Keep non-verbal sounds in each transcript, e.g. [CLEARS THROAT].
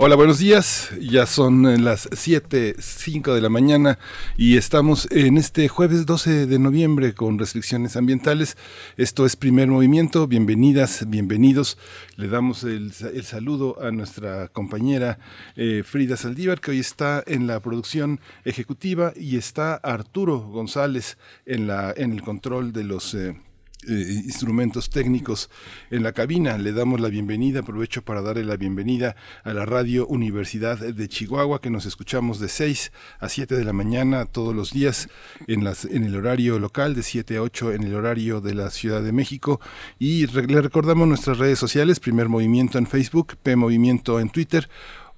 Hola, buenos días. Ya son las 7, 5 de la mañana y estamos en este jueves 12 de noviembre con restricciones ambientales. Esto es Primer Movimiento. Bienvenidas, bienvenidos. Le damos el, saludo a nuestra compañera eh, Frida Saldívar, que hoy está en la producción ejecutiva, y está Arturo González en, la, en el control de los... Eh, eh, instrumentos técnicos en la cabina. Le damos la bienvenida, aprovecho para darle la bienvenida a la Radio Universidad de Chihuahua, que nos escuchamos de 6 a 7 de la mañana todos los días en, las, en el horario local, de 7 a 8 en el horario de la Ciudad de México. Y le recordamos nuestras redes sociales, Primer Movimiento en Facebook, P Movimiento en Twitter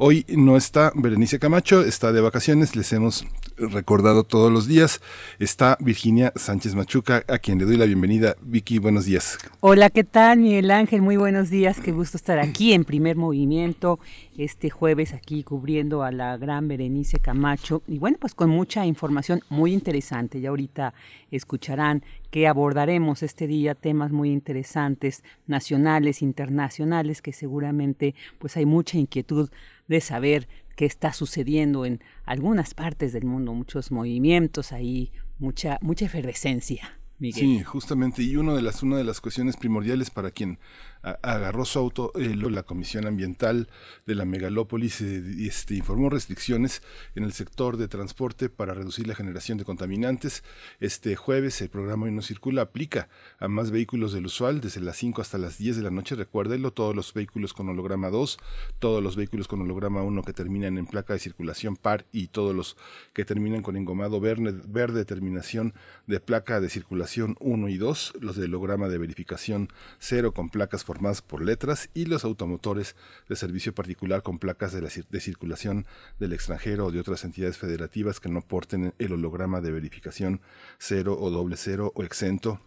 Hoy no está Berenice Camacho, está de vacaciones, les hemos recordado todos los días. Está Virginia Sánchez Machuca, a quien le doy la bienvenida. Vicky, buenos días. Hola, ¿qué tal, Miguel Ángel? Muy buenos días, qué gusto estar aquí en primer movimiento este jueves aquí cubriendo a la gran Berenice Camacho y bueno, pues con mucha información muy interesante. Ya ahorita escucharán que abordaremos este día temas muy interesantes, nacionales, internacionales, que seguramente pues hay mucha inquietud de saber qué está sucediendo en algunas partes del mundo, muchos movimientos ahí, mucha, mucha efervescencia. Sí, justamente, y una de las, una de las cuestiones primordiales para quien agarró su auto, eh, la Comisión Ambiental de la megalópolis eh, este, informó restricciones en el sector de transporte para reducir la generación de contaminantes. Este jueves el programa circula aplica a más vehículos del usual desde las 5 hasta las 10 de la noche, recuérdenlo, todos los vehículos con holograma 2, todos los vehículos con holograma 1 que terminan en placa de circulación par y todos los que terminan con engomado verde, verde terminación de placa de circulación 1 y 2, los de holograma de verificación 0 con placas formadas por letras y los automotores de servicio particular con placas de, de circulación del extranjero o de otras entidades federativas que no porten el holograma de verificación cero o doble cero o exento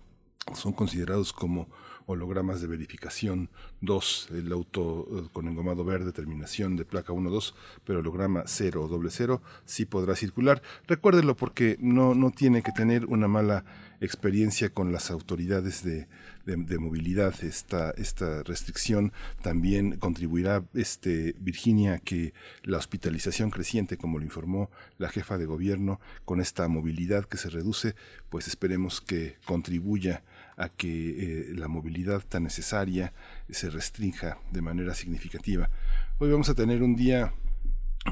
son considerados como hologramas de verificación 2, el auto eh, con engomado verde, terminación de placa 1-2, pero holograma 0 o doble 0 sí podrá circular. Recuérdelo porque no, no tiene que tener una mala experiencia con las autoridades de, de, movilidad. Esta, esta restricción también contribuirá, este, Virginia, que la hospitalización creciente, como lo informó la jefa de gobierno, con esta movilidad que se reduce, pues esperemos que contribuya a que eh, la movilidad tan necesaria se restrinja de manera significativa. Hoy vamos a tener un día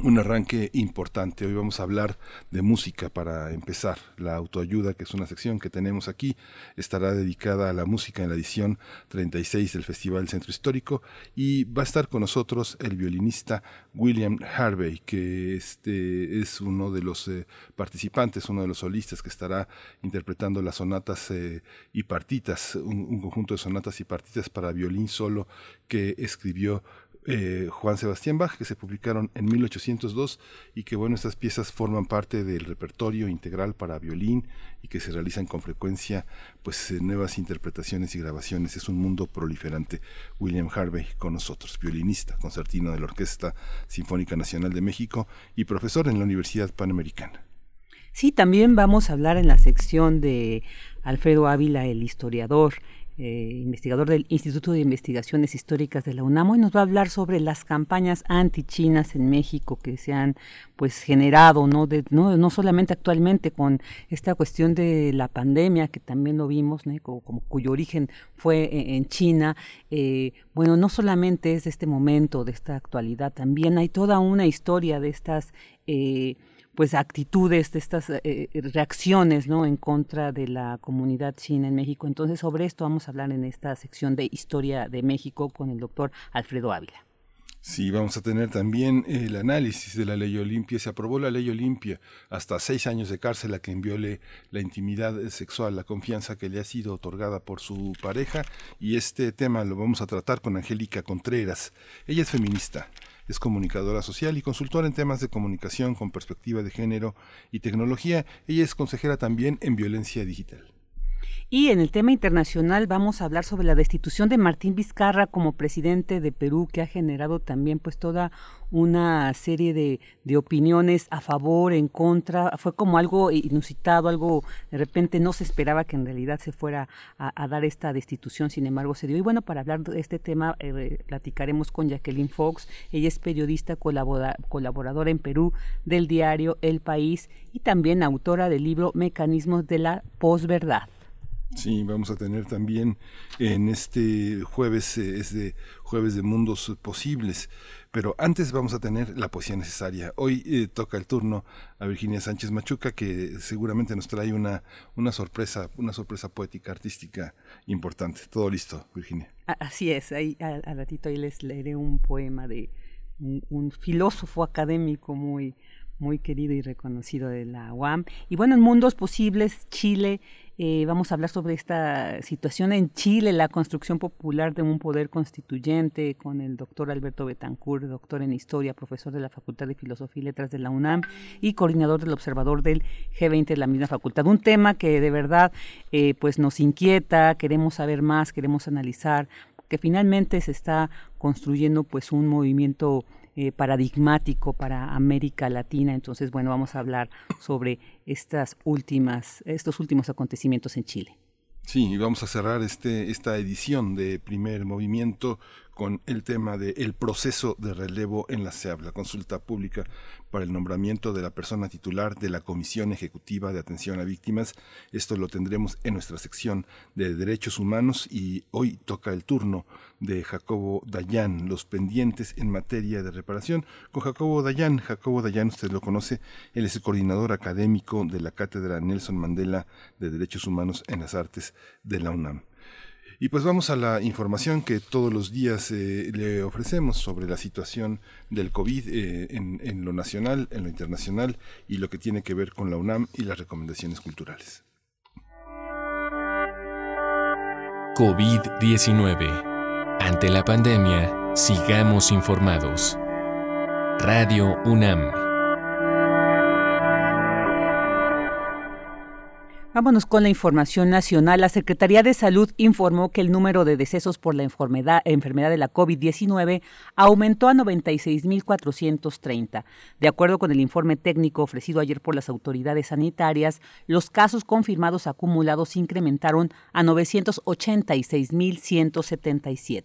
un arranque importante. Hoy vamos a hablar de música para empezar. La autoayuda, que es una sección que tenemos aquí, estará dedicada a la música en la edición 36 del Festival Centro Histórico y va a estar con nosotros el violinista William Harvey, que este es uno de los eh, participantes, uno de los solistas que estará interpretando las sonatas eh, y partitas, un conjunto de sonatas y partitas para violín solo que escribió eh, Juan Sebastián Bach, que se publicaron en 1802 y que bueno, estas piezas forman parte del repertorio integral para violín y que se realizan con frecuencia pues nuevas interpretaciones y grabaciones. Es un mundo proliferante. William Harvey con nosotros, violinista, concertino de la Orquesta Sinfónica Nacional de México y profesor en la Universidad Panamericana. Sí, también vamos a hablar en la sección de Alfredo Ávila, el historiador, eh, investigador del Instituto de Investigaciones Históricas de la UNAMO, y nos va a hablar sobre las campañas anti-chinas en México que se han pues generado, ¿no? No, no solamente actualmente con esta cuestión de la pandemia, que también lo vimos, como, cuyo origen fue e, en, China, eh, bueno, no solamente es de este momento, de esta actualidad, también hay toda una historia de estas eh, pues actitudes, de estas eh, eh, reacciones ¿no? en contra de la comunidad china en México. Entonces, sobre esto vamos a hablar en esta sección de Historia de México con el doctor Alfredo Ávila. Sí, vamos a tener también el análisis de la ley Olimpia. Se aprobó la ley Olimpia hasta seis años de cárcel a quien viole la intimidad sexual, la confianza que le ha sido otorgada por su pareja. Y este tema lo vamos a tratar con Angélica Contreras. Ella es feminista Es comunicadora social y consultora en temas de comunicación con perspectiva de género y tecnología. Ella es consejera también en violencia digital. Y en el tema internacional vamos a hablar sobre la destitución de Martín Vizcarra como presidente de Perú, que ha generado también pues toda una serie de, opiniones a favor, en contra. Fue como algo inusitado, algo de repente no se esperaba que en realidad se fuera a, dar esta destitución, sin embargo se dio. Y bueno, para hablar de este tema eh, platicaremos con Jacqueline Fox. Ella es periodista colaboradora en Perú del diario El País y también autora del libro Mecanismos de la posverdad. Sí, vamos a tener también en este jueves, eh, es de jueves de mundos posibles, pero antes vamos a tener la poesía necesaria. Hoy eh, toca el turno a Virginia Sánchez Machuca, que seguramente nos trae una, una sorpresa, una sorpresa poética, artística importante. Todo listo, Virginia. Así es, ahí al, ratito ahí les leeré un poema de un filósofo académico muy muy querido y reconocido de la UAM. Y bueno, en Mundos Posibles, Chile, eh, vamos a hablar sobre esta situación en Chile, la construcción popular de un poder constituyente, con el doctor Alberto Betancourt, doctor en Historia, profesor de la Facultad de Filosofía y Letras de la UNAM y coordinador del Observador del G20 de la misma facultad. Un tema que de verdad eh, pues nos inquieta, queremos saber más, queremos analizar, que finalmente se está construyendo pues un movimiento eh, paradigmático para América Latina. Entonces, bueno, vamos a hablar sobre estas últimas, estos últimos acontecimientos en Chile. Sí, y vamos a cerrar este, esta edición de primer movimiento con el tema del el proceso de relevo en la SEAB, la consulta pública para el nombramiento de la persona titular de la Comisión Ejecutiva de Atención a Víctimas. Esto lo tendremos en nuestra sección de Derechos Humanos y hoy toca el turno de Jacobo Dayan, los pendientes en materia de reparación. Con Jacobo Dayan, Jacobo Dayan usted lo conoce, él es el coordinador académico de la Cátedra Nelson Mandela de Derechos Humanos en las Artes de la UNAM. Y pues vamos a la información que todos los días eh, le ofrecemos sobre la situación del COVID eh, en, en lo nacional, en lo internacional y lo que tiene que ver con la UNAM y las recomendaciones culturales. COVID-19. Ante la pandemia, sigamos informados. Radio UNAM. Vámonos con la información nacional. La Secretaría de Salud informó que el número de decesos por la enfermedad, de la COVID-19 aumentó a 96.430. De acuerdo con el informe técnico ofrecido ayer por las autoridades sanitarias, los casos confirmados acumulados incrementaron a 986.177.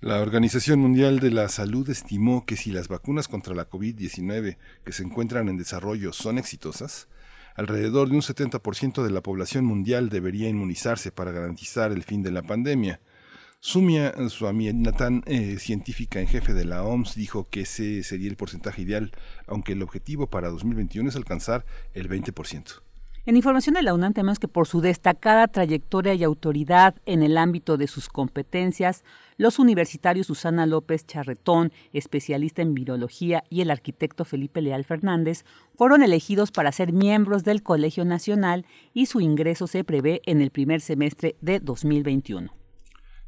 La Organización Mundial de la Salud estimó que si las vacunas contra la COVID-19 que se encuentran en desarrollo son exitosas, alrededor de un 70% de la población mundial debería inmunizarse para garantizar el fin de la pandemia. Sumia Swamyanathan, eh, científica en jefe de la OMS, dijo que ese sería el porcentaje ideal, aunque el objetivo para 2021 es alcanzar el 20%. En información de la UNAM tenemos que por su destacada trayectoria y autoridad en el ámbito de sus competencias, los universitarios Susana López Charretón, especialista en virología, y el arquitecto Felipe Leal Fernández fueron elegidos para ser miembros del Colegio Nacional y su ingreso se prevé en el primer semestre de 2021.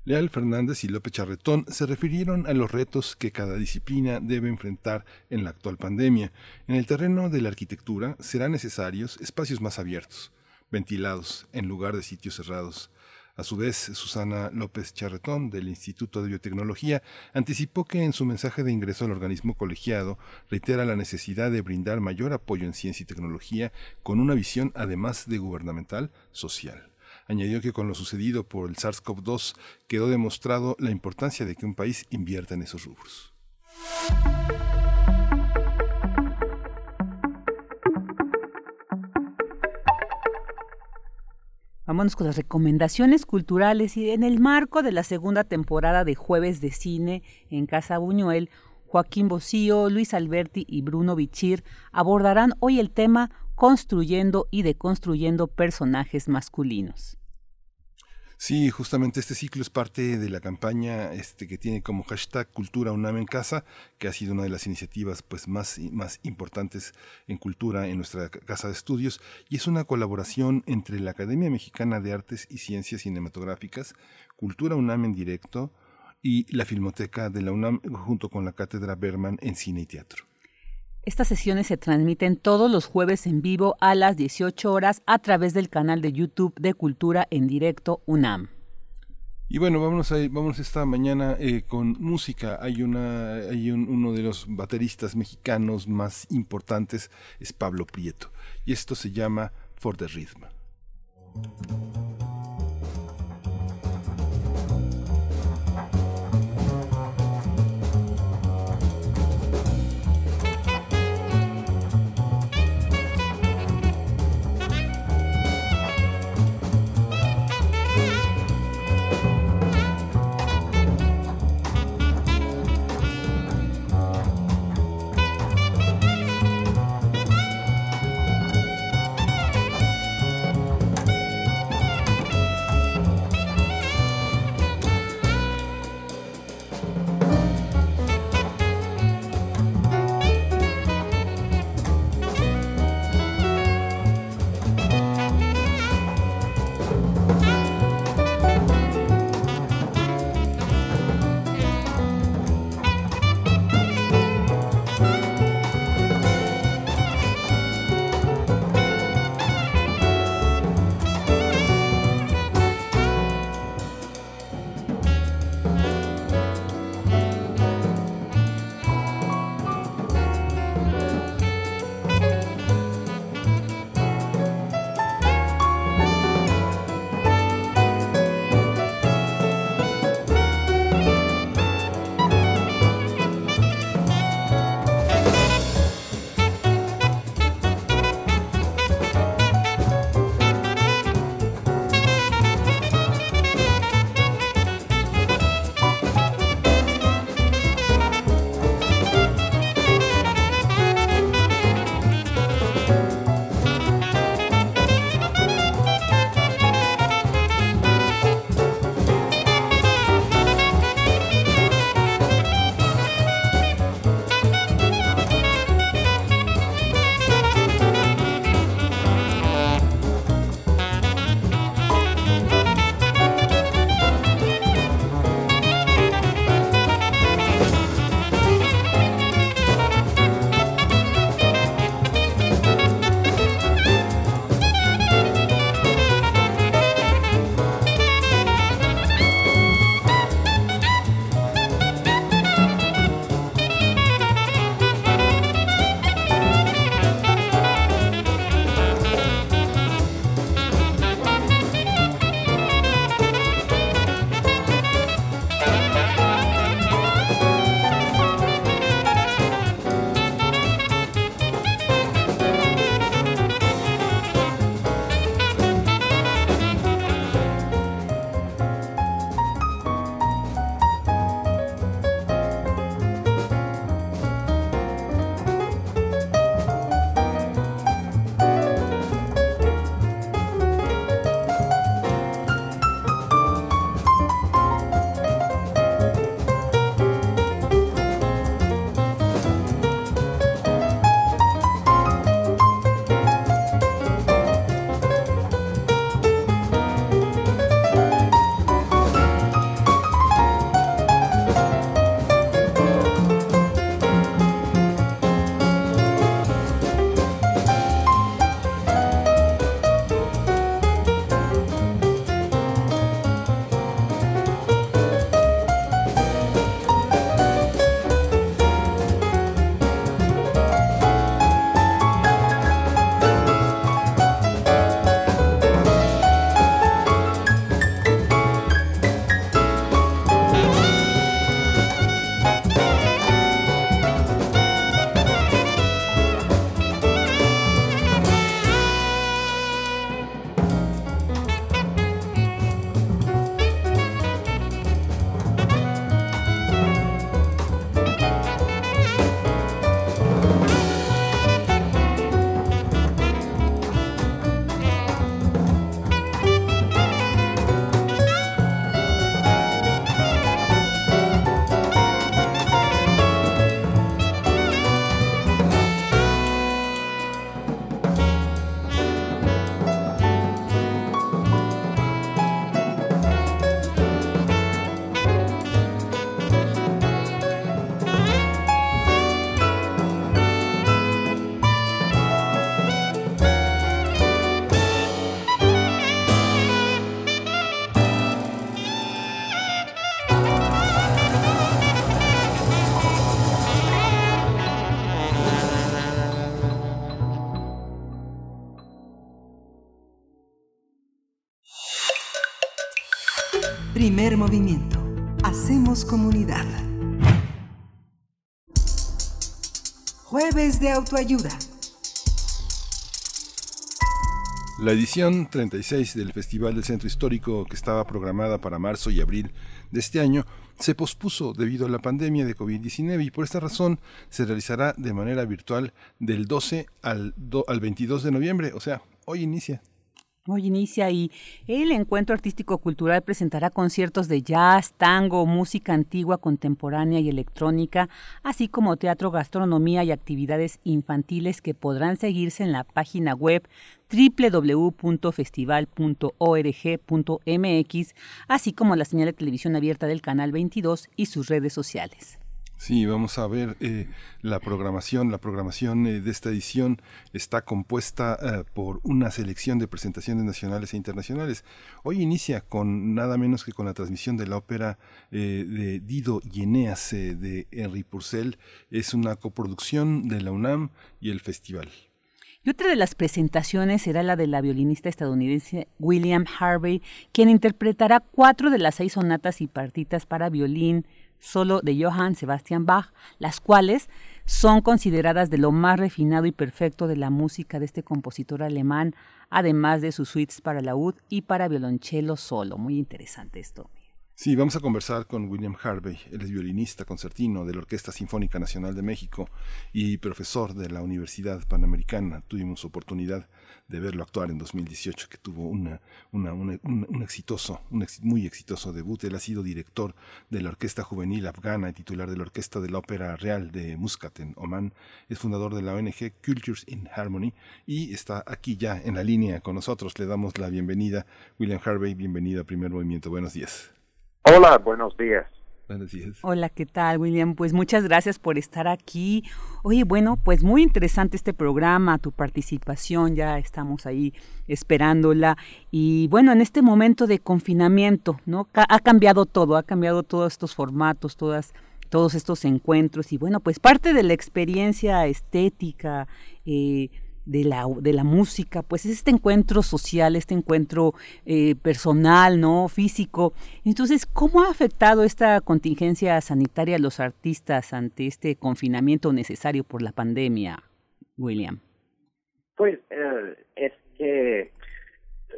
Leal Fernández y López Charretón se refirieron a los retos que cada disciplina debe enfrentar en la actual pandemia. En el terreno de la arquitectura serán necesarios espacios más abiertos, ventilados, en lugar de sitios cerrados. A su vez, Susana López Charretón, del Instituto de Biotecnología, anticipó que en su mensaje de ingreso al organismo colegiado reitera la necesidad de brindar mayor apoyo en ciencia y tecnología con una visión además de gubernamental, social. Añadió que con lo sucedido por el SARS-CoV-2 quedó demostrado la importancia de que un país invierta en esos rubros. Vámonos con las recomendaciones culturales y en el marco de la segunda temporada de Jueves de Cine en Casa Buñuel, Joaquín Bocío, Luis Alberti y Bruno Bichir abordarán hoy el tema construyendo y deconstruyendo personajes masculinos. Sí, justamente este ciclo es parte de la campaña este, que tiene como hashtag Cultura UNAM en Casa, que ha sido una de las iniciativas pues, más, más importantes en cultura en nuestra casa de estudios, y es una colaboración entre la Academia Mexicana de Artes y Ciencias Cinematográficas, Cultura UNAM en directo, y la Filmoteca de la UNAM junto con la Cátedra Berman en Cine y Teatro. Estas sesiones se transmiten todos los jueves en vivo a las 18 horas a través del canal de YouTube de Cultura en Directo UNAM. Y bueno, vámonos, a, esta mañana eh, con música. Hay, una, hay uno de los bateristas mexicanos más importantes, es Pablo Prieto. Y esto se llama For the Rhythm. Movimiento. Hacemos comunidad. Jueves de autoayuda. La edición 36 del Festival del Centro Histórico, que estaba programada para marzo y abril de este año, se pospuso debido a la pandemia de COVID-19 y por esta razón se realizará de manera virtual del 12 al, al 22 de noviembre, o sea, hoy inicia. Hoy inicia y el encuentro artístico cultural presentará conciertos de jazz, tango, música antigua, contemporánea y electrónica, así como teatro, gastronomía y actividades infantiles que podrán seguirse en la página web www.festival.org.mx, así como la señal de televisión abierta del canal 22 y sus redes sociales. Sí, vamos a ver eh, la programación. La programación eh, de esta edición está compuesta eh, por una selección de presentaciones nacionales e internacionales. Hoy inicia con nada menos que con la transmisión de la ópera de Dido y Eneas de Henry Purcell. Es una coproducción de la UNAM y el festival. Y otra de las presentaciones será la de la violinista estadounidense William Harvey, quien interpretará cuatro de las seis sonatas y partitas para violín, solo de Johann Sebastian Bach, las cuales son consideradas de lo más refinado y perfecto de la música de este compositor alemán, además de sus suites para laúd y para violonchelo solo. Muy interesante esto. Sí, vamos a conversar con William Harvey. Él es violinista concertino de la Orquesta Sinfónica Nacional de México y profesor de la Universidad Panamericana. Tuvimos oportunidad de verlo actuar en 2018, que tuvo una, un, exitoso, un muy exitoso debut. Él ha sido director de la Orquesta Juvenil Afgana y titular de la Orquesta de la Ópera Real de Muscat en Oman. Es fundador de la ONG Cultures in Harmony y está aquí ya en la línea con nosotros. Le damos la bienvenida. William Harvey, bienvenido a Primer Movimiento. Buenos días. Hola, buenos días. Buenos días. Hola, ¿qué tal, William? Pues muchas gracias por estar aquí. Oye, bueno, pues muy interesante este programa, tu participación, ya estamos ahí esperándola. Y bueno, en este momento de confinamiento, ¿no? Ha cambiado todo, ha cambiado todos estos formatos, todas todos estos encuentros y bueno, pues parte de la experiencia estética, eh, de la, de la música, pues es este encuentro social, este encuentro eh, personal, ¿no? Físico. Entonces, ¿cómo ha afectado esta contingencia sanitaria a los artistas ante este confinamiento necesario por la pandemia, William? Pues eh, es que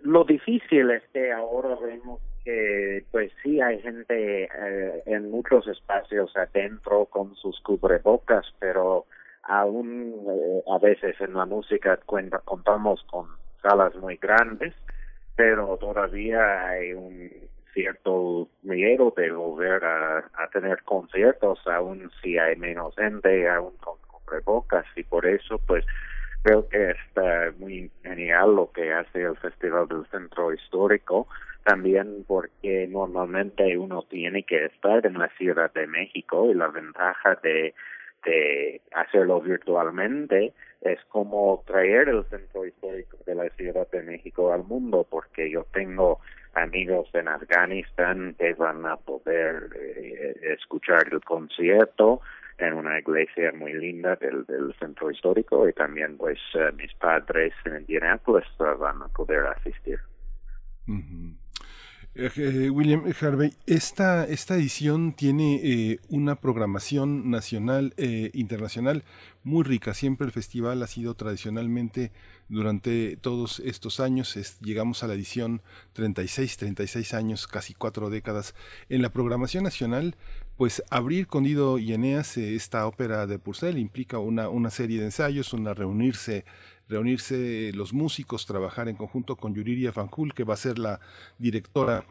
lo difícil es que ahora vemos que pues sí hay gente eh, en muchos espacios adentro con sus cubrebocas, pero aún eh, a veces en la música cuenta, contamos con salas muy grandes, pero todavía hay un cierto miedo de volver a, a tener conciertos, aún si hay menos gente, aún con cubrebocas, y por eso pues creo que está muy genial lo que hace el Festival del Centro Histórico, también porque normalmente uno tiene que estar en la Ciudad de México y la ventaja de de hacerlo virtualmente es como traer el centro histórico de la Ciudad de México al mundo, porque yo tengo amigos en Afganistán que van a poder eh, escuchar el concierto en una iglesia muy linda del, centro histórico y también pues eh, mis padres en Indianapolis van a poder asistir. Eh, William Harvey, esta, esta edición tiene eh, una programación nacional e internacional muy rica. Siempre el festival ha sido tradicionalmente durante todos estos años. llegamos a la edición 36, 36 años, casi cuatro décadas. En la programación nacional, pues abrir con Dido y Eneas esta ópera de Purcell implica una, una serie de ensayos, una reunirse reunirse los músicos, trabajar en conjunto con Yuriria Fanjul, que va a ser la directora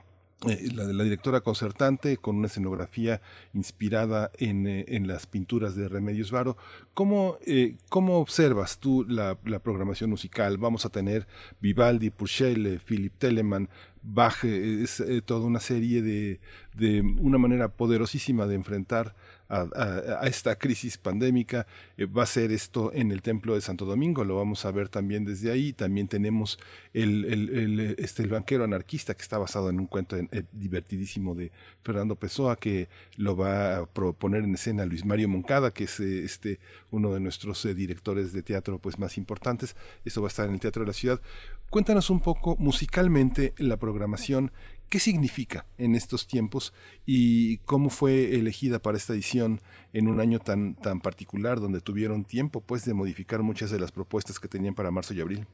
eh, la, directora concertante con una escenografía inspirada en, eh, en las pinturas de Remedios Varo. ¿Cómo, eh, cómo observas tú la, la, programación musical? Vamos a tener Vivaldi, Purcell, Philip Telemann, Bach, es toda una serie de, de una manera poderosísima de enfrentar a, esta crisis pandémica. Eh, va a ser esto en el Templo de Santo Domingo, lo vamos a ver también desde ahí. También tenemos el, el, este, el banquero anarquista, que está basado en un cuento eh, divertidísimo de Fernando Pessoa, que lo va a proponer en escena Luis Mario Moncada, que es eh, este, uno de nuestros directores de teatro pues, más importantes. Esto va a estar en el Teatro de la Ciudad. Cuéntanos un poco musicalmente la programación ¿Qué significa en estos tiempos y cómo fue elegida para esta edición en un año tan, tan particular donde tuvieron tiempo pues de modificar muchas de las propuestas que tenían para marzo y abril?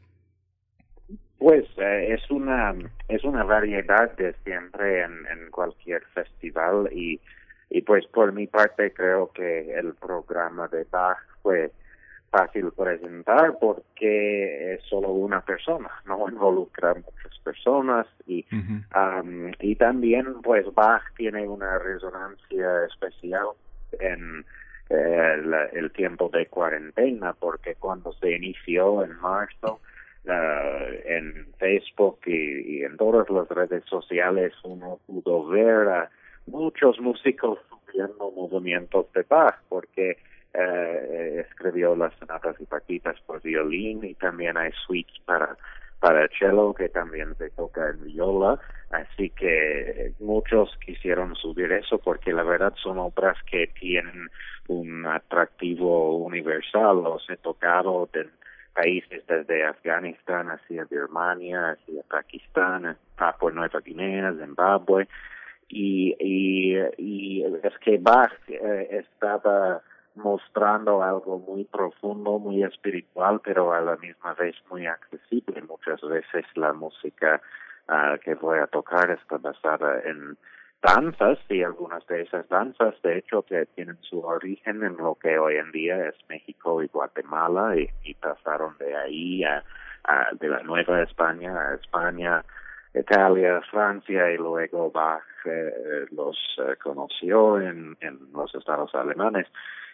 Pues eh, es una es una variedad de siempre en, en cualquier festival y y pues por mi parte creo que el programa de Bach fue fácil presentar porque es solo una persona, no [LAUGHS] involucra muchas personas y um, y también pues Bach tiene una resonancia especial en el, el tiempo de cuarentena porque cuando se inició en marzo Uh, en Facebook y, y, en todas las redes sociales uno pudo ver a muchos músicos sufriendo movimientos de Bach porque eh, escribió las sonatas y partitas por violín y también hay suites para para cello que también se toca en viola. Así que muchos quisieron subir eso porque la verdad son obras que tienen un atractivo universal. Los he tocado en países desde Afganistán hacia Birmania hacia Pakistán Papua Nueva Guinea Zimbabue. Y, y, y es que Bach eh, estaba mostrando algo muy profundo, muy espiritual, pero a la misma vez muy accesible. Muchas veces la música uh, que voy a tocar está basada en danzas y algunas de esas danzas, de hecho, que tienen su origen en lo que hoy en día es México y Guatemala y, y pasaron de ahí a, a, de la Nueva España a España, Italia, Francia y luego Bach eh, los eh, conoció en, en los estados alemanes.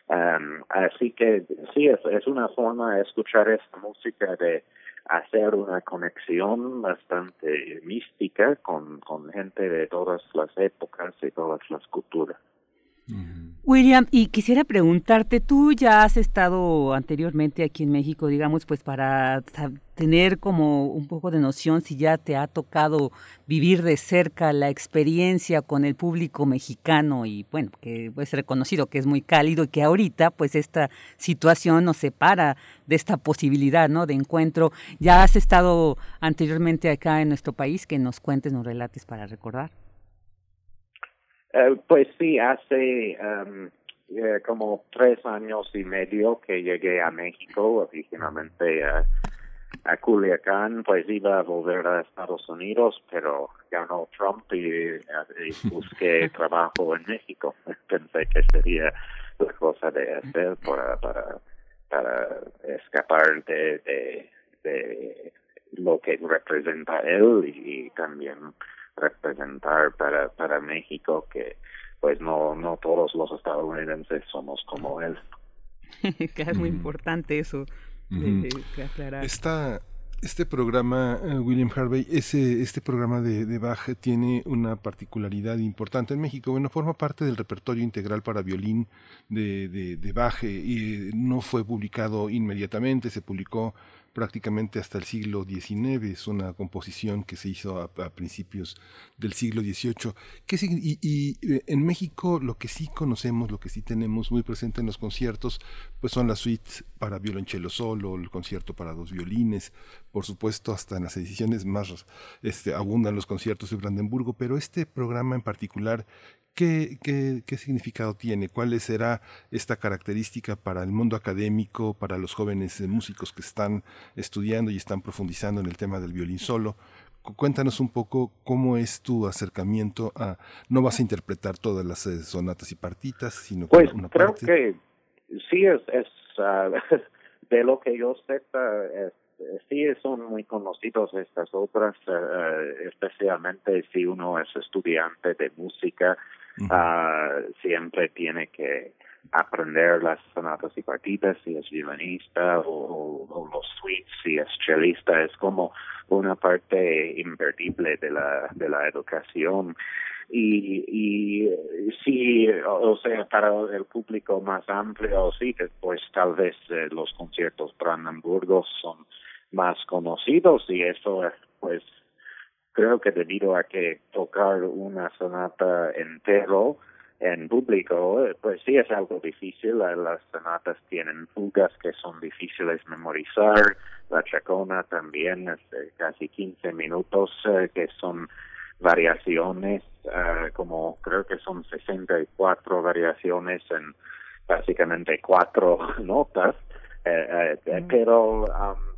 Um, así que sí, es, es una forma de escuchar esta música de hacer una conexión bastante mística con, con gente de todas las épocas y todas las culturas. William, y quisiera preguntarte, tú ya has estado anteriormente aquí en México, digamos, pues para tener como un poco de noción si ya te ha tocado vivir de cerca la experiencia con el público mexicano y bueno, que es reconocido que es muy cálido y que ahorita pues esta situación nos separa de esta posibilidad, ¿no? De encuentro. Ya has estado anteriormente acá en nuestro país, que nos cuentes, nos relates para recordar. Eh, pues sí, hace um, eh, como tres años y medio que llegué a México, originalmente a, a Culiacán, pues iba a volver a Estados Unidos, pero ganó Trump y, busqué [LAUGHS] trabajo en México. [LAUGHS] Pensé que sería la cosa de hacer para, para, para escapar de, de, de lo que representa él y también representar para, para México que pues no, no todos los estadounidenses somos como él. [LAUGHS] es muy importante eso de, aclarar. este programa, eh, William Harvey, ese, este programa de, de Bach tiene una particularidad importante en México. Bueno, forma parte del repertorio integral para violín de, de, de Bach eh, y no fue publicado inmediatamente, se publicó prácticamente hasta el siglo XIX, es una composición que se hizo a, principios del siglo XVIII. y, y, eh, en México lo que sí conocemos, lo que sí tenemos muy presente en los conciertos, pues son las suites para violonchelo solo, el concierto para dos violines, por supuesto hasta en las ediciones más este, abundan los conciertos de Brandenburgo, pero este programa en particular ¿Qué, qué, qué significado tiene? ¿Cuál será esta característica para el mundo académico, para los jóvenes eh, músicos que están estudiando y están profundizando en el tema del violín solo? Cuéntanos un poco cómo es tu acercamiento a... No vas a interpretar todas las eh, sonatas y partitas, sino pues, una creo que sí es, es uh, [LAUGHS] de lo que yo sepa, es, sí son muy conocidos estas obras, uh, especialmente si uno es estudiante de música uh, siempre tiene que aprender las sonatas y partitas si es violinista o, los suites si es chelista. Es como una parte imperdible de la de la educación. Y y sí o sea para el público más amplio sí pues tal vez eh, los conciertos Brandenburgos son más conocidos y eso pues creo que debido a que tocar una sonata entero en público, pues sí es algo difícil. Las sonatas tienen fugas que son difíciles memorizar. La chacona también es casi 15 minutos eh, que son variaciones, uh, como creo que son 64 variaciones en básicamente cuatro [LAUGHS] notas, eh, eh, mm. pero um,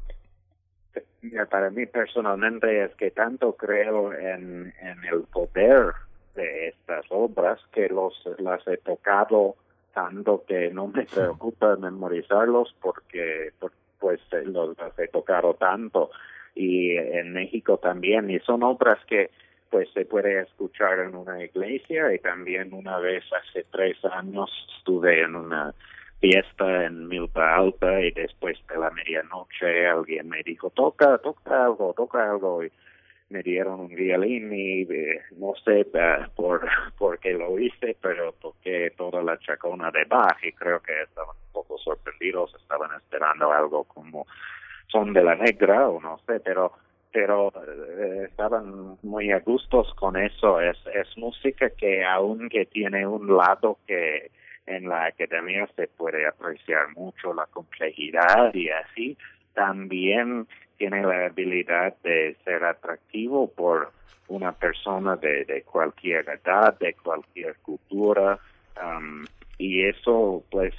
para mí personalmente es que tanto creo en, en el poder de estas obras que los las he tocado tanto que no me preocupa memorizarlos porque pues los he tocado tanto. Y en México también. Y son obras que pues se puede escuchar en una iglesia y también una vez hace tres años estuve en una fiesta en Milpa Alta y después de la medianoche alguien me dijo toca, toca algo, toca algo y me dieron un violín y eh, no sé uh, por, [LAUGHS] por qué lo hice, pero toqué toda la chacona de Bach y creo que estaban un poco sorprendidos, estaban esperando algo como son de la negra o no sé, pero pero eh, estaban muy a gustos con eso. Es, es música que aunque tiene un lado que en la academia se puede apreciar mucho la complejidad y así, también tiene la habilidad de ser atractivo por una persona de, de cualquier edad, de cualquier cultura, um, y eso pues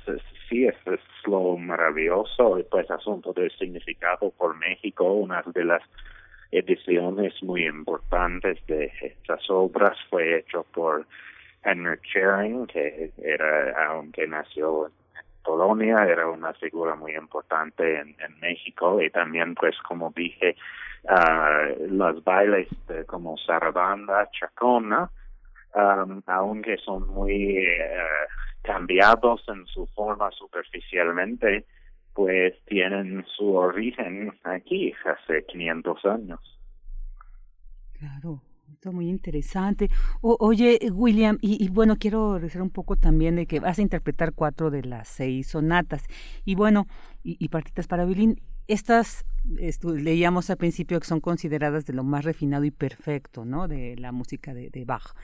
sí es, es, lo maravilloso y pues asunto del significado por México una de las ediciones muy importantes de estas obras fue hecho por Henry Chering, que era, aunque nació en Polonia, era una figura muy importante en, México y también, pues, como dije, uh, los bailes como Sarabanda, Chacona, um, aunque son muy uh, cambiados en su forma superficialmente, pues tienen su origen aquí hace 500 años. Claro, muy interesante. oye, William, y, bueno, quiero decir un poco también de que vas a interpretar cuatro de las seis sonatas y bueno, y, partitas para violín. Estas leíamos al principio que son consideradas de lo más refinado y perfecto, ¿no? De la música de, de Bach.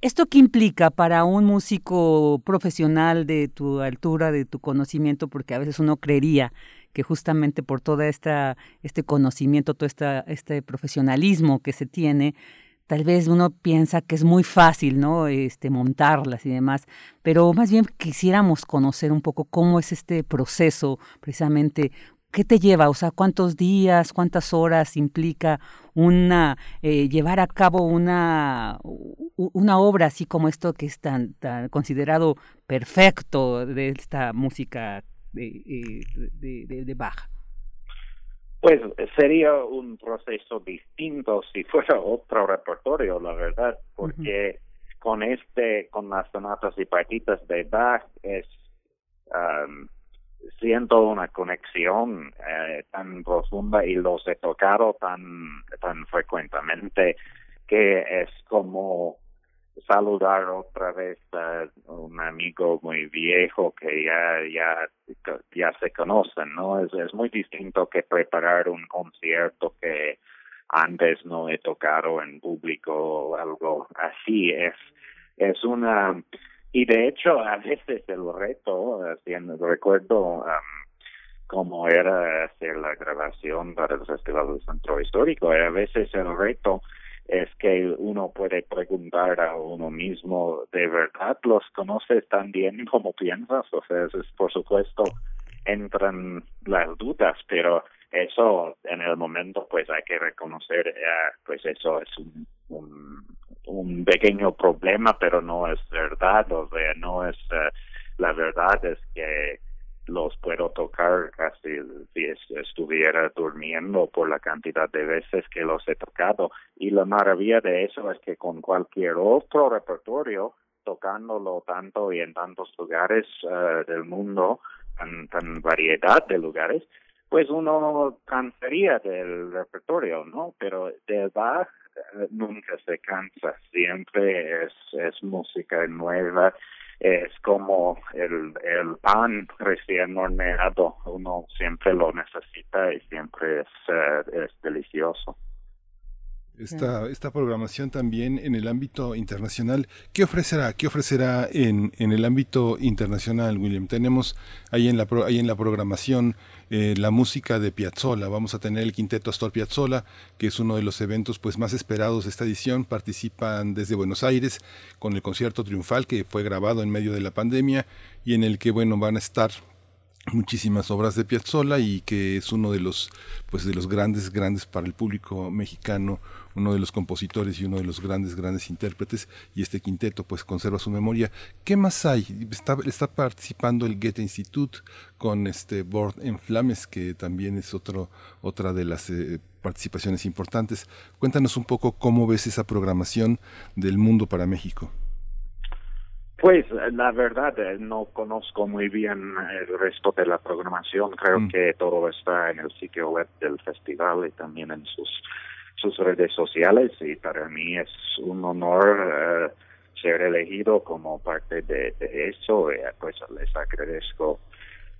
¿Esto qué implica para un músico profesional de tu altura, de tu conocimiento? Porque a veces uno creería que justamente por todo esta, este conocimiento, todo esta, este profesionalismo que se tiene, tal vez uno piensa que es muy fácil, ¿no? Este, montarlas y demás, pero más bien quisiéramos conocer un poco cómo es este proceso, precisamente ¿Qué te lleva? O sea, ¿cuántos días, cuántas horas implica una eh, llevar a cabo una, una obra así como esto que es tan, tan considerado perfecto de esta música de, eh, de, de, de Bach? Pues sería un proceso distinto si fuera otro repertorio, la verdad, porque con este, con las sonatas y partitas de Bach es um, siento una conexión eh, tan profunda y los he tocado tan tan frecuentemente que es como saludar otra vez a un amigo muy viejo que ya ya ya se conocen no es es muy distinto que preparar un concierto que antes no he tocado en público o algo así. Es es una y de hecho, a veces el reto, recuerdo um, cómo era hacer la grabación para el Festival del Centro Histórico, a veces el reto es que uno puede preguntar a uno mismo, ¿de verdad los conoces tan bien como piensas? O sea, es, por supuesto, entran las dudas, pero eso en el momento pues hay que reconocer, eh, pues eso es un, un pequeño problema, pero no es verdad, o sea, no es, eh, la verdad es que los puedo tocar casi si estuviera durmiendo por la cantidad de veces que los he tocado. Y la maravilla de eso es que con cualquier otro repertorio, tocándolo tanto y en tantos lugares uh, del mundo, tan, tan variedad de lugares, pues uno cansaría del repertorio, ¿no? Pero de Bach nunca se cansa, siempre es música nueva, es como el, el pan recién horneado, uno siempre lo necesita y siempre es, eh, es delicioso. Esta, esta programación también en el ámbito internacional. ¿Qué ofrecerá? ¿Qué ofrecerá en, en el ámbito internacional, William? Tenemos ahí en la, ahí en la programación eh, la música de Piazzolla. Vamos a tener el quinteto Astor Piazzolla, que es uno de los eventos pues, más esperados de esta edición. Participan desde Buenos Aires con el concierto triunfal que fue grabado en medio de la pandemia y en el que bueno, van a estar muchísimas obras de Piazzolla y que es uno de los pues de los grandes grandes para el público mexicano uno de los compositores y uno de los grandes, grandes intérpretes, y este quinteto pues conserva su memoria. ¿Qué más hay? Está, está participando el Goethe Institute con este Board en Flames, que también es otro, otra de las eh, participaciones importantes. Cuéntanos un poco cómo ves esa programación del mundo para México. Pues la verdad eh, no conozco muy bien el resto de la programación. Creo mm. que todo está en el sitio web del festival y también en sus sus redes sociales y para mí es un honor eh, ser elegido como parte de, eso, eh, pues les agradezco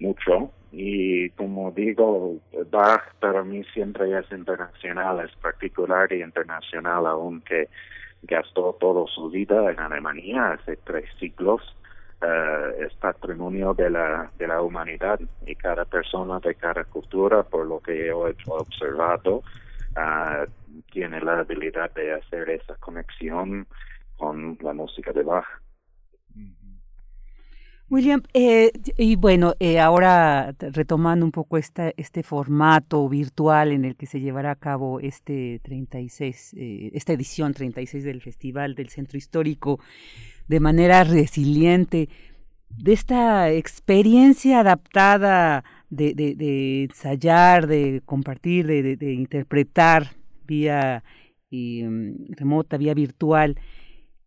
mucho y como digo, Bach para mí siempre es internacional, es particular y internacional aunque gastó toda su vida en Alemania hace tres siglos. Uh, es patrimonio de la de la humanidad y cada persona de cada cultura por lo que yo he observado uh, tiene la habilidad de hacer esa conexión con la música de Bach. William, eh, y bueno, eh, ahora retomando un poco esta, este formato virtual en el que se llevará a cabo este 36, eh, esta edición 36 del Festival del Centro Histórico de manera resiliente, de esta experiencia adaptada de, de, ensayar, de compartir, de, de interpretar vía mm, remota, vía virtual,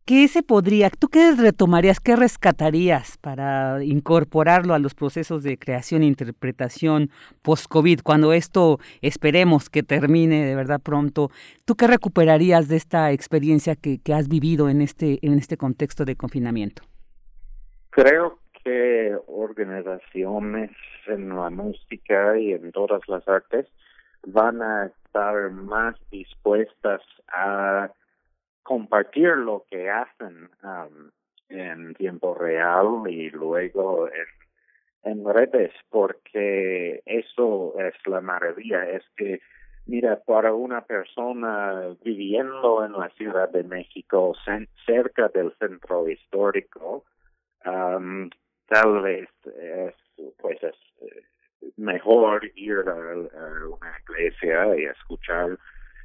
¿qué se podría, tú qué retomarías, qué rescatarías para incorporarlo a los procesos de creación e interpretación post-COVID, cuando esto esperemos que termine de verdad pronto? ¿Tú qué recuperarías de esta experiencia que, que has vivido en este, en este contexto de confinamiento? Creo que organizaciones en la música y en todas las artes van a estar más dispuestas a compartir lo que hacen um, en tiempo real y luego en, redes porque eso es la maravilla. Es que mira para una persona viviendo en la Ciudad de México cerca del centro histórico um, tal vez es pues es eh, mejor ir a, una iglesia y escuchar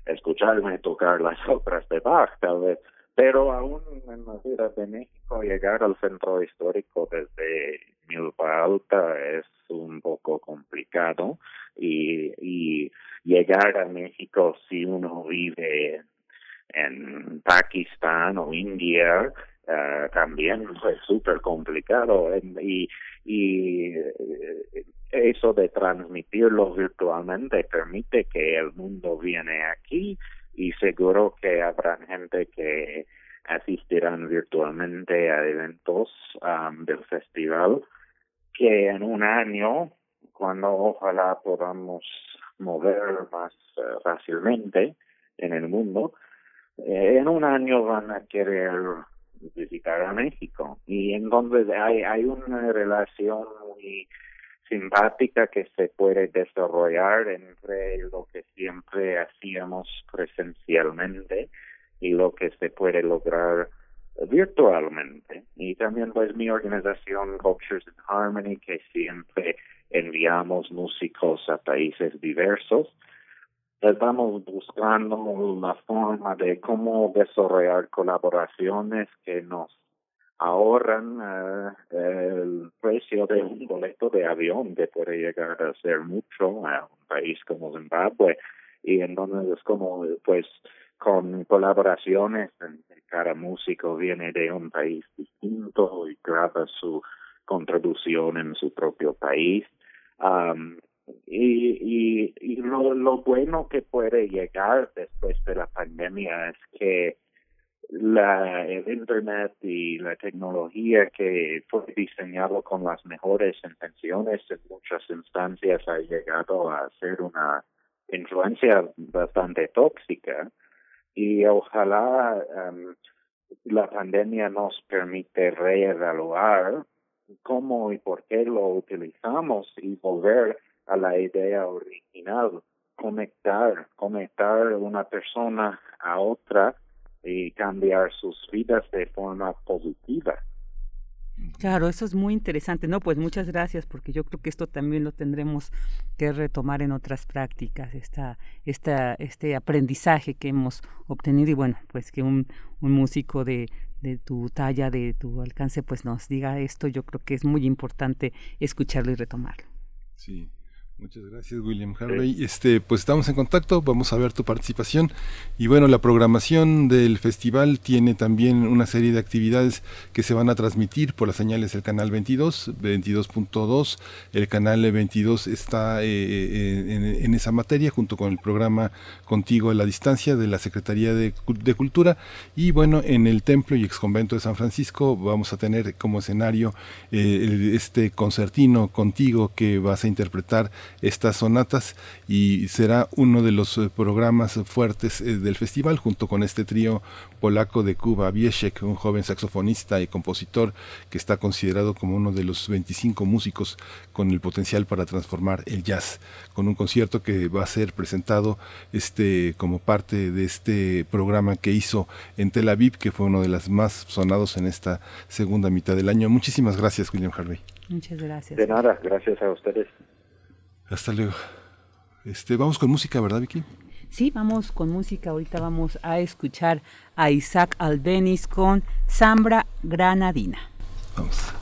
escucharme tocar las [LAUGHS] obras de Bach tal vez. Pero aún en la Ciudad de México llegar al centro histórico desde Milpa Alta es un poco complicado. Y, y llegar a México si uno vive en Pakistán o India uh, también es súper complicado y, y eso de transmitirlo virtualmente permite que el mundo viene aquí y seguro que habrá gente que asistirán virtualmente a eventos um, del festival que en un año cuando ojalá podamos mover más uh, fácilmente en el mundo eh, en un año van a querer visitar a México y entonces hay hay una relación muy simpática que se puede desarrollar entre lo que siempre hacíamos presencialmente y lo que se puede lograr virtualmente. Y también pues mi organización Cultures in Harmony, que siempre enviamos músicos a países diversos, estamos buscando la forma de cómo desarrollar colaboraciones que nos ahorran uh, el precio de un boleto de avión que puede llegar a ser mucho a un país como Zimbabue. Y entonces es como pues con colaboraciones cada músico viene de un país distinto y graba su contribución en su propio país. Um, y, y, y lo, lo bueno que puede llegar después de la pandemia es que la, el Internet y la tecnología que fue diseñado con las mejores intenciones en muchas instancias ha llegado a ser una influencia bastante tóxica. Y ojalá em, la pandemia nos permite reevaluar cómo y por qué lo utilizamos y volver a la idea original, conectar, conectar una persona a otra y cambiar sus vidas de forma positiva. Claro, eso es muy interesante. No, pues muchas gracias, porque yo creo que esto también lo tendremos que retomar en otras prácticas, esta, esta, este aprendizaje que hemos obtenido y bueno, pues que un, un músico de, de tu talla, de tu alcance, pues nos diga esto, yo creo que es muy importante escucharlo y retomarlo. Sí. Muchas gracias, William Harvey. Este, pues estamos en contacto, vamos a ver tu participación. Y bueno, la programación del festival tiene también una serie de actividades que se van a transmitir por las señales del canal 22, 22.2. El canal 22 está eh, eh, en, esa materia junto con el programa Contigo a la Distancia de la Secretaría de, Cultura. Y bueno, en el Templo y Exconvento de San Francisco vamos a tener como escenario eh, este concertino contigo que vas a interpretar estas sonatas y será uno de los eh, programas fuertes eh, del festival junto con este trío polaco de Cuba, Wieszek, un joven saxofonista y compositor que está considerado como uno de los 25 músicos con el potencial para transformar el jazz, con un concierto que va a ser presentado este como parte de este programa que hizo en Tel Aviv, que fue uno de los más sonados en esta segunda mitad del año. Muchísimas gracias, William Harvey. Muchas gracias. De nada, gracias a ustedes. Hasta luego. Este, vamos con música, ¿verdad, Vicky? Sí, vamos con música. Ahorita vamos a escuchar a Isaac Albeniz con Zambra Granadina. Vamos.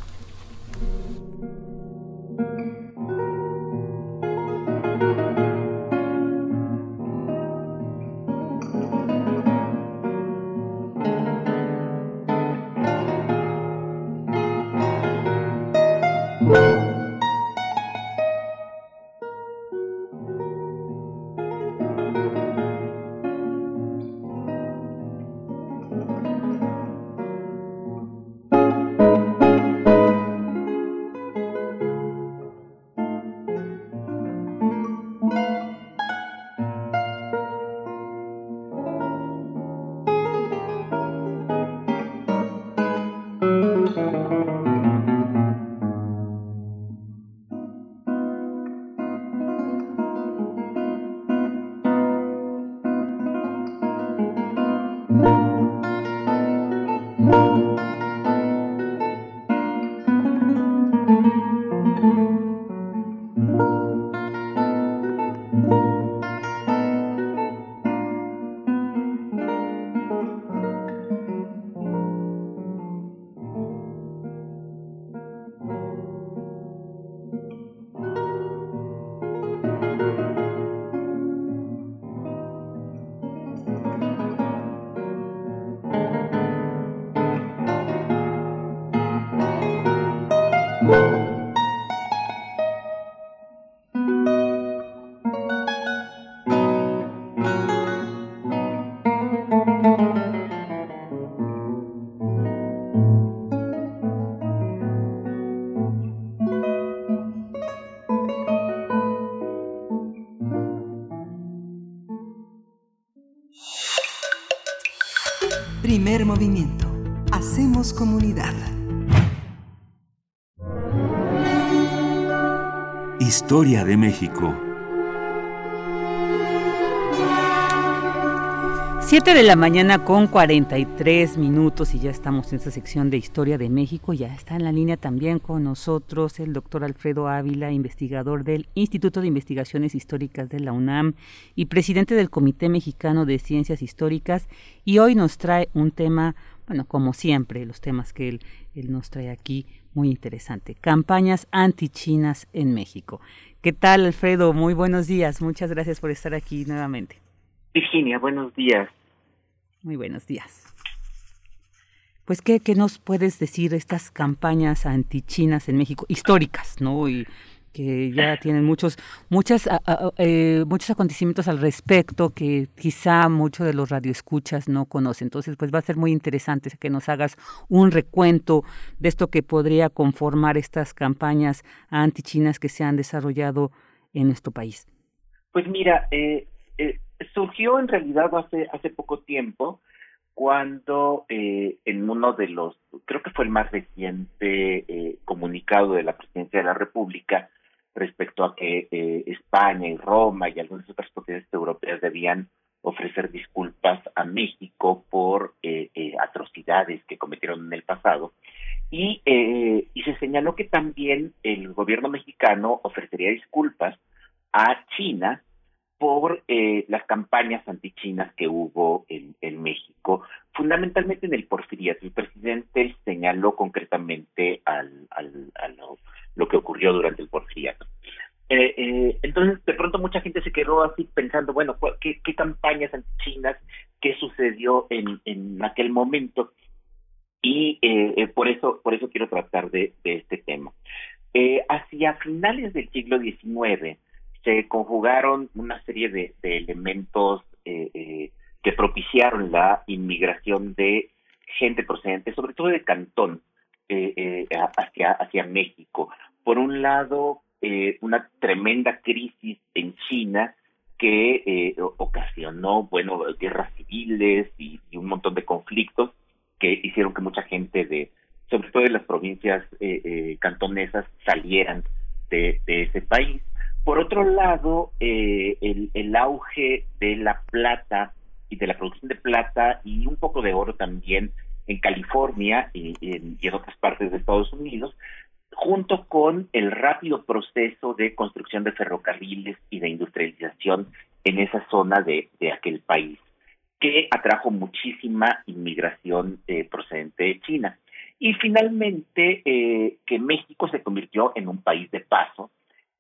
Comunidad. Historia de México. Siete de la mañana con 43 minutos y ya estamos en esta sección de Historia de México. Ya está en la línea también con nosotros el doctor Alfredo Ávila, investigador del Instituto de Investigaciones Históricas de la UNAM y presidente del Comité Mexicano de Ciencias Históricas. Y hoy nos trae un tema, bueno, como siempre, los temas que él, él nos trae aquí, muy interesante. Campañas antichinas en México. ¿Qué tal, Alfredo? Muy buenos días. Muchas gracias por estar aquí nuevamente. Virginia, buenos días. Muy buenos días. Pues, ¿qué, ¿qué, nos puedes decir de estas campañas antichinas en México, históricas, ¿no? Y que ya tienen muchos, muchas, eh, muchos acontecimientos al respecto que quizá muchos de los radioescuchas no conocen. Entonces, pues va a ser muy interesante que nos hagas un recuento de esto que podría conformar estas campañas antichinas que se han desarrollado en nuestro país. Pues mira, eh, eh surgió en realidad hace, hace poco tiempo cuando eh, en uno de los, creo que fue el más reciente eh, comunicado de la Presidencia de la República respecto a que eh, España y Roma y algunas otras potencias europeas debían ofrecer disculpas a México por eh, eh, atrocidades que cometieron en el pasado. Y, eh, y se señaló que también el gobierno mexicano ofrecería disculpas a China por eh, las campañas antichinas que hubo en, en México, fundamentalmente en el porfiriato. El presidente señaló concretamente al, al, a lo, lo que ocurrió durante el porfiriato. Eh, eh, entonces, de pronto mucha gente se quedó así pensando, bueno, ¿qué, qué campañas antichinas, qué sucedió en, en aquel momento? Y eh, eh, por eso por eso quiero tratar de, de este tema. Eh, hacia finales del siglo XIX se conjugaron una serie de, de elementos eh, eh, que propiciaron la inmigración de gente procedente, sobre todo de Cantón, eh, eh, hacia, hacia México. Por un lado, eh, una tremenda crisis en China que eh, ocasionó, bueno, guerras civiles y, un montón de conflictos que hicieron que mucha gente de, sobre todo de las provincias cantonesas, salieran de, ese país. Por otro lado, eh, el, auge de la plata y de la producción de plata y un poco de oro también en California y, en, otras partes de Estados Unidos junto con el rápido proceso de construcción de ferrocarriles y de industrialización en esa zona de, de aquel país, que atrajo muchísima inmigración eh, procedente de China. Y finalmente, eh, que México se convirtió en un país de paso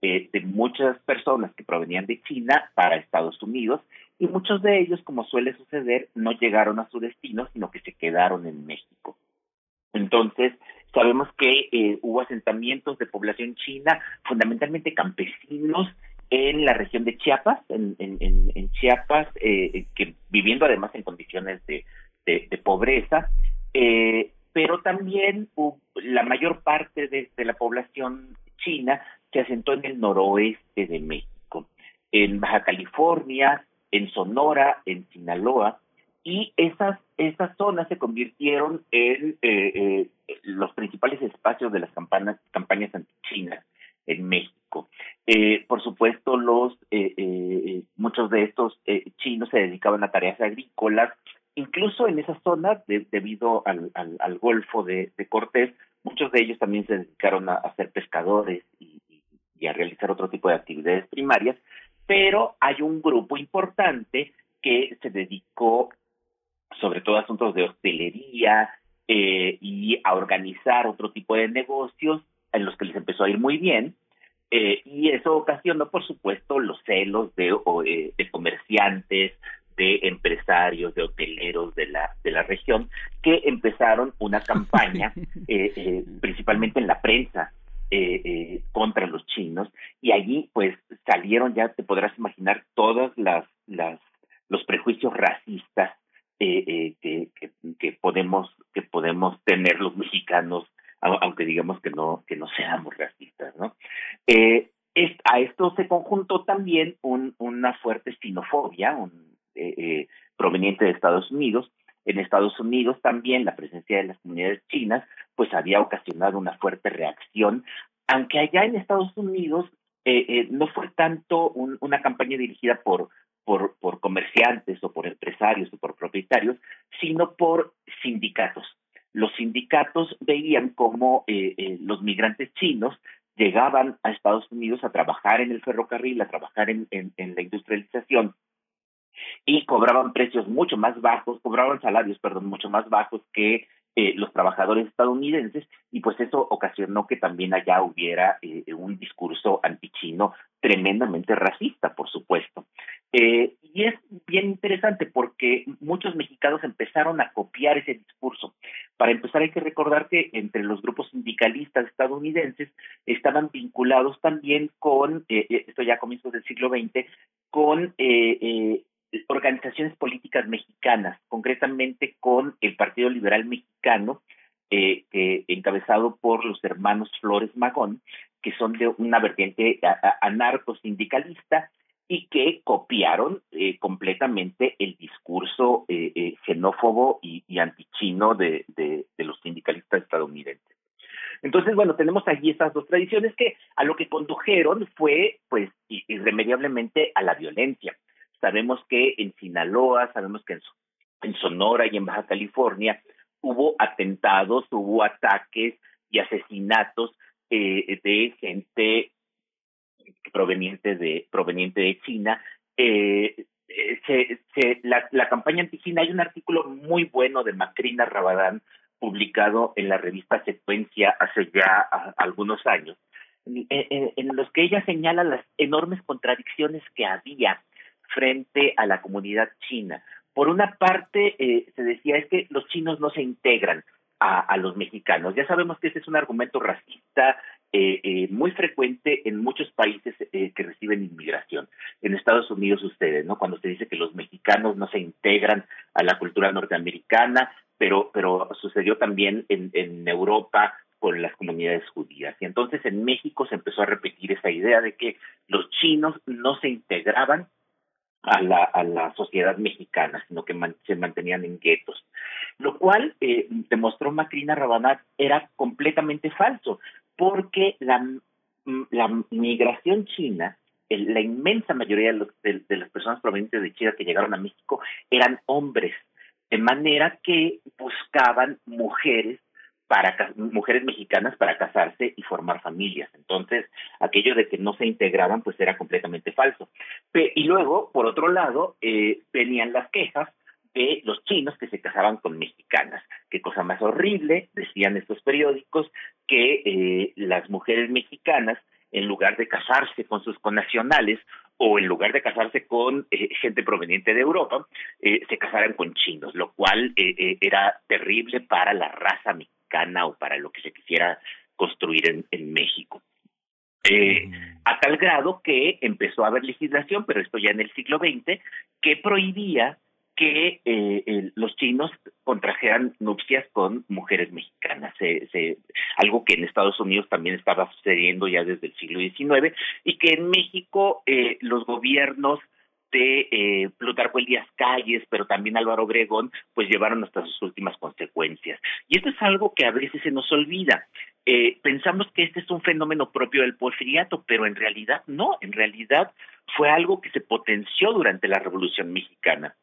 eh, de muchas personas que provenían de China para Estados Unidos, y muchos de ellos, como suele suceder, no llegaron a su destino, sino que se quedaron en México. Entonces, Sabemos que eh, hubo asentamientos de población china, fundamentalmente campesinos, en la región de Chiapas, en, en, en Chiapas, eh, que viviendo además en condiciones de, de, de pobreza, eh, pero también uh, la mayor parte de, de, la población china se asentó en el noroeste de México, en Baja California, en Sonora, en Sinaloa, y esas esas zonas se convirtieron en eh, eh, los principales espacios de las campañas campañas antichinas en México. Eh, por supuesto, los eh, muchos de estos chinos se dedicaban a tareas agrícolas, incluso en esas zonas, de, debido al, al, Golfo de, de, Cortés, muchos de ellos también se dedicaron a, a ser pescadores y, y, a realizar otro tipo de actividades primarias, pero hay un grupo importante que se dedicó sobre todo asuntos de hostelería eh, y a organizar otro tipo de negocios en los que les empezó a ir muy bien. Eh, y eso ocasionó, por supuesto, los celos de, eh, de comerciantes, de empresarios, de hoteleros de la, de la región, que empezaron una campaña, [LAUGHS] eh, eh, principalmente en la prensa, eh, eh, contra los chinos, y allí pues salieron, ya te podrás imaginar, todas las, las los prejuicios racistas eh, eh, que, que, que, podemos que podemos tener los mexicanos aunque digamos que no que no seamos racistas no eh, es, a esto se conjuntó también un, una fuerte xenofobia un, proveniente de Estados Unidos en Estados Unidos también la presencia de las comunidades chinas pues había ocasionado una fuerte reacción aunque allá en Estados Unidos eh, eh, no fue tanto un, una campaña dirigida por por, comerciantes o por empresarios o por propietarios, sino por sindicatos. Los sindicatos veían cómo eh, eh, los migrantes chinos llegaban a Estados Unidos a trabajar en el ferrocarril, a trabajar en, en, en la industrialización y cobraban precios mucho más bajos, cobraban salarios, perdón, mucho más bajos que eh, los trabajadores estadounidenses y pues eso ocasionó que también allá hubiera eh, un discurso antichino tremendamente racista, por supuesto. Eh, y es bien interesante porque muchos mexicanos empezaron a copiar ese discurso. Para empezar hay que recordar que entre los grupos sindicalistas estadounidenses estaban vinculados también con, eh, esto ya a comienzos del siglo XX, con organizaciones políticas mexicanas, concretamente con el Partido Liberal Mexicano, eh, encabezado por los hermanos Flores Magón, que son de una vertiente anarco-sindicalista, y que copiaron eh, completamente el discurso eh, eh, xenófobo y, antichino de, de, los sindicalistas estadounidenses. Entonces, bueno, tenemos allí estas dos tradiciones que a lo que condujeron fue, pues, irremediablemente a la violencia. Sabemos que en Sinaloa, sabemos que en Sonora y en Baja California hubo atentados, hubo ataques y asesinatos de gente proveniente de, proveniente de China. Eh, eh, se, se, la, la campaña anti-China, hay un artículo muy bueno de Macrina Rabadán publicado en la revista Secuencia hace ya algunos años, en, los que ella señala las enormes contradicciones que había frente a la comunidad china. Por una parte, eh, se decía es que los chinos no se integran a, los mexicanos. Ya sabemos que ese es un argumento racista eh, eh, muy frecuente en muchos países eh, que reciben inmigración. En Estados Unidos ustedes, ¿no? Cuando se dice que los mexicanos no se integran a la cultura norteamericana, pero, pero sucedió también en, en Europa con las comunidades judías. Y entonces en México se empezó a repetir esa idea de que los chinos no se integraban a la, a la sociedad mexicana, sino que se mantenían en guetos. Lo cual, eh, demostró Macrina Rabanat, era completamente falso porque la, la migración china, la inmensa mayoría de, las personas provenientes de China que llegaron a México eran hombres, de manera que buscaban mujeres para mujeres mexicanas para casarse y formar familias. Entonces, aquello de que no se integraban, pues era completamente falso. y luego, por otro lado, eh, venían las quejas de los chinos que se casaban con mexicanas. Qué cosa más horrible, decían estos periódicos, que eh, las mujeres mexicanas, en lugar de casarse con sus connacionales o en lugar de casarse con eh, gente proveniente de Europa, eh, se casaran con chinos, lo cual era terrible para la raza mexicana o para lo que se quisiera construir en, en México. Mm. a tal grado que empezó a haber legislación, pero esto ya en el siglo XX, que prohibía que eh, los chinos contrajeran nupcias con mujeres mexicanas, algo que en Estados Unidos también estaba sucediendo ya desde el siglo XIX y que en México eh, los gobiernos de eh, Plutarco Elías Calles, pero también Álvaro Obregón, pues llevaron hasta sus últimas consecuencias. Y esto es algo que a veces se nos olvida. Eh, pensamos que este es un fenómeno propio del porfiriato, pero en realidad no, en realidad fue algo que se potenció durante la Revolución Mexicana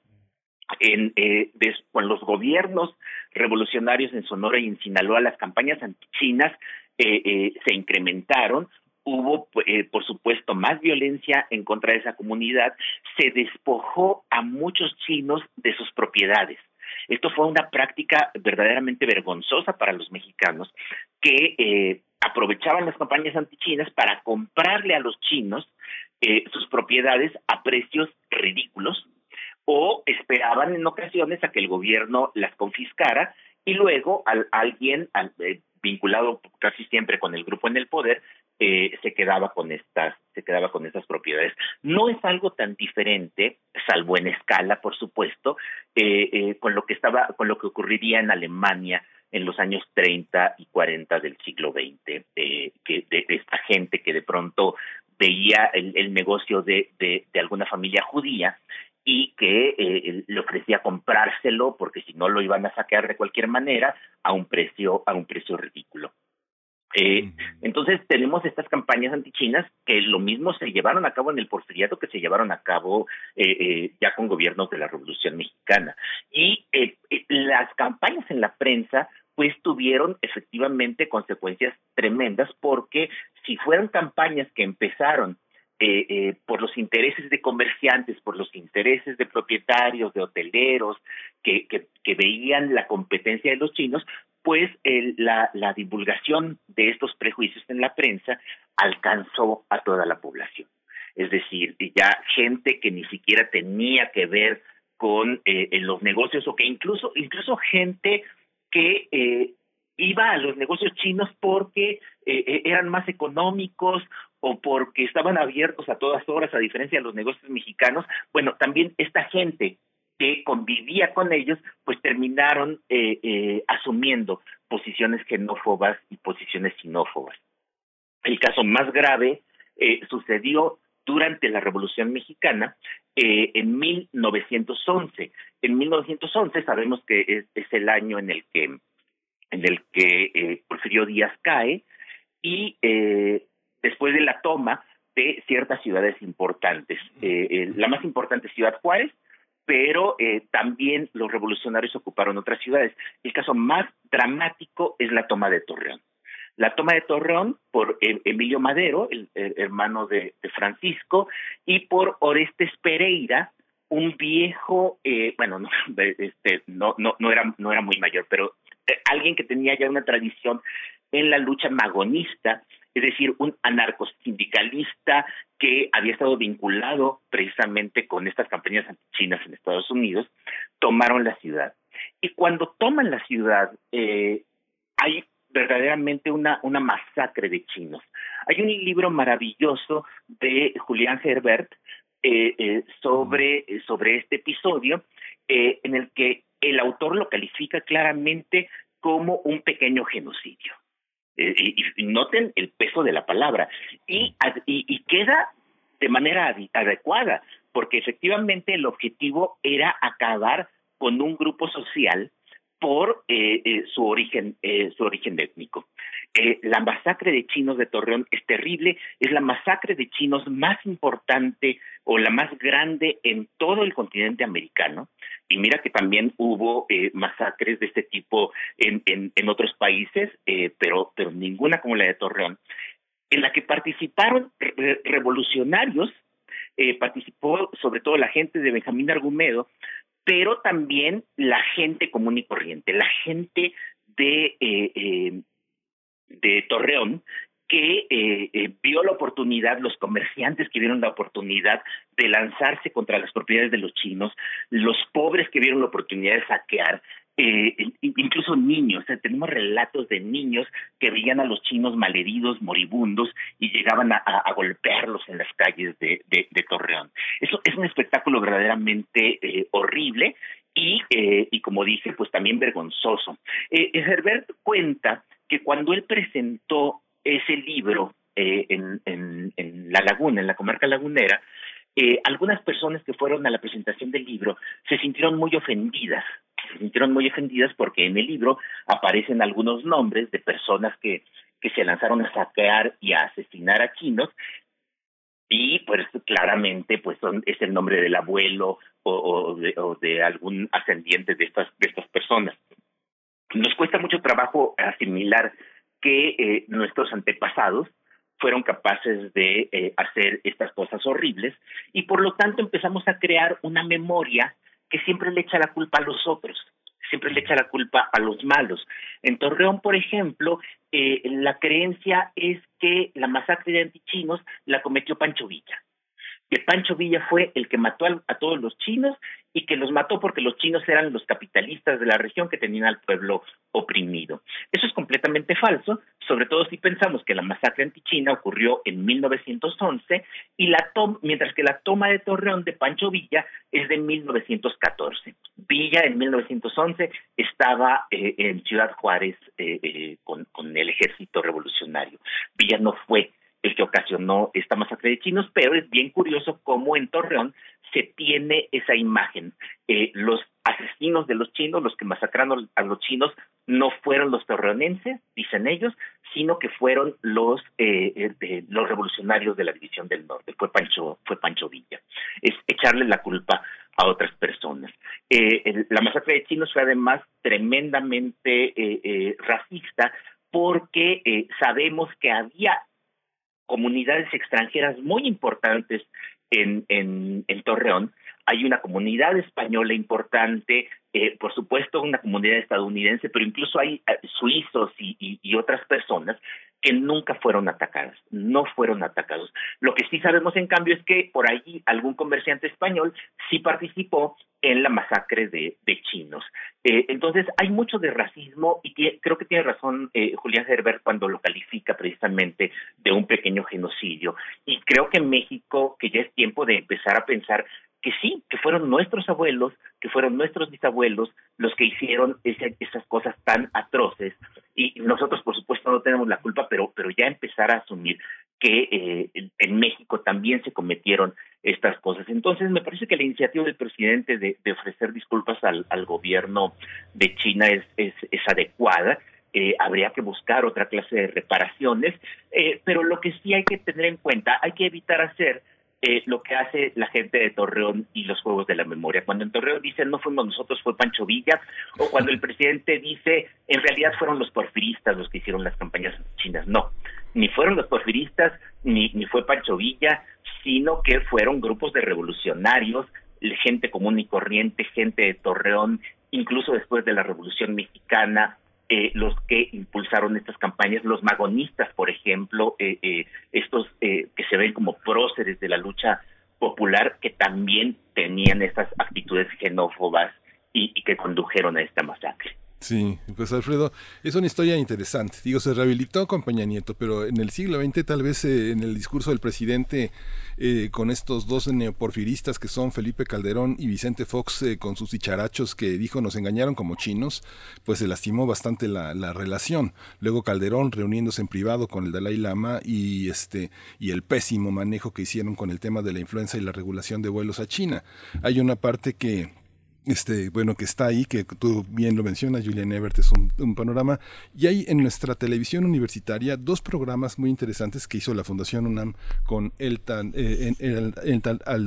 en, eh, con los gobiernos revolucionarios en Sonora y en Sinaloa, las campañas antichinas eh, eh, se incrementaron, hubo, eh, por supuesto, más violencia en contra de esa comunidad, se despojó a muchos chinos de sus propiedades. Esto fue una práctica verdaderamente vergonzosa para los mexicanos que eh, aprovechaban las campañas antichinas para comprarle a los chinos eh, sus propiedades a precios ridículos, o esperaban en ocasiones a que el gobierno las confiscara y luego al, alguien eh, vinculado casi siempre con el grupo en el poder eh, se quedaba con estas se quedaba con estas propiedades no es algo tan diferente salvo en escala por supuesto eh, con lo que estaba con lo que ocurriría en Alemania en los años 30 y 40 del siglo XX que de, esta gente que de pronto veía el, el negocio de, de, de alguna familia judía y que eh, le ofrecía comprárselo porque si no lo iban a saquear de cualquier manera a un precio a un precio ridículo. Eh, entonces tenemos estas campañas antichinas que lo mismo se llevaron a cabo en el porfiriato que se llevaron a cabo eh, ya con gobiernos de la Revolución Mexicana. Y las campañas en la prensa pues tuvieron efectivamente consecuencias tremendas porque si fueran campañas que empezaron eh, eh, por los intereses de comerciantes, por los intereses de propietarios, de hoteleros, que, que, veían la competencia de los chinos, pues la, la divulgación de estos prejuicios en la prensa alcanzó a toda la población. Es decir, ya gente que ni siquiera tenía que ver con eh, los negocios o que incluso incluso gente que eh, iba a los negocios chinos porque eh, eh, eran más económicos o porque estaban abiertos a todas horas, a diferencia de los negocios mexicanos, bueno, también esta gente que convivía con ellos, pues terminaron eh, eh, asumiendo posiciones xenófobas y posiciones sinófobas. El caso más grave eh, sucedió durante la Revolución Mexicana eh, en 1911. En 1911 sabemos que es, el año en el que en el que eh, Porfirio Díaz cae y eh, después de la toma de ciertas ciudades importantes. Eh, la más importante Ciudad Juárez, pero eh, también los revolucionarios ocuparon otras ciudades. El caso más dramático es la toma de Torreón. La toma de Torreón por e-, Emilio Madero, el, hermano de, Francisco, y por Orestes Pereira, un viejo, eh, bueno, no, [LAUGHS] este, no, no, no, era, no era muy mayor, pero eh, alguien que tenía ya una tradición en la lucha magonista, es decir, un anarcosindicalista que había estado vinculado precisamente con estas campañas antichinas en Estados Unidos, tomaron la ciudad. Y cuando toman la ciudad, eh, hay verdaderamente una, una masacre de chinos. Hay un libro maravilloso de Julián Herbert eh, eh, sobre, sobre este episodio, en el que el autor lo califica claramente como un pequeño genocidio. Eh, y, noten el peso de la palabra. Y, y, queda de manera adecuada, porque efectivamente el objetivo era acabar con un grupo social por eh, eh, su origen su origen étnico. la masacre de chinos de Torreón es terrible, es la masacre de chinos más importante o la más grande en todo el continente americano. Y mira que también hubo eh, masacres de este tipo en, en, otros países, eh, pero, pero ninguna como la de Torreón, en la que participaron revolucionarios, eh, participó sobre todo la gente de Benjamín Argumedo, pero también la gente común y corriente, la gente de, de Torreón, que eh, eh, vio la oportunidad, los comerciantes que vieron la oportunidad de lanzarse contra las propiedades de los chinos, los pobres que vieron la oportunidad de saquear, eh, incluso niños, tenemos relatos de niños que veían a los chinos malheridos, moribundos, y llegaban a, golpearlos en las calles de, Torreón. Eso es un espectáculo verdaderamente horrible y, y, como dije, pues también vergonzoso. Herbert cuenta que cuando él presentó ese libro eh, en, en, La Laguna, en la comarca lagunera, eh, algunas personas que fueron a la presentación del libro se sintieron muy ofendidas, se sintieron muy ofendidas porque en el libro aparecen algunos nombres de personas que, que se lanzaron a saquear y a asesinar a chinos y pues claramente pues son, es el nombre del abuelo o, de, o de algún ascendiente de estas de estas personas. Nos cuesta mucho trabajo asimilar que eh, nuestros antepasados fueron capaces de eh, hacer estas cosas horribles y por lo tanto empezamos a crear una memoria que siempre le echa la culpa a los otros, siempre le echa la culpa a los malos. En Torreón, por ejemplo, eh, la creencia es que la masacre de antichinos la cometió Pancho Villa que Pancho Villa fue el que mató a, todos los chinos y que los mató porque los chinos eran los capitalistas de la región que tenían al pueblo oprimido. Eso es completamente falso, sobre todo si pensamos que la masacre antichina ocurrió en 1911 y la mientras que la toma de Torreón de Pancho Villa es de 1914. Villa en 1911 estaba eh, en Ciudad Juárez eh, eh, con, con el ejército revolucionario. Villa no fue el que ocasionó esta masacre de chinos, pero es bien curioso cómo en Torreón se tiene esa imagen. Eh, los asesinos de los chinos, los que masacraron a los chinos, no fueron los torreonenses, dicen ellos, sino que fueron los eh, eh, los revolucionarios de la División del Norte. Fue Pancho, fue Pancho Villa. Es echarle la culpa a otras personas. la masacre de chinos fue además tremendamente racista porque sabemos que había comunidades extranjeras muy importantes en, en, Torreón. Hay una comunidad española importante, eh, por supuesto una comunidad estadounidense, pero incluso hay eh, suizos y, otras personas que nunca fueron atacadas, no fueron atacados. Lo que sí sabemos en cambio es que por ahí algún comerciante español sí participó en la masacre de, de chinos. Eh, entonces hay mucho de racismo y creo que tiene razón eh, Julián Herbert cuando lo califica precisamente de un pequeño genocidio. Y creo que en México, que ya es tiempo de empezar a pensar que sí, que fueron nuestros abuelos, que fueron nuestros bisabuelos los que hicieron esas cosas tan atroces y nosotros por supuesto no tenemos la culpa, pero, pero ya empezar a asumir que eh, en México también se cometieron estas cosas. Entonces me parece que la iniciativa del presidente de, ofrecer disculpas al, gobierno de China es, es, es adecuada. Eh, habría que buscar otra clase de reparaciones, eh, pero lo que sí hay que tener en cuenta, hay que evitar hacer eh, lo que hace la gente de Torreón y los Juegos de la Memoria. Cuando en Torreón dicen no fuimos nosotros, fue Pancho Villa, o cuando el presidente dice en realidad fueron los porfiristas los que hicieron las campañas chinas. No, ni fueron los porfiristas, ni, ni fue Pancho Villa, sino que fueron grupos de revolucionarios, gente común y corriente, gente de Torreón, incluso después de la Revolución Mexicana, eh, los que impulsaron estas campañas, los magonistas, por ejemplo, eh, eh, estos que se ven como próceres de la lucha popular, que también tenían estas actitudes xenófobas y que condujeron a esta masacre. Sí, pues Alfredo, es una historia interesante. Digo, se rehabilitó con Peña Nieto, pero en el siglo XX tal vez eh, en el discurso del presidente eh, con estos dos neoporfiristas que son Felipe Calderón y Vicente Fox eh, con sus dicharachos que dijo nos engañaron como chinos, pues se lastimó bastante la, la, relación. Luego Calderón reuniéndose en privado con el Dalai Lama y este y el pésimo manejo que hicieron con el tema de la influenza y la regulación de vuelos a China. Hay una parte que este, bueno, que está ahí, que tú bien lo mencionas, Julian Ebert es un, panorama. Y hay en nuestra televisión universitaria dos programas muy interesantes que hizo la Fundación UNAM con el, eh,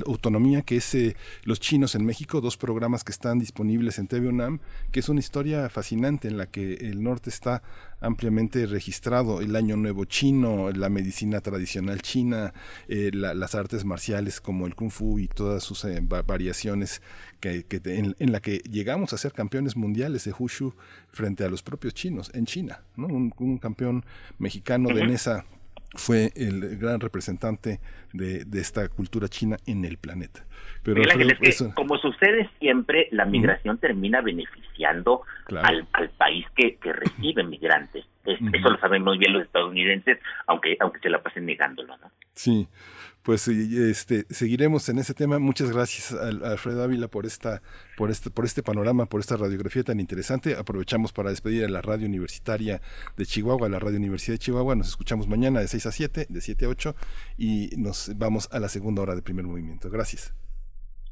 Autonomía, que es eh, Los Chinos en México, dos programas que están disponibles en TV UNAM, que es una historia fascinante en la que el norte está ampliamente registrado, el Año Nuevo chino, la medicina tradicional china, eh, las artes marciales como el kung fu y todas sus variaciones que, en, la que llegamos a ser campeones mundiales de Wushu frente a los propios chinos en China. ¿no? Un, campeón mexicano de Nesa fue el gran representante de, esta cultura china en el planeta. Pero como sucede siempre, la migración termina beneficiando al, país que, recibe migrantes. Eso lo saben muy bien los estadounidenses, aunque aunque se la pasen negándolo, ¿no? Sí pues este, seguiremos en ese tema. Muchas gracias a, Alfredo Ávila por esta, por este, por este panorama, por esta radiografía tan interesante. Aprovechamos para despedir a la radio universitaria de Chihuahua, la radio Universidad de Chihuahua. Nos escuchamos mañana de 6 a 7, de 7 a 8 y nos vamos a la segunda hora de primer movimiento. Gracias.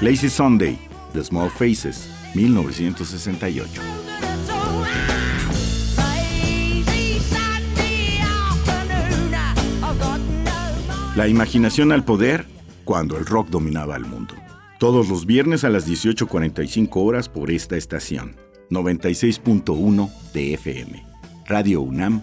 Lazy Sunday, The Small Faces, 1968. La imaginación al poder cuando el rock dominaba el mundo. Todos los viernes a las 18.45 horas por esta estación. 96.1 de FM. Radio UNAM,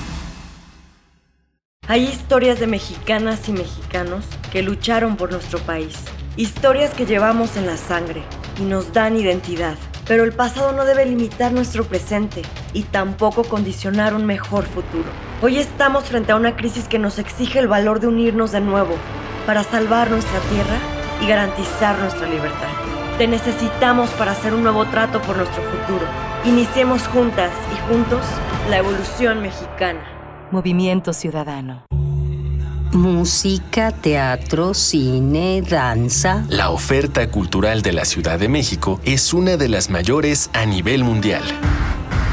Hay historias de mexicanas y mexicanos que lucharon por nuestro país. Historias que llevamos en la sangre y nos dan identidad. Pero el pasado no debe limitar nuestro presente y tampoco condicionar un mejor futuro. Hoy estamos frente a una crisis que nos exige el valor de unirnos de nuevo para salvar nuestra tierra y garantizar nuestra libertad. Te necesitamos para hacer un nuevo trato por nuestro futuro. Iniciemos juntas y juntos la evolución mexicana. Movimiento Ciudadano. Música, teatro, cine, danza. La oferta cultural de la Ciudad de México es una de las mayores a nivel mundial.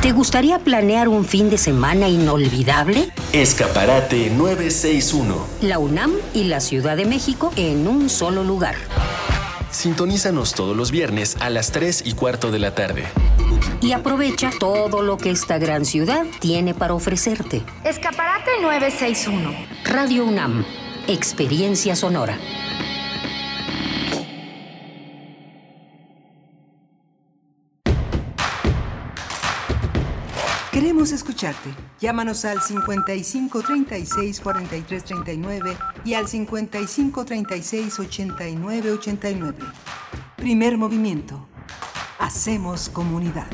¿Te gustaría planear un fin de semana inolvidable? Escaparate 961. La UNAM y la Ciudad de México en un solo lugar. Sintonízanos todos los viernes a las 3 y cuarto de la tarde. Y aprovecha todo lo que esta gran ciudad tiene para ofrecerte. Escaparate 961. Radio UNAM. Experiencia sonora. Queremos escucharte. Llámanos al 55 36 43 39 y al 55 36 89 89. Primer movimiento. Hacemos comunidad.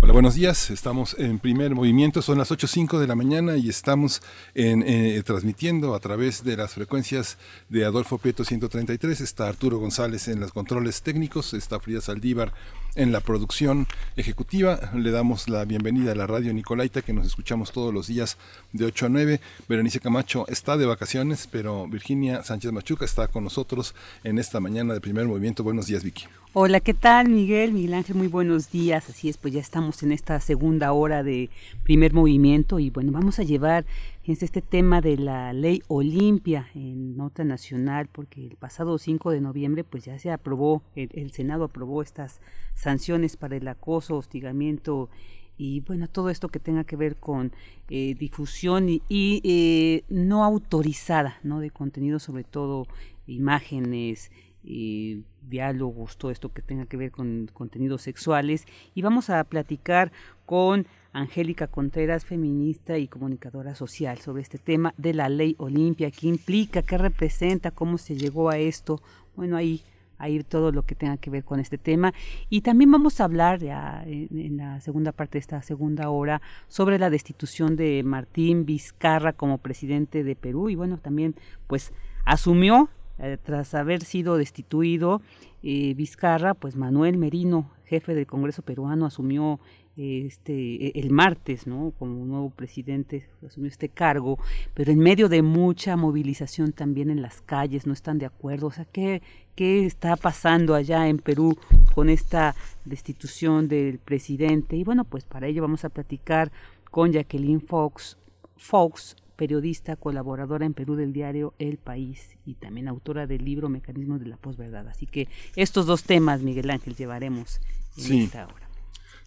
Hola, buenos días. Estamos en primer movimiento. Son las 8.05 de la mañana y estamos en, eh, transmitiendo a través de las frecuencias de Adolfo Prieto 133. Está Arturo González en los controles técnicos. Está Frida Saldívar en la producción ejecutiva. Le damos la bienvenida a la radio Nicolaita, que nos escuchamos todos los días de 8 a 9. Berenice Camacho está de vacaciones, pero Virginia Sánchez Machuca está con nosotros en esta mañana de primer movimiento. Buenos días, Vicky. Hola, ¿qué tal, Miguel? Miguel Ángel, muy buenos días. Así es, pues ya estamos en esta segunda hora de primer movimiento y bueno, vamos a llevar este tema de la ley Olimpia en nota nacional, porque el pasado 5 de noviembre pues ya se aprobó, el, Senado aprobó estas sanciones para el acoso, hostigamiento y bueno, todo esto que tenga que ver con eh, difusión y, eh, no autorizada, ¿no? De contenido, sobre todo imágenes, y diálogos, todo esto que tenga que ver con contenidos sexuales. Y vamos a platicar con Angélica Contreras, feminista y comunicadora social, sobre este tema de la ley Olimpia, qué implica, qué representa, cómo se llegó a esto. Bueno, ahí ahí todo lo que tenga que ver con este tema. Y también vamos a hablar ya en, la segunda parte de esta segunda hora sobre la destitución de Martín Vizcarra como presidente de Perú. Y bueno, también pues asumió eh, tras haber sido destituido eh, Vizcarra, pues Manuel Merino, jefe del Congreso peruano, asumió este e, el martes, ¿no? Como nuevo presidente asumió este cargo, pero en medio de mucha movilización también en las calles, no están de acuerdo, o sea, ¿qué, qué está pasando allá en Perú con esta destitución del presidente? Y bueno, pues para ello vamos a platicar con Jacqueline Fox, Fox periodista, colaboradora en Perú del diario El País y también autora del libro Mecanismos de la Posverdad. Así que estos dos temas, Miguel Ángel, llevaremos en esta hora.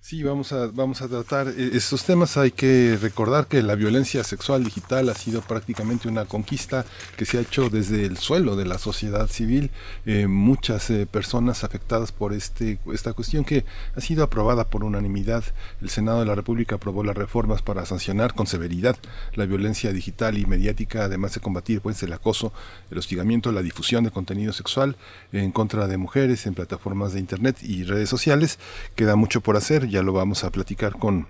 Sí, vamos a, vamos a tratar eh, estos temas. Hay que recordar que la violencia sexual digital ha sido prácticamente una conquista que se ha hecho desde el suelo de la sociedad civil. Eh, muchas eh, personas afectadas por este, esta cuestión que ha sido aprobada por unanimidad. El Senado de la República aprobó las reformas para sancionar con severidad la violencia digital y mediática, además de combatir pues, el acoso, el hostigamiento, la difusión de contenido sexual en contra de mujeres en plataformas de Internet y redes sociales. Queda mucho por hacer ya lo vamos a platicar con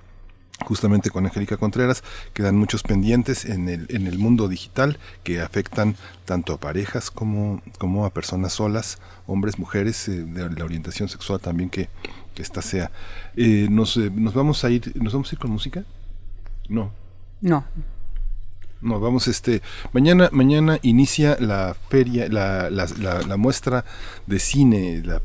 justamente con Angélica Contreras, quedan muchos pendientes en el, en el mundo digital que afectan tanto a parejas como, como a personas solas, hombres, mujeres, eh, de la orientación sexual también que, que esta sea. Eh, nos, eh, nos vamos a ir, ¿nos vamos a ir con música? No. No. No, vamos, este, mañana, mañana inicia la feria, la, la, la, muestra de cine, la,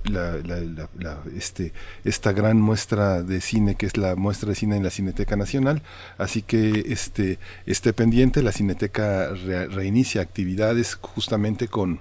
este, esta gran muestra de cine que es la muestra de cine en la Cineteca Nacional, así que este, esté pendiente, la Cineteca reinicia actividades justamente con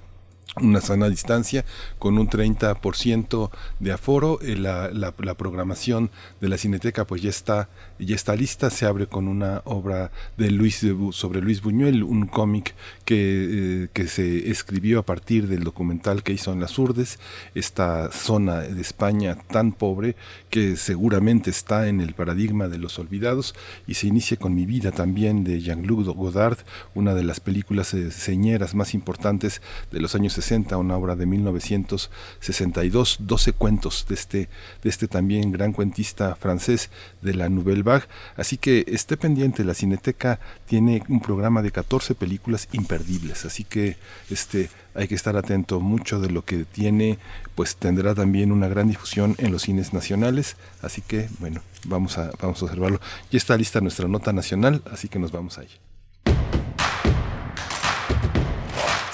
una sana distancia con un 30% de aforo. Eh, la, programación de la Cineteca pues ya está, ya está lista. Se abre con una obra de Luis sobre Luis Buñuel, un cómic que, eh, que se escribió a partir del documental que hizo en las Urdes, esta zona de España tan pobre que seguramente está en el paradigma de los olvidados y se inicia con Mi vida también de Jean-Luc Godard, una de las películas eh, señeras más importantes de los años 60, una obra de 1962, 12 cuentos de este, de este también gran cuentista francés de la Nouvelle Vague. Así que esté pendiente, la Cineteca tiene un programa de 14 películas imperdibles, así que este, hay que estar atento. Mucho de lo que tiene, pues tendrá también una gran difusión en los cines nacionales, así que bueno, vamos a, vamos a observarlo. Ya está lista nuestra nota nacional, así que nos vamos ahí.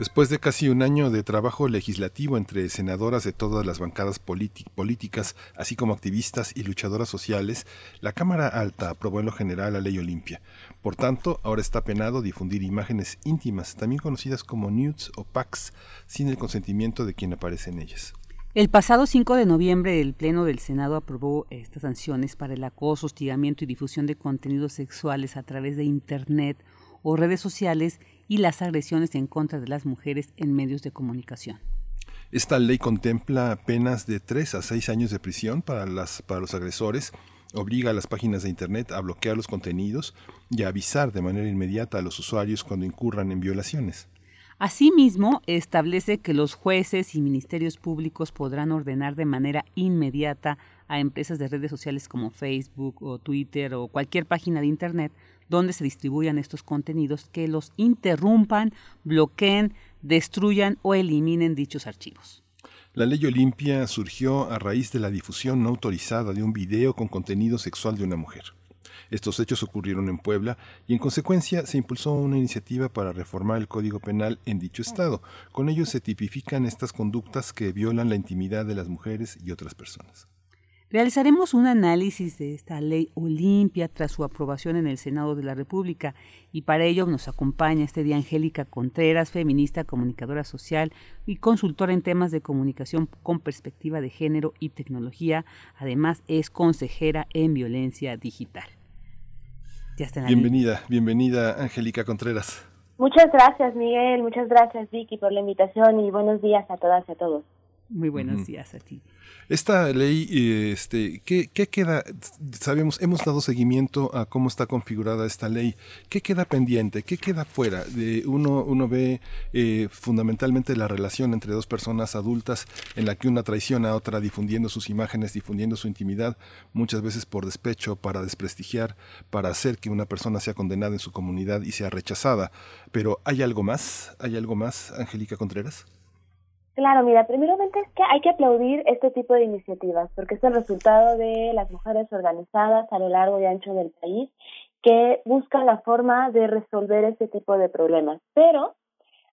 Después de casi un año de trabajo legislativo entre senadoras de todas las bancadas políticas, así como activistas y luchadoras sociales, la Cámara Alta aprobó en lo general la ley Olimpia. Por tanto, ahora está penado difundir imágenes íntimas, también conocidas como nudes o packs, sin el consentimiento de quien aparece en ellas. El pasado 5 de noviembre, el Pleno del Senado aprobó estas sanciones para el acoso, hostigamiento y difusión de contenidos sexuales a través de Internet o redes sociales y las agresiones en contra de las mujeres en medios de comunicación. Esta ley contempla penas de 3 a 6 años de prisión para, las, para los agresores, obliga a las páginas de Internet a bloquear los contenidos y a avisar de manera inmediata a los usuarios cuando incurran en violaciones. Asimismo, establece que los jueces y ministerios públicos podrán ordenar de manera inmediata a empresas de redes sociales como Facebook o Twitter o cualquier página de Internet donde se distribuyan estos contenidos que los interrumpan, bloqueen, destruyan o eliminen dichos archivos. La ley Olimpia surgió a raíz de la difusión no autorizada de un video con contenido sexual de una mujer. Estos hechos ocurrieron en Puebla y en consecuencia se impulsó una iniciativa para reformar el Código Penal en dicho estado. Con ello se tipifican estas conductas que violan la intimidad de las mujeres y otras personas. Realizaremos un análisis de esta ley Olimpia tras su aprobación en el Senado de la República y para ello nos acompaña este día Angélica Contreras, feminista, comunicadora social y consultora en temas de comunicación con perspectiva de género y tecnología. Además es consejera en violencia digital. bienvenida, bienvenida Angélica Contreras. Muchas gracias Miguel, muchas gracias Vicky por la invitación y buenos días a todas y a todos. Muy buenos días a ti. Esta ley, este, ¿qué, ¿qué, queda? Sabemos, hemos dado seguimiento a cómo está configurada esta ley. ¿Qué queda pendiente? ¿Qué queda fuera? De uno, uno ve eh, fundamentalmente la relación entre dos personas adultas en la que una traiciona a otra difundiendo sus imágenes, difundiendo su intimidad, muchas veces por despecho, para desprestigiar, para hacer que una persona sea condenada en su comunidad y sea rechazada. Pero ¿hay algo más? ¿Hay algo más, Angélica Contreras? Claro, mira, primeramente es que hay que aplaudir este tipo de iniciativas, porque es el resultado de las mujeres organizadas a lo largo y ancho del país que buscan la forma de resolver este tipo de problemas. Pero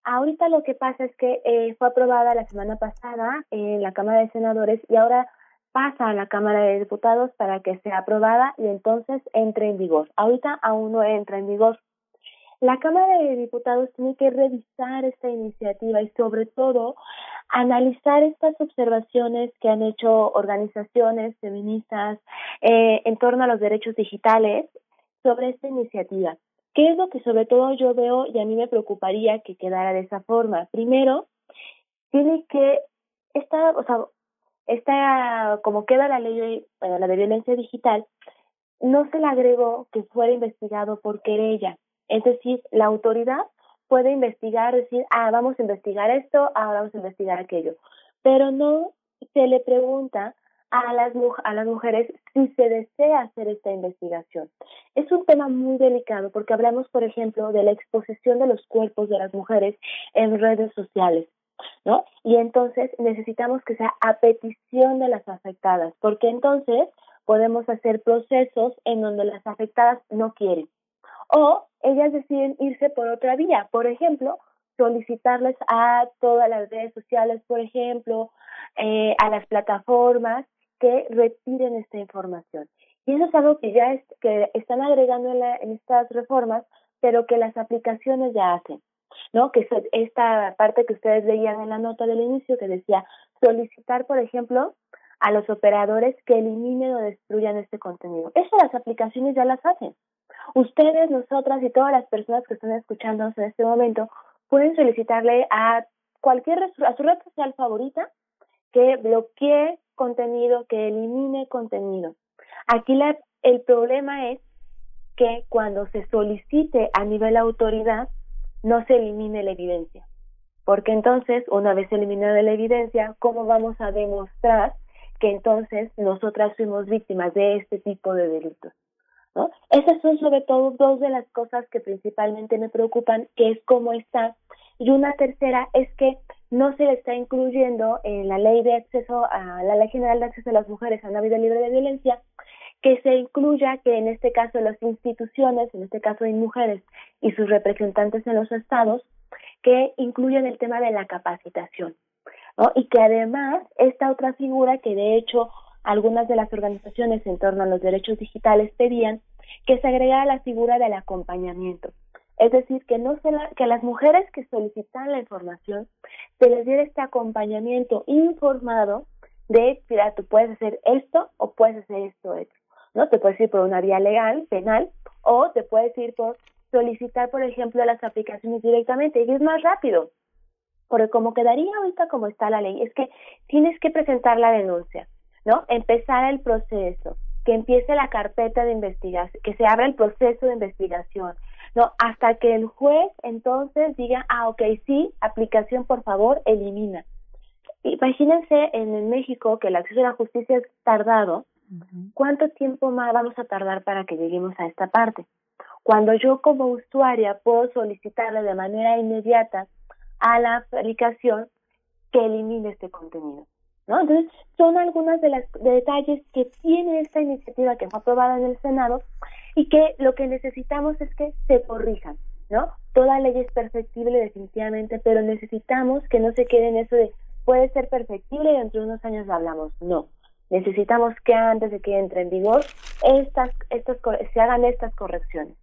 ahorita lo que pasa es que eh, fue aprobada la semana pasada en la Cámara de Senadores y ahora pasa a la Cámara de Diputados para que sea aprobada y entonces entre en vigor. Ahorita aún no entra en vigor. La Cámara de Diputados tiene que revisar esta iniciativa y sobre todo analizar estas observaciones que han hecho organizaciones feministas eh, en torno a los derechos digitales sobre esta iniciativa. ¿Qué es lo que sobre todo yo veo y a mí me preocuparía que quedara de esa forma? Primero, tiene que esta, o sea, esta, como queda la ley, la de violencia digital, no se le agregó que fuera investigado por querella. Es decir, la autoridad puede investigar, decir, ah, vamos a investigar esto, ah, vamos a investigar aquello, pero no se le pregunta a las, a las mujeres si se desea hacer esta investigación. Es un tema muy delicado porque hablamos, por ejemplo, de la exposición de los cuerpos de las mujeres en redes sociales. ¿No? Y entonces necesitamos que sea a petición de las afectadas, porque entonces podemos hacer procesos en donde las afectadas no quieren o ellas deciden irse por otra vía, por ejemplo, solicitarles a todas las redes sociales, por ejemplo, eh, a las plataformas que retiren esta información. Y eso es algo que ya es, que están agregando en, en estas reformas, pero que las aplicaciones ya hacen. ¿no? Que esta parte que ustedes veían en la nota del inicio que decía solicitar, por ejemplo, a los operadores que eliminen o destruyan este contenido. Eso las aplicaciones ya las hacen. Ustedes, nosotras y todas las personas que están escuchándonos en este momento pueden solicitarle a cualquier a su red social favorita que bloquee contenido, que elimine contenido. Aquí la, el problema es que cuando se solicite a nivel autoridad no se elimine la evidencia. Porque entonces, una vez eliminada la evidencia, ¿cómo vamos a demostrar que entonces nosotras fuimos víctimas de este tipo de delitos? ¿No? Esas son sobre todo dos de las cosas que principalmente me preocupan, que es cómo está. Y una tercera es que no se le está incluyendo en la ley de acceso a la ley general de acceso a las mujeres a una vida libre de violencia que se incluya que en este caso las instituciones, en este caso hay mujeres y sus representantes en los estados, que incluyan el tema de la capacitación. ¿no? Y que además esta otra figura que de hecho algunas de las organizaciones en torno a los derechos digitales pedían que se agregara la figura del acompañamiento. Es decir, que no se que las mujeres que solicitan la información se les diera este acompañamiento informado de, mira, tú puedes hacer esto o puedes hacer esto otro. ¿no? Te puedes ir por una vía legal, penal, o te puedes ir por solicitar, por ejemplo, las aplicaciones directamente y es más rápido. Porque como quedaría ahorita como está la ley, es que tienes que presentar la denuncia, ¿no? Empezar el proceso, que empiece la carpeta de investigación, que se abra el proceso de investigación, ¿no? Hasta que el juez entonces diga, ah, ok, sí, aplicación, por favor, elimina. Imagínense en México que el acceso a la justicia es tardado, ¿cuánto tiempo más vamos a tardar para que lleguemos a esta parte? Cuando yo como usuaria puedo solicitarle de manera inmediata a la aplicación que elimine este contenido. ¿No? Entonces, son algunos de los detalles que tiene esta iniciativa que fue aprobada en el Senado y que lo que necesitamos es que se corrijan, ¿no? Toda ley es perfectible definitivamente, pero necesitamos que no se quede en eso de puede ser perfectible y dentro de unos años hablamos. No. Necesitamos que antes de que entre en vigor estas, estas, se hagan estas correcciones.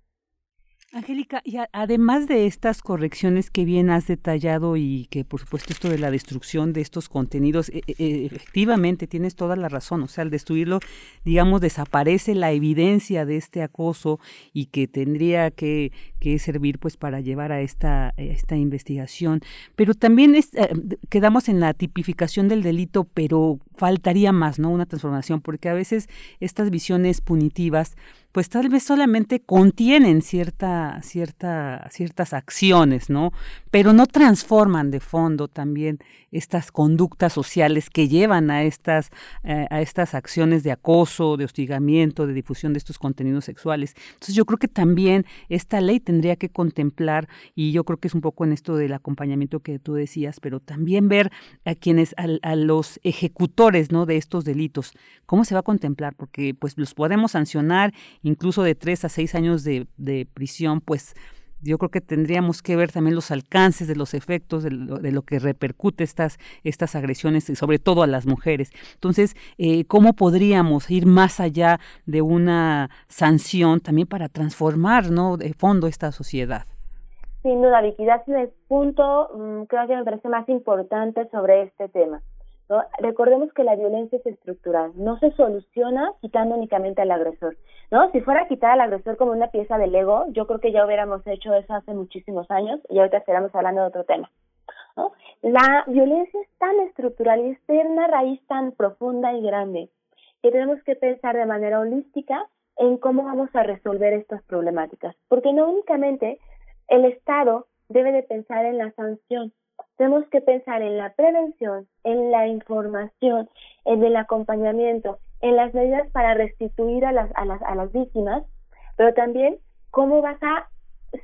Angélica, y además de estas correcciones que bien has detallado y que por supuesto esto de la destrucción de estos contenidos, e, e, efectivamente tienes toda la razón, o sea, al destruirlo, digamos, desaparece la evidencia de este acoso y que tendría que, servir pues para llevar a esta, esta investigación. Pero también es, eh, quedamos en la tipificación del delito, pero faltaría más, ¿no? Una transformación, porque a veces estas visiones punitivas pues tal vez solamente contienen cierta, cierta, ciertas acciones, ¿no? Pero no transforman de fondo también estas conductas sociales que llevan a estas, eh, a estas acciones de acoso, de hostigamiento, de difusión de estos contenidos sexuales. Entonces yo creo que también esta ley tendría que contemplar, y yo creo que es un poco en esto del acompañamiento que tú decías, pero también ver a quienes, a, a los ejecutores, ¿no? De estos delitos, cómo se va a contemplar, porque pues los podemos sancionar incluso de tres a seis años de, prisión, pues yo creo que tendríamos que ver también los alcances de los efectos de lo, que repercute estas, estas agresiones, y sobre todo a las mujeres. Entonces, eh, ¿cómo podríamos ir más allá de una sanción también para transformar ¿no? de fondo esta sociedad? Sin duda, liquidar el punto, mm, creo que me parece más importante sobre este tema. Recordemos que la violencia es estructural, no se soluciona quitando únicamente al agresor. ¿no? Si fuera a quitar al agresor como una pieza de Lego, yo creo que ya hubiéramos hecho eso hace muchísimos años y ahorita estaríamos hablando de otro tema. ¿no? La violencia es tan estructural y es una raíz tan profunda y grande que tenemos que pensar de manera holística en cómo vamos a resolver estas problemáticas, porque no únicamente el Estado debe de pensar en la sanción, tenemos que pensar en la prevención, en la información, en el acompañamiento, en las medidas para restituir a las, a las, a las víctimas, pero también cómo vas a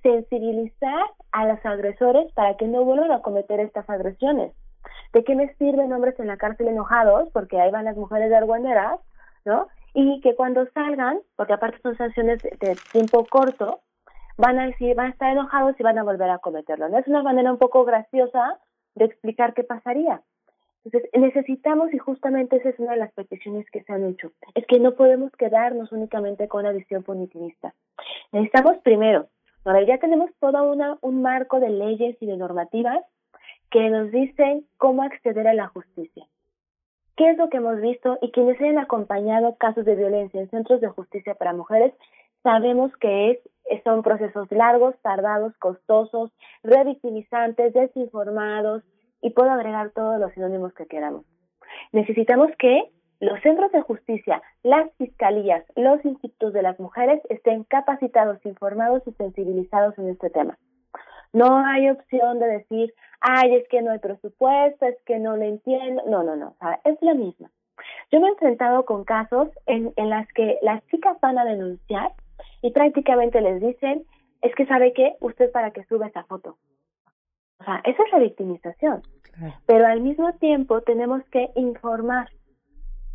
sensibilizar a los agresores para que no vuelvan a cometer estas agresiones. ¿De qué me sirven hombres en la cárcel enojados? Porque ahí van las mujeres de argüenderas, ¿no? Y que cuando salgan, porque aparte son sanciones de tiempo corto, van a decir, van a estar enojados y van a volver a cometerlo. ¿no? Es una manera un poco graciosa de explicar qué pasaría. Entonces, necesitamos, y justamente esa es una de las peticiones que se han hecho, es que no podemos quedarnos únicamente con la visión punitivista. Necesitamos primero, ahora ya tenemos todo una, un marco de leyes y de normativas que nos dicen cómo acceder a la justicia. ¿Qué es lo que hemos visto? Y quienes hayan acompañado casos de violencia en centros de justicia para mujeres, sabemos que es son procesos largos, tardados, costosos, revictimizantes, desinformados y puedo agregar todos los sinónimos que queramos. Necesitamos que los centros de justicia, las fiscalías, los institutos de las mujeres estén capacitados, informados y sensibilizados en este tema. No hay opción de decir, ay, es que no hay presupuesto, es que no lo entiendo. No, no, no, es la misma. Yo me he enfrentado con casos en, en las que las chicas van a denunciar y prácticamente les dicen, es que sabe que usted para que sube esa foto. O sea, esa es la victimización. Pero al mismo tiempo tenemos que informar.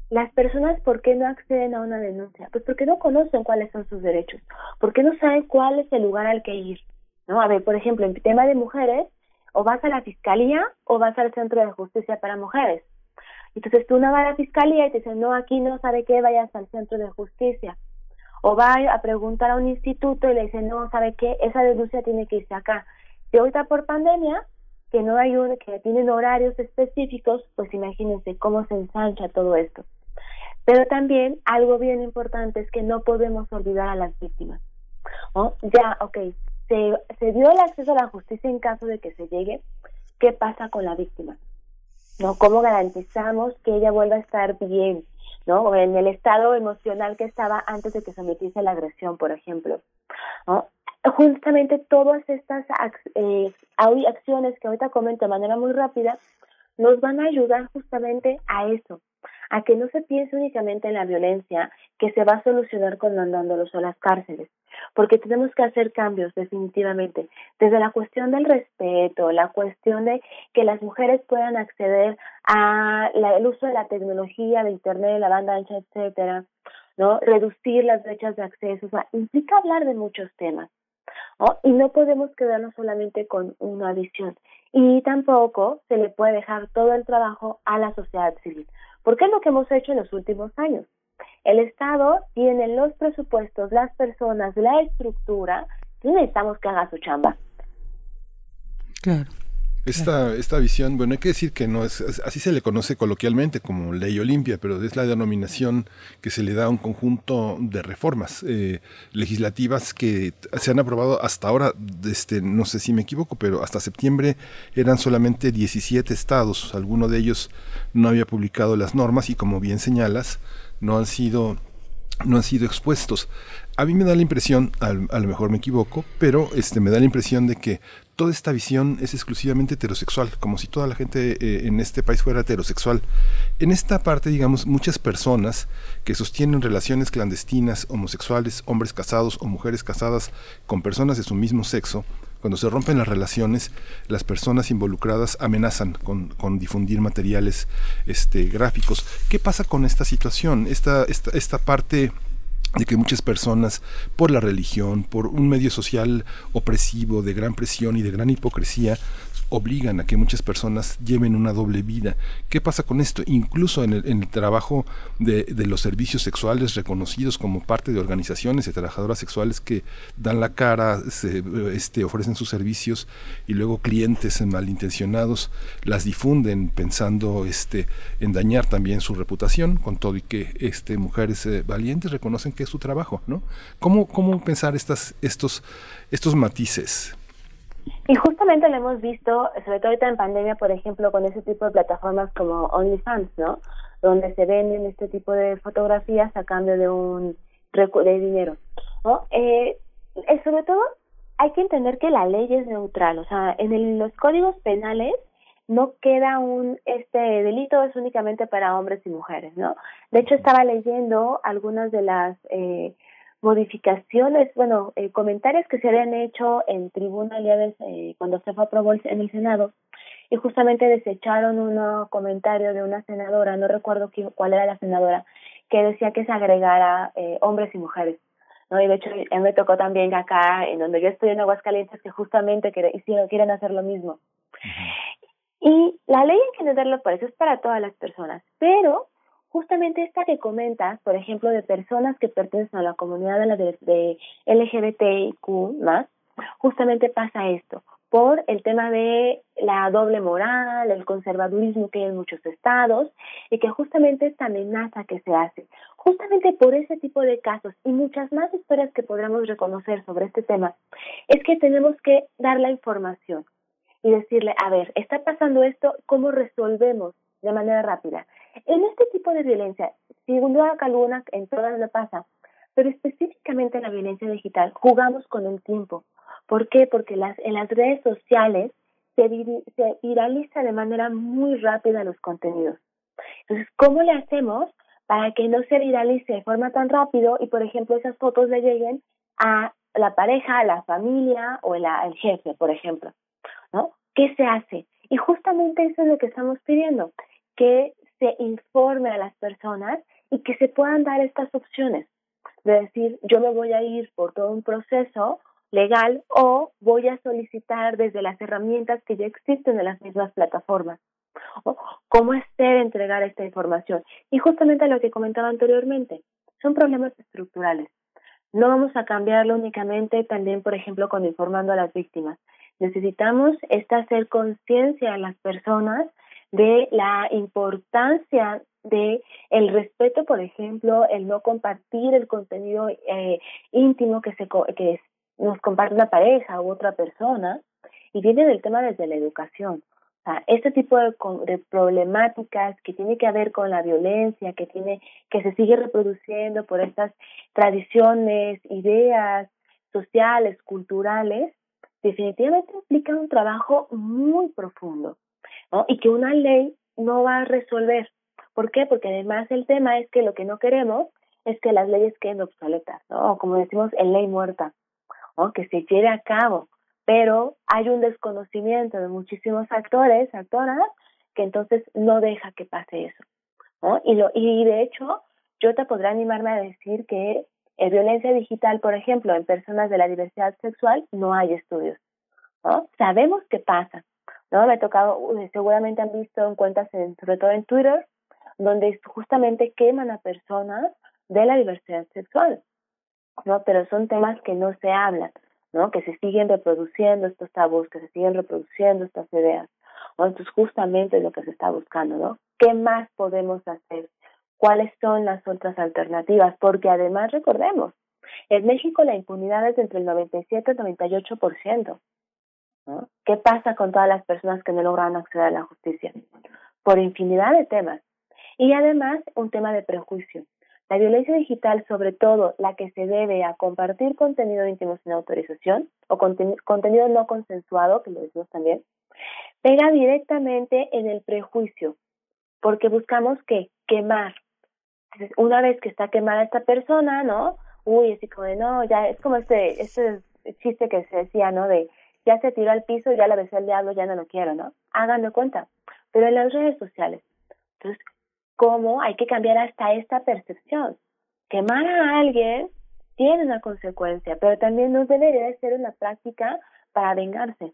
Las personas, ¿por qué no acceden a una denuncia? Pues porque no conocen cuáles son sus derechos, porque no saben cuál es el lugar al que ir. ¿no? A ver, por ejemplo, en tema de mujeres, o vas a la fiscalía o vas al centro de justicia para mujeres. Entonces tú no vas a la fiscalía y te dicen, no, aquí no sabe qué, vayas al centro de justicia. O va a preguntar a un instituto y le dicen, no, sabe qué, esa denuncia tiene que irse acá. Si ahorita por pandemia, que no hay que tienen horarios específicos, pues imagínense cómo se ensancha todo esto. Pero también algo bien importante es que no podemos olvidar a las víctimas. Ya, ok, se, se dio el acceso a la justicia en caso de que se llegue, ¿qué pasa con la víctima? ¿No? ¿Cómo garantizamos que ella vuelva a estar bien? ¿No? En el estado emocional que estaba antes de que sometiese a la agresión, por ejemplo. Justamente todas estas eh, acciones que ahorita comento de manera muy rápida nos van a ayudar justamente a eso, a que no se piense únicamente en la violencia que se va a solucionar con mandándolos a las cárceles, porque tenemos que hacer cambios definitivamente, desde la cuestión del respeto, la cuestión de que las mujeres puedan acceder al uso de la tecnología, de internet, de la banda ancha, etcétera, ¿no? Reducir las brechas de acceso, implica hablar de muchos temas. ¿no? Y no podemos quedarnos solamente con una visión. Y tampoco se le puede dejar todo el trabajo a la sociedad civil, porque es lo que hemos hecho en los últimos años. El Estado tiene los presupuestos, las personas, la estructura, y necesitamos que haga su chamba. Claro. Esta, esta visión, bueno, hay que decir que no es, así se le conoce coloquialmente como ley Olimpia, pero es la denominación que se le da a un conjunto de reformas eh, legislativas que se han aprobado hasta ahora, este, no sé si me equivoco, pero hasta septiembre eran solamente 17 estados, alguno de ellos no había publicado las normas y como bien señalas, no han sido no han sido expuestos. A mí me da la impresión, a, lo mejor me equivoco, pero este me da la impresión de que toda esta visión es exclusivamente heterosexual, como si toda la gente eh, en este país fuera heterosexual. En esta parte, digamos, muchas personas que sostienen relaciones clandestinas, homosexuales, hombres casados o mujeres casadas con personas de su mismo sexo, cuando se rompen las relaciones, las personas involucradas amenazan con, difundir materiales este, gráficos. ¿Qué pasa con esta situación? Esta, esta, esta parte de que muchas personas, por la religión, por un medio social opresivo, de gran presión y de gran hipocresía, obligan a que muchas personas lleven una doble vida. ¿Qué pasa con esto? Incluso en el, trabajo de, los servicios sexuales reconocidos como parte de organizaciones de trabajadoras sexuales que dan la cara, se, este, ofrecen sus servicios y luego clientes malintencionados las difunden pensando este, en dañar también su reputación, con todo y que este, mujeres eh, valientes reconocen que es su trabajo. ¿no? ¿Cómo, cómo pensar estas, estos, estos matices? Y justamente lo hemos visto, sobre todo ahorita en pandemia, por ejemplo, con ese tipo de plataformas como OnlyFans, ¿no? Donde se venden este tipo de fotografías a cambio de un de dinero, ¿no? Eh, eh, sobre todo hay que entender que la ley es neutral, o sea, en los códigos penales no queda un este delito es únicamente para hombres y mujeres, ¿no? De hecho estaba leyendo algunas de las eh, modificaciones, bueno, eh, comentarios que se habían hecho en tribuna el eh, cuando se fue aprobó en el Senado y justamente desecharon un comentario de una senadora, no recuerdo cuál era la senadora, que decía que se agregara eh, hombres y mujeres. ¿no? Y de hecho, me tocó también acá, en donde yo estoy en Aguascalientes, que justamente quieren hacer lo mismo. Y la ley en general, por eso es para todas las personas, pero justamente esta que comentas, por ejemplo, de personas que pertenecen a la comunidad de, la de, LGBTIQ más, justamente pasa esto, por el tema de la doble moral, el conservadurismo que hay en muchos estados y que justamente esta amenaza que se hace, justamente por ese tipo de casos y muchas más historias que podremos reconocer sobre este tema, es que tenemos que dar la información y decirle, a ver, está pasando esto, ¿cómo resolvemos de manera rápida? En este tipo de violencia, sin duda alguna, en todas lo pasa, pero específicamente en la violencia digital, jugamos con el tiempo. ¿Por qué? Porque las, en las redes sociales se, se viraliza de manera muy rápida los contenidos. Entonces, ¿cómo le hacemos para que no se viralice de forma tan rápido y, por ejemplo, esas fotos le lleguen a la pareja, a la familia o el, el jefe, por ejemplo, ¿no? ¿Qué se hace? Y justamente eso es lo que estamos pidiendo, que se informe a las personas y que se puedan dar estas opciones de decir, yo me voy a ir por todo un proceso legal o voy a solicitar desde las herramientas que ya existen en las mismas plataformas. ¿Cómo hacer entregar esta información? Y justamente lo que comentaba anteriormente, son problemas estructurales. No vamos a cambiarlo únicamente también, por ejemplo, con informando a las víctimas. Necesitamos esta hacer conciencia a las personas de la importancia de el respeto, por ejemplo, el no compartir el contenido eh, íntimo que se que nos comparte una pareja u otra persona y viene del tema desde la educación. Este tipo de, de, problemáticas que tiene que ver con la violencia, que tiene que se sigue reproduciendo por estas tradiciones, ideas sociales, culturales, definitivamente implica un trabajo muy profundo, ¿no? Y que una ley no va a resolver. ¿Por qué? Porque además el tema es que lo que no queremos es que las leyes queden obsoletas, ¿no? O como decimos, en ley muerta, ¿no? Que se lleve a cabo. Pero hay un desconocimiento de muchísimos actores, actoras, que entonces no deja que pase eso. Y, lo, y de hecho, yo te podré animarme a decir que en violencia digital, por ejemplo, en personas de la diversidad sexual, no hay estudios, ¿no? Sabemos qué pasa, ¿no? Me ha tocado, seguramente han visto en cuentas, en, sobre todo en Twitter, donde justamente queman a personas de la diversidad sexual, ¿no? Pero son temas que no se hablan, ¿no? Que se siguen reproduciendo estos tabús, que se siguen reproduciendo estas ideas. ¿no? Entonces, justamente lo que se está buscando, ¿no? ¿Qué más podemos hacer? ¿Cuáles son las otras alternativas? Porque además, recordemos, en México la impunidad es entre el 97 y el 98%. ¿no? ¿Qué pasa con todas las personas que no logran acceder a la justicia? Por infinidad de temas. Y además, un tema de prejuicio. La violencia digital, sobre todo la que se debe a compartir contenido íntimo sin autorización o contenido no consensuado, que lo decimos también, pega directamente en el prejuicio, porque buscamos que quemar. Una vez que está quemada esta persona, ¿no? Uy, así como de, no, ya es como este, este chiste que se decía, ¿no? De, ya se tiró al piso, ya la besé al diablo, ya no lo quiero, ¿no? Háganlo cuenta. Pero en las redes sociales, entonces, cómo hay que cambiar hasta esta percepción. Quemar a alguien tiene una consecuencia, pero también no debería de ser una práctica para vengarse.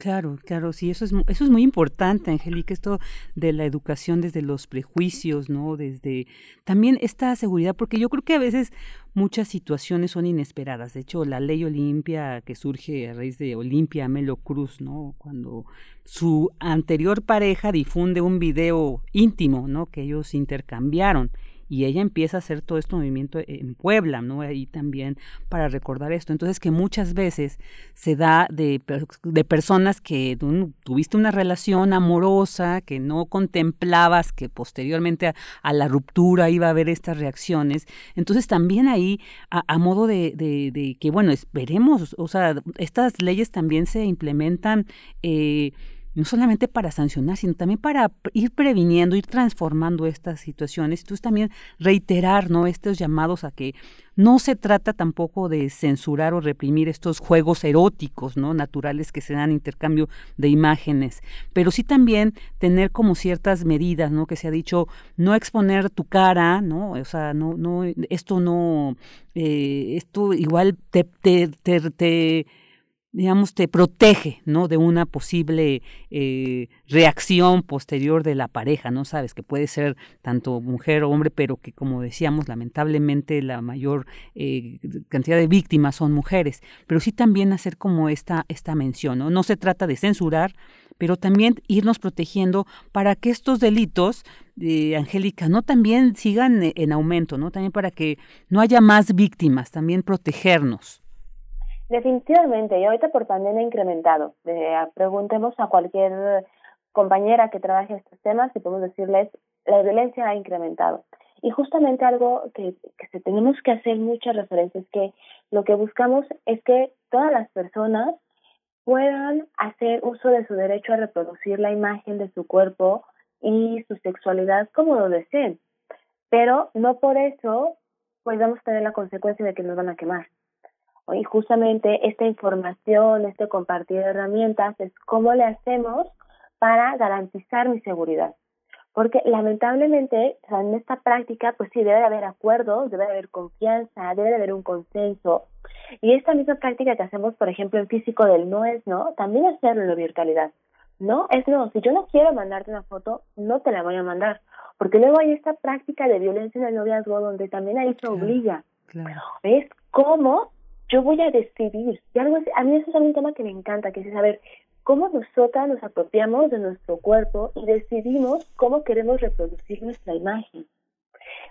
Claro, claro, sí, eso es, eso es muy importante, Angélica, esto de la educación desde los prejuicios, ¿no? Desde también esta seguridad, porque yo creo que a veces muchas situaciones son inesperadas. De hecho, la ley Olimpia que surge a raíz de Olimpia Melo Cruz, ¿no? Cuando su anterior pareja difunde un video íntimo, ¿no? Que ellos intercambiaron y ella empieza a hacer todo este movimiento en Puebla, ¿no? Ahí también para recordar esto. Entonces que muchas veces se da de, de personas que tuviste una relación amorosa, que no contemplabas que posteriormente a, la ruptura iba a haber estas reacciones. Entonces también ahí, a, modo de, de, de, que, bueno, esperemos, o sea, estas leyes también se implementan. Eh, no solamente para sancionar, sino también para ir previniendo, ir transformando estas situaciones. Entonces también reiterar ¿no? estos llamados a que no se trata tampoco de censurar o reprimir estos juegos eróticos, ¿no? naturales que se dan intercambio de imágenes, pero sí también tener como ciertas medidas, ¿no? que se ha dicho no exponer tu cara, ¿no? O sea, no, no, esto no, eh, esto igual te, te, te digamos, te protege, ¿no? De una posible eh, reacción posterior de la pareja, ¿no? Sabes que puede ser tanto mujer o hombre, pero que, como decíamos, lamentablemente la mayor eh, cantidad de víctimas son mujeres. Pero sí también hacer como esta, esta mención, ¿no? No se trata de censurar, pero también irnos protegiendo para que estos delitos, eh, Angélica, no también sigan en aumento, ¿no? También para que no haya más víctimas, también protegernos. Definitivamente, y ahorita por pandemia ha incrementado. preguntemos a cualquier compañera que trabaje estos temas y podemos decirles, la violencia ha incrementado. Y justamente algo que, que tenemos que hacer muchas referencias es que lo que buscamos es que todas las personas puedan hacer uso de su derecho a reproducir la imagen de su cuerpo y su sexualidad como lo deseen. Pero no por eso pues vamos a tener la consecuencia de que nos van a quemar. Y justamente esta información, este compartir herramientas, es cómo le hacemos para garantizar mi seguridad. Porque lamentablemente en esta práctica, pues sí, debe de haber acuerdos, debe de haber confianza, debe de haber un consenso. Y esta misma práctica que hacemos, por ejemplo, en físico del no es no, también hacerlo en la virtualidad. No es no. Si yo no quiero mandarte una foto, no te la voy a mandar. Porque luego hay esta práctica de violencia en el noviazgo donde también ahí se obliga. Claro. ¿Ves cómo yo voy a decidir? Y algo a mí eso es un tema que me encanta, que es saber cómo nosotras nos apropiamos de nuestro cuerpo y decidimos cómo queremos reproducir nuestra imagen.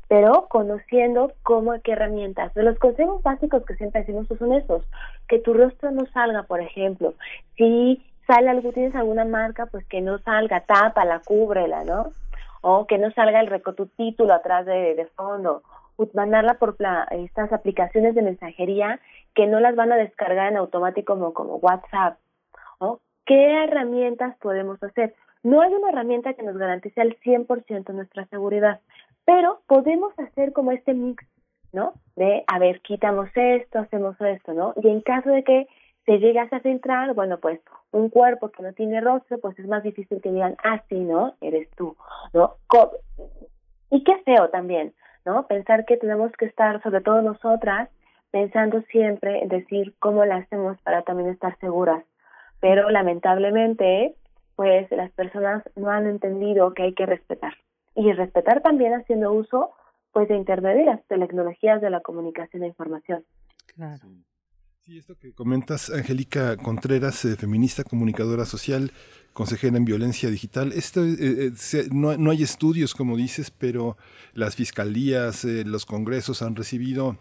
Pero conociendo cómo, qué herramientas. De los consejos básicos que siempre decimos son esos. Que tu rostro no salga, por ejemplo. Si sale algo, tienes alguna marca, pues que no salga, tápala, cúbrela, ¿no? O que no salga el tu título atrás de, de fondo. Mandarla por estas aplicaciones de mensajería que no las van a descargar en automático como, WhatsApp. ¿no? ¿Qué herramientas podemos hacer? No hay una herramienta que nos garantice al 100% nuestra seguridad, pero podemos hacer como este mix, ¿no? De, a ver, quitamos esto, hacemos esto, ¿no? Y en caso de que se llegase a filtrar, bueno, pues un cuerpo que no tiene rostro, pues es más difícil que digan, ah, sí, ¿no? Eres tú, ¿no? Y qué feo también, ¿no? Pensar que tenemos que estar, sobre todo nosotras, pensando siempre en decir cómo la hacemos para también estar seguras. Pero lamentablemente, pues las personas no han entendido que hay que respetar. Y respetar también haciendo uso pues de Internet y las tecnologías de la comunicación e información. Claro. Sí, esto que comentas, Angélica Contreras, eh, feminista, comunicadora social, consejera en violencia digital. Esto, eh, eh, no, no, hay estudios, como dices, pero las fiscalías, los congresos han recibido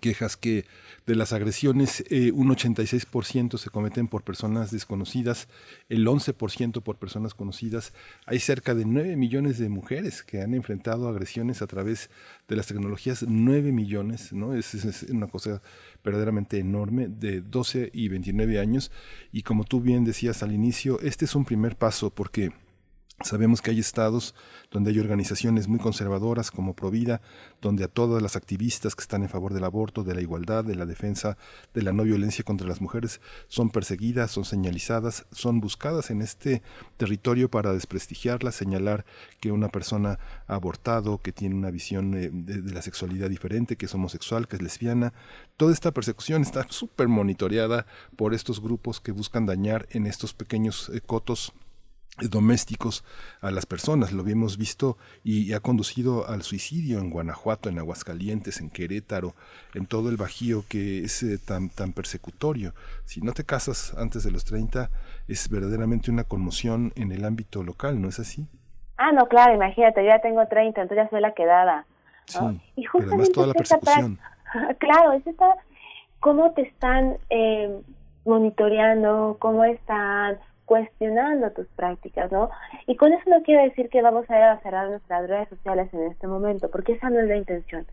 quejas que de las agresiones eh, un 86% se cometen por personas desconocidas, el 11% por personas conocidas. Hay cerca de 9 millones de mujeres que han enfrentado agresiones a través de las tecnologías, 9 millones, ¿no? Es, es una cosa verdaderamente enorme, de 12 y 29 años. Y como tú bien decías al inicio, este es un primer paso porque Sabemos que hay estados donde hay organizaciones muy conservadoras como Provida, donde a todas las activistas que están en favor del aborto, de la igualdad, de la defensa de la no violencia contra las mujeres son perseguidas, son señalizadas, son buscadas en este territorio para desprestigiarlas, señalar que una persona ha abortado, que tiene una visión eh, de, la sexualidad diferente, que es homosexual, que es lesbiana. Toda esta persecución está [LAUGHS] súper monitoreada por estos grupos que buscan dañar en estos pequeños eh, cotos domésticos a las personas. Lo habíamos visto y ha conducido al suicidio en Guanajuato, en Aguascalientes, en Querétaro, en todo el Bajío que es eh, tan, tan persecutorio. Si no te casas antes de los 30, es verdaderamente una conmoción en el ámbito local, ¿no es así? Ah, no, claro, imagínate, yo ya tengo 30, entonces ya soy la quedada. Sí, y justamente toda la persecución. [LAUGHS] claro, es esta, cómo te están eh, monitoreando, cómo están cuestionando tus prácticas, ¿no? Y con eso no quiero decir que vamos a ir a cerrar nuestras redes sociales en este momento, porque esa no es la intención,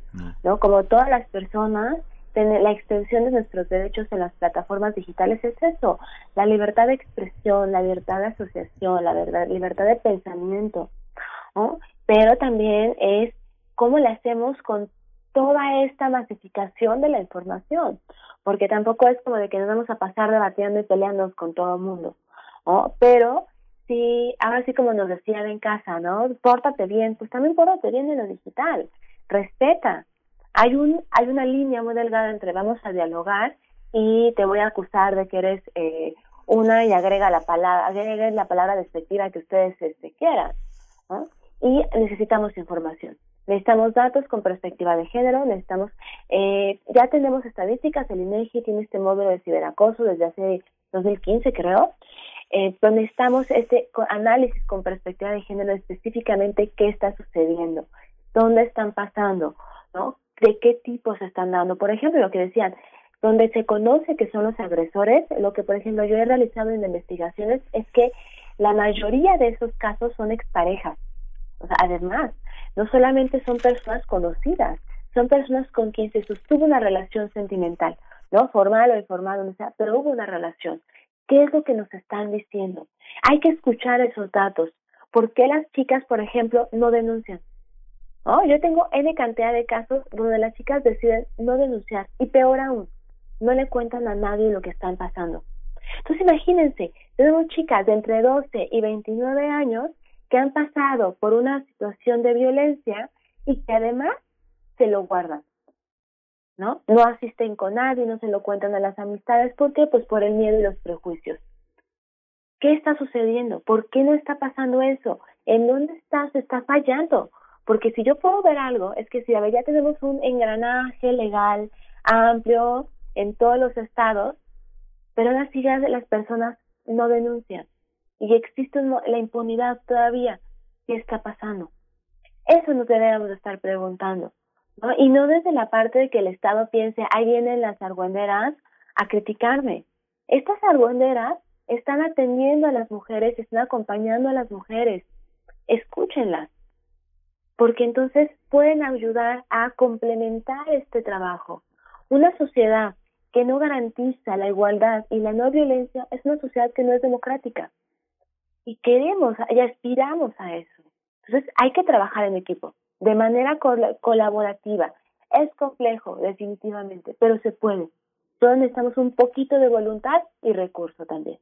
¿no? Como todas las personas, la extensión de nuestros derechos en las plataformas digitales es eso, la libertad de expresión, la libertad de asociación, la verdad, libertad de pensamiento, ¿no? Pero también es cómo le hacemos con toda esta masificación de la información, porque tampoco es como de que nos vamos a pasar debatiendo y peleando con todo el mundo. Pero sí, ahora sí como nos decían en casa, ¿no? Pórtate bien, pues también pórtate bien en lo digital, respeta. Hay un hay una línea muy delgada entre vamos a dialogar y te voy a acusar de que eres eh, una y agrega la palabra agrega la palabra despectiva que ustedes este, quieran, ¿no? Y necesitamos información. Necesitamos datos con perspectiva de género, necesitamos, eh, ya tenemos estadísticas, el INEGI tiene este módulo de ciberacoso desde hace 2015 creo, eh, donde estamos este análisis con perspectiva de género específicamente qué está sucediendo, dónde están pasando, ¿no? De qué tipos están dando. Por ejemplo, lo que decían, donde se conoce que son los agresores, lo que por ejemplo yo he realizado en investigaciones es que la mayoría de esos casos son exparejas. O sea, además, no solamente son personas conocidas, son personas con quien se sostuvo una relación sentimental, ¿no? Formal o informal, o sea, pero hubo una relación. ¿Qué es lo que nos están diciendo? Hay que escuchar esos datos. ¿Por qué las chicas, por ejemplo, no denuncian? Oh, yo tengo N cantidad de casos donde las chicas deciden no denunciar y peor aún, no le cuentan a nadie lo que están pasando. Entonces imagínense, tenemos chicas de entre 12 y 29 años que han pasado por una situación de violencia y que además se lo guardan. ¿No? No asisten con nadie, no se lo cuentan a las amistades. ¿Por qué? Pues por el miedo y los prejuicios. ¿Qué está sucediendo? ¿Por qué no está pasando eso? ¿En dónde está? Se está fallando. Porque si yo puedo ver algo, es que si ya tenemos un engranaje legal amplio en todos los estados, pero aún así las personas no denuncian y existe la impunidad todavía. ¿Qué está pasando? Eso nos debemos estar preguntando. Y no desde la parte de que el Estado piense, ahí vienen las argüenderas a criticarme. Estas argüenderas están atendiendo a las mujeres, están acompañando a las mujeres. Escúchenlas, porque entonces pueden ayudar a complementar este trabajo. Una sociedad que no garantiza la igualdad y la no violencia es una sociedad que no es democrática. Y queremos y aspiramos a eso. Entonces hay que trabajar en equipo, de manera colaborativa. Es complejo, definitivamente, pero se puede. Solo necesitamos un poquito de voluntad y recurso también.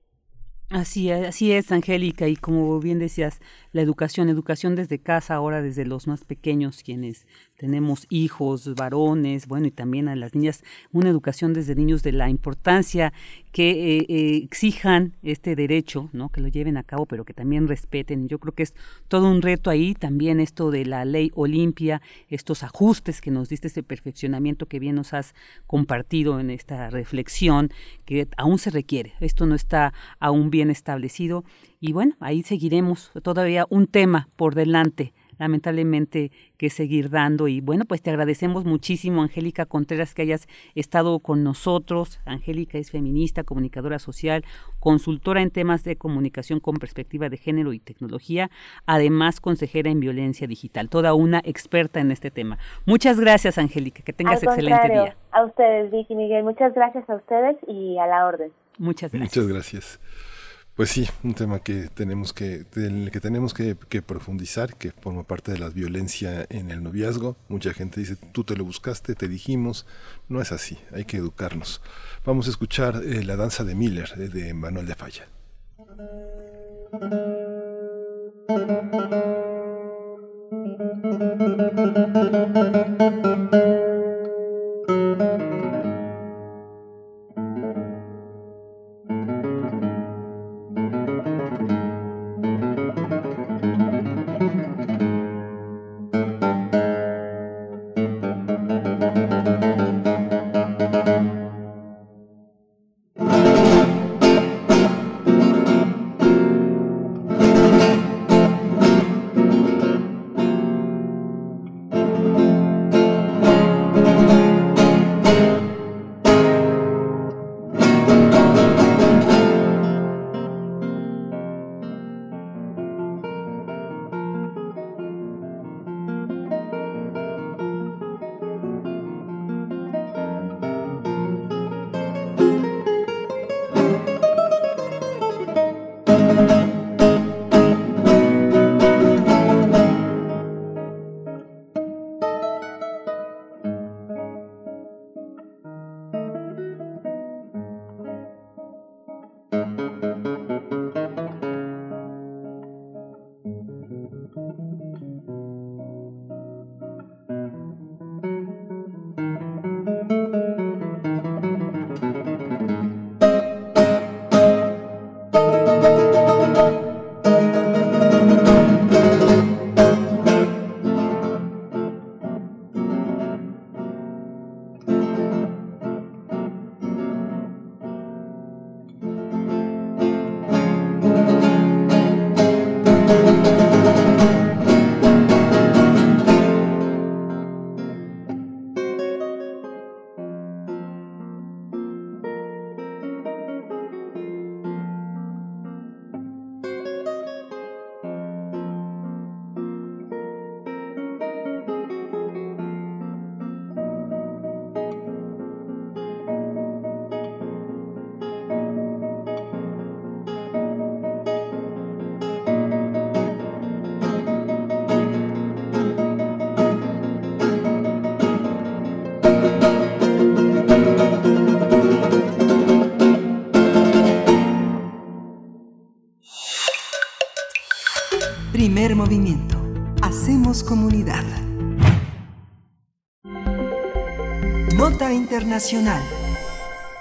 Así así es, Angélica, y como bien decías, la educación, educación desde casa, ahora desde los más pequeños, quienes tenemos hijos, varones, bueno, y también a las niñas, una educación desde niños de la importancia que eh, eh, exijan este derecho, ¿no? Que lo lleven a cabo, pero que también respeten. Yo creo que es todo un reto ahí, también esto de la ley Olimpia, estos ajustes que nos diste, ese perfeccionamiento que bien nos has compartido en esta reflexión, que aún se requiere. Esto no está aún bien establecido y bueno, ahí seguiremos todavía un tema por delante lamentablemente que seguir dando. Y bueno, pues te agradecemos muchísimo, Angélica Contreras, que hayas estado con nosotros. Angélica es feminista, comunicadora social, consultora en temas de comunicación con perspectiva de género y tecnología, además consejera en violencia digital, toda una experta en este tema. Muchas gracias, Angélica, que tengas excelente día. A ustedes, Vicky Miguel, muchas gracias a ustedes y a la orden. Muchas gracias. Muchas gracias. Pues sí, un tema que tenemos que, que tenemos que, profundizar, que forma parte de la violencia en el noviazgo. Mucha gente dice, tú te lo buscaste, te dijimos. No es así, hay que educarnos. Vamos a escuchar eh, La danza de Miller eh, de Manuel de Falla.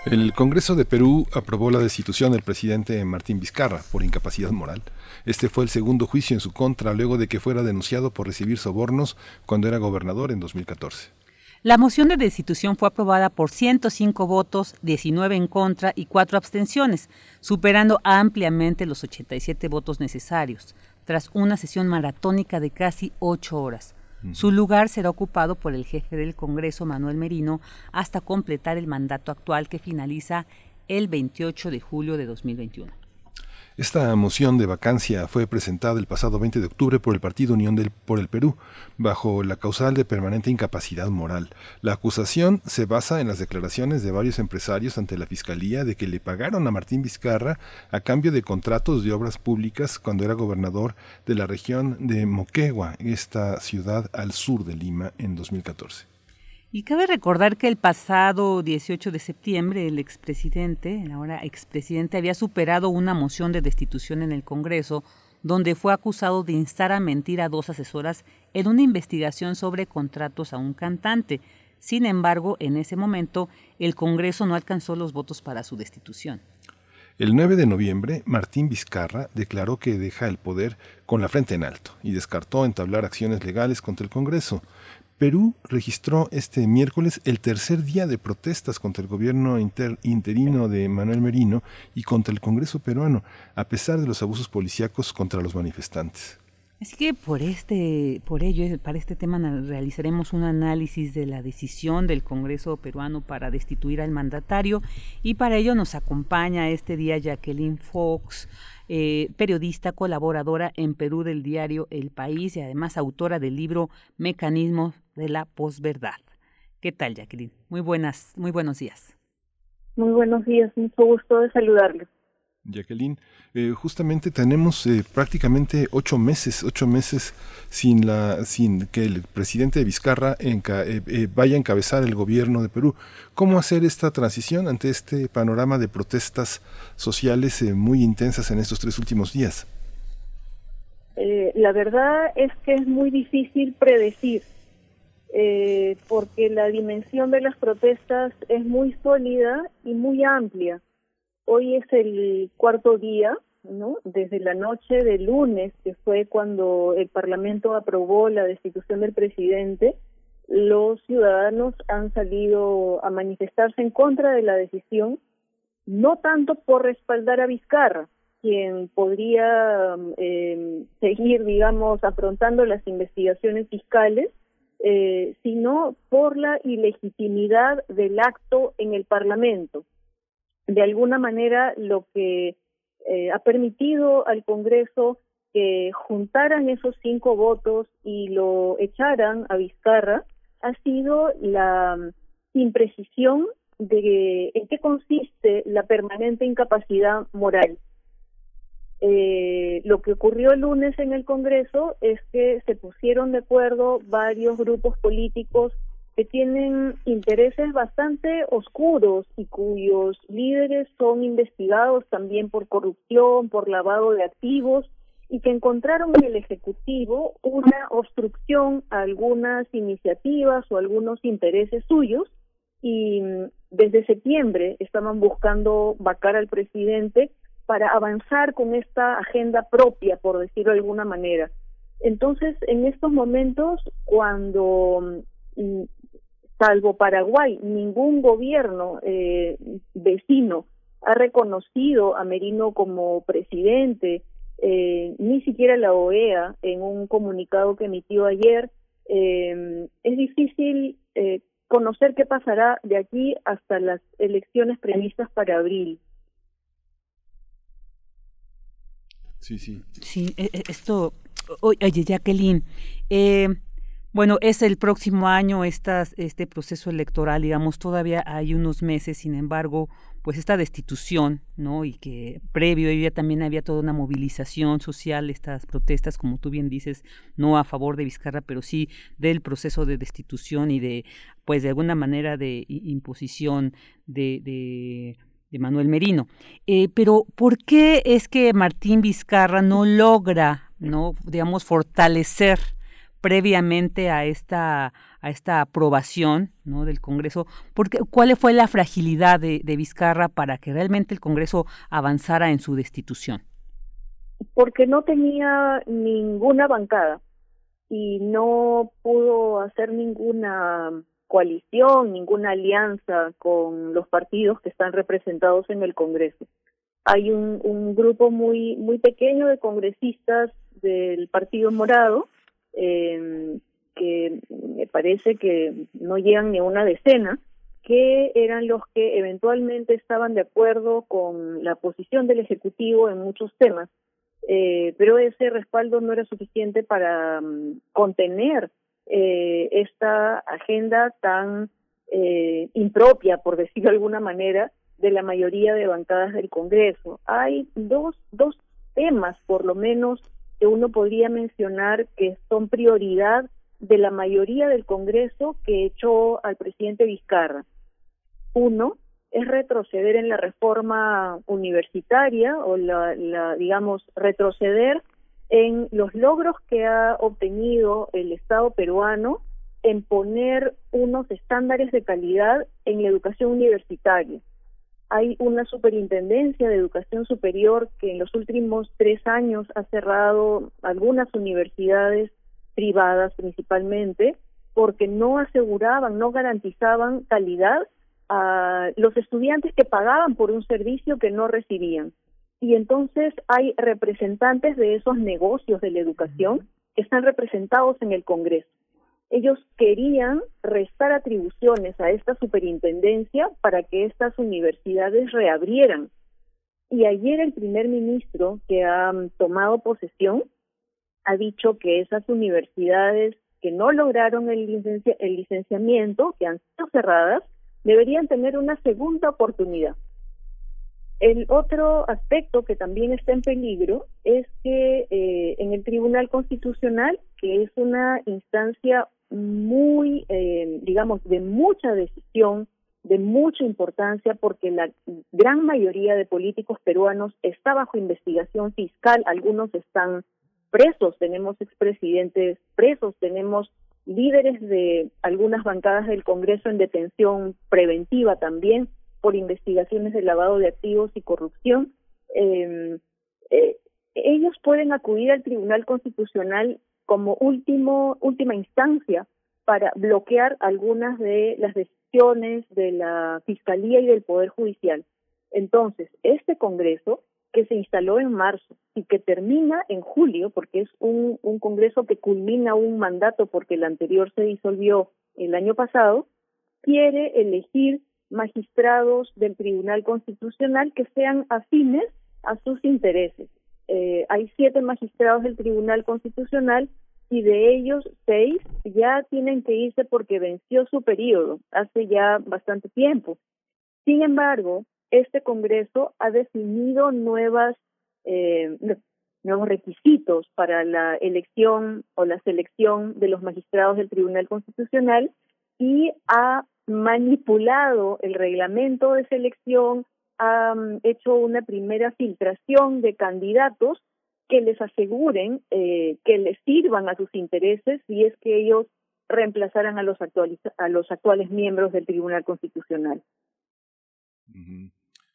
El Congreso de Perú aprobó la destitución del presidente Martín Vizcarra por incapacidad moral. Este fue el segundo juicio en su contra luego de que fuera denunciado por recibir sobornos cuando era gobernador en 2014. La moción de destitución fue aprobada por 105 votos, 19 en contra y 4 abstenciones, superando ampliamente los 87 votos necesarios, tras una sesión maratónica de casi 8 horas. Su lugar será ocupado por el jefe del Congreso, Manuel Merino, hasta completar el mandato actual que finaliza el 28 de julio de 2021. Esta moción de vacancia fue presentada el pasado 20 de octubre por el Partido Unión del, por el Perú, bajo la causal de permanente incapacidad moral. La acusación se basa en las declaraciones de varios empresarios ante la Fiscalía de que le pagaron a Martín Vizcarra a cambio de contratos de obras públicas cuando era gobernador de la región de Moquegua, esta ciudad al sur de Lima, en 2014. Y cabe recordar que el pasado 18 de septiembre el expresidente, ahora expresidente, había superado una moción de destitución en el Congreso donde fue acusado de instar a mentir a dos asesoras en una investigación sobre contratos a un cantante. Sin embargo, en ese momento, el Congreso no alcanzó los votos para su destitución. El 9 de noviembre, Martín Vizcarra declaró que deja el poder con la frente en alto y descartó entablar acciones legales contra el Congreso. Perú registró este miércoles el tercer día de protestas contra el gobierno interino de Manuel Merino y contra el Congreso peruano, a pesar de los abusos policíacos contra los manifestantes. Así que por este, por ello, para este tema realizaremos un análisis de la decisión del Congreso peruano para destituir al mandatario y para ello nos acompaña este día Jacqueline Fox, eh, periodista colaboradora en Perú del diario El País y además autora del libro Mecanismos de la posverdad. ¿Qué tal, Jacqueline? Muy buenas, muy buenos días. Muy buenos días, mucho gusto de saludarle. Jacqueline, eh, justamente tenemos eh, prácticamente ocho meses, ocho meses sin la, sin que el presidente Vizcarra eh, vaya a encabezar el gobierno de Perú. ¿Cómo hacer esta transición ante este panorama de protestas sociales muy intensas en estos tres últimos días? la verdad es que es muy difícil predecir eh, porque la dimensión de las protestas es muy sólida y muy amplia. Hoy es el cuarto día, ¿no? Desde la noche del lunes, que fue cuando el Parlamento aprobó la destitución del presidente, los ciudadanos han salido a manifestarse en contra de la decisión, no tanto por respaldar a Vizcarra, quien podría eh, seguir, digamos, afrontando las investigaciones fiscales, eh, sino por la ilegitimidad del acto en el Parlamento. De alguna manera, lo que eh, ha permitido al Congreso que juntaran esos cinco votos y lo echaran a Vizcarra ha sido la imprecisión de en qué consiste la permanente incapacidad moral. Eh, lo que ocurrió el lunes en el Congreso es que se pusieron de acuerdo varios grupos políticos que tienen intereses bastante oscuros y cuyos líderes son investigados también por corrupción, por lavado de activos y que encontraron en el Ejecutivo una obstrucción a algunas iniciativas o algunos intereses suyos y mm, desde septiembre estaban buscando vacar al presidente para avanzar con esta agenda propia, por decirlo de alguna manera. Entonces, en estos momentos, cuando, mm, salvo Paraguay, ningún gobierno eh, vecino ha reconocido a Merino como presidente, eh, ni siquiera la OEA en un comunicado que emitió ayer, eh, es difícil conocer qué pasará de aquí hasta las elecciones previstas para abril. Sí, sí. Sí, e, e, esto, oye, Jacqueline, eh, bueno, es el próximo año estas, este proceso electoral, digamos, todavía hay unos meses, sin embargo, pues esta destitución, ¿no? Y que previo ella también había toda una movilización social, estas protestas, como tú bien dices, no a favor de Vizcarra, pero sí del proceso de destitución y de, pues de alguna manera de imposición de, de Manuel Merino. Eh, pero, ¿por qué es que Martín Vizcarra no logra ¿no? Digamos, fortalecer previamente a esta a esta aprobación ¿no? del Congreso, porque ¿cuál fue la fragilidad de, de Vizcarra para que realmente el Congreso avanzara en su destitución? Porque no tenía ninguna bancada y no pudo hacer ninguna coalición, ninguna alianza con los partidos que están representados en el Congreso. Hay un, grupo muy muy pequeño de congresistas del Partido Morado eh, que me parece que no llegan ni una decena, que eran los que eventualmente estaban de acuerdo con la posición del Ejecutivo en muchos temas, eh, pero ese respaldo no era suficiente para um, contener eh, esta agenda tan eh, impropia, por decirlo de alguna manera, de la mayoría de bancadas del Congreso. Hay dos, dos temas, por lo menos, que uno podría mencionar que son prioridad de la mayoría del Congreso que echó al presidente Vizcarra. Uno es retroceder en la reforma universitaria o la, la digamos retroceder en los logros que ha obtenido el Estado peruano en poner unos estándares de calidad en la educación universitaria. Hay una superintendencia de educación superior que en los últimos tres años ha cerrado algunas universidades privadas principalmente, porque no aseguraban, no garantizaban calidad a los estudiantes que pagaban por un servicio que no recibían. Y entonces hay representantes de esos negocios de la educación que están representados en el Congreso. Ellos querían restar atribuciones a esta superintendencia para que estas universidades reabrieran. Y ayer el primer ministro que ha tomado posesión ha dicho que esas universidades que no lograron el, el licenciamiento, que han sido cerradas, deberían tener una segunda oportunidad. El otro aspecto que también está en peligro es que eh, en el Tribunal Constitucional, que es una instancia muy, eh, digamos, de mucha decisión, de mucha importancia, porque la gran mayoría de políticos peruanos está bajo investigación fiscal, algunos están presos, tenemos expresidentes presos, tenemos líderes de algunas bancadas del Congreso en detención preventiva también por investigaciones de lavado de activos y corrupción. Eh, eh, ellos pueden acudir al Tribunal Constitucional como último última instancia para bloquear algunas de las decisiones de la Fiscalía y del Poder Judicial. Entonces, este Congreso que se instaló en marzo y que termina en julio, porque es un, un Congreso que culmina un mandato porque el anterior se disolvió el año pasado, quiere elegir magistrados del Tribunal Constitucional que sean afines a sus intereses. Eh, hay siete magistrados del Tribunal Constitucional y de ellos seis ya tienen que irse porque venció su periodo hace ya bastante tiempo. Sin embargo, este Congreso ha definido nuevas eh, nuevos requisitos para la elección o la selección de los magistrados del Tribunal Constitucional y ha manipulado el reglamento de selección, ha hecho una primera filtración de candidatos que les aseguren eh, que les sirvan a sus intereses si es que ellos reemplazaran a los actuales a los actuales miembros del Tribunal Constitucional.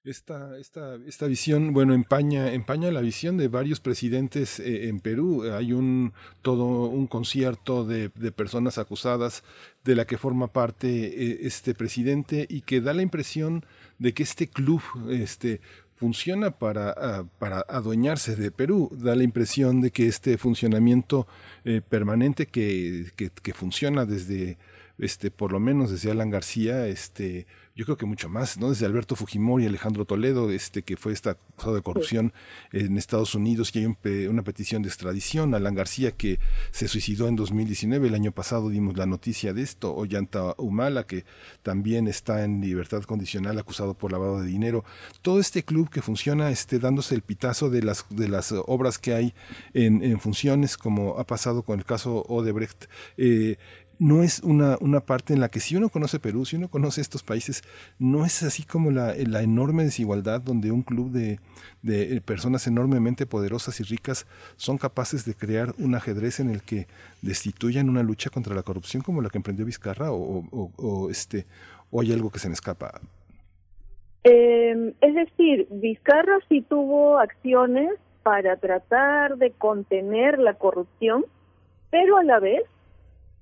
Esta, esta, esta visión, bueno, empaña, empaña la visión de varios presidentes eh, en Perú. Hay un todo un concierto de, de, personas acusadas de la que forma parte eh, este presidente y que da la impresión de que este club este, funciona para, ah, para adueñarse de Perú. Da la impresión de que este funcionamiento eh, permanente que, que, que funciona desde este, por lo menos desde Alan García, este, yo creo que mucho más, ¿no? Desde Alberto Fujimori Alejandro Toledo, este, que fue esta acusado de corrupción en Estados Unidos, y hay una petición de extradición. Alan García, que se suicidó en 2019, el año pasado dimos la noticia de esto. Ollanta Humala, que también está en libertad condicional, acusado por lavado de dinero. Todo este club que funciona, este, dándose el pitazo de las, de las obras que hay en, en funciones, como ha pasado con el caso Odebrecht. Eh, no es una, una parte en la que si uno conoce Perú, si uno conoce estos países, no es así como la, la enorme desigualdad donde un club de, de personas enormemente poderosas y ricas son capaces de crear un ajedrez en el que destituyan una lucha contra la corrupción como la que emprendió Vizcarra o, este o hay algo que se me escapa. Eh, es decir, Vizcarra sí tuvo acciones para tratar de contener la corrupción, pero a la vez,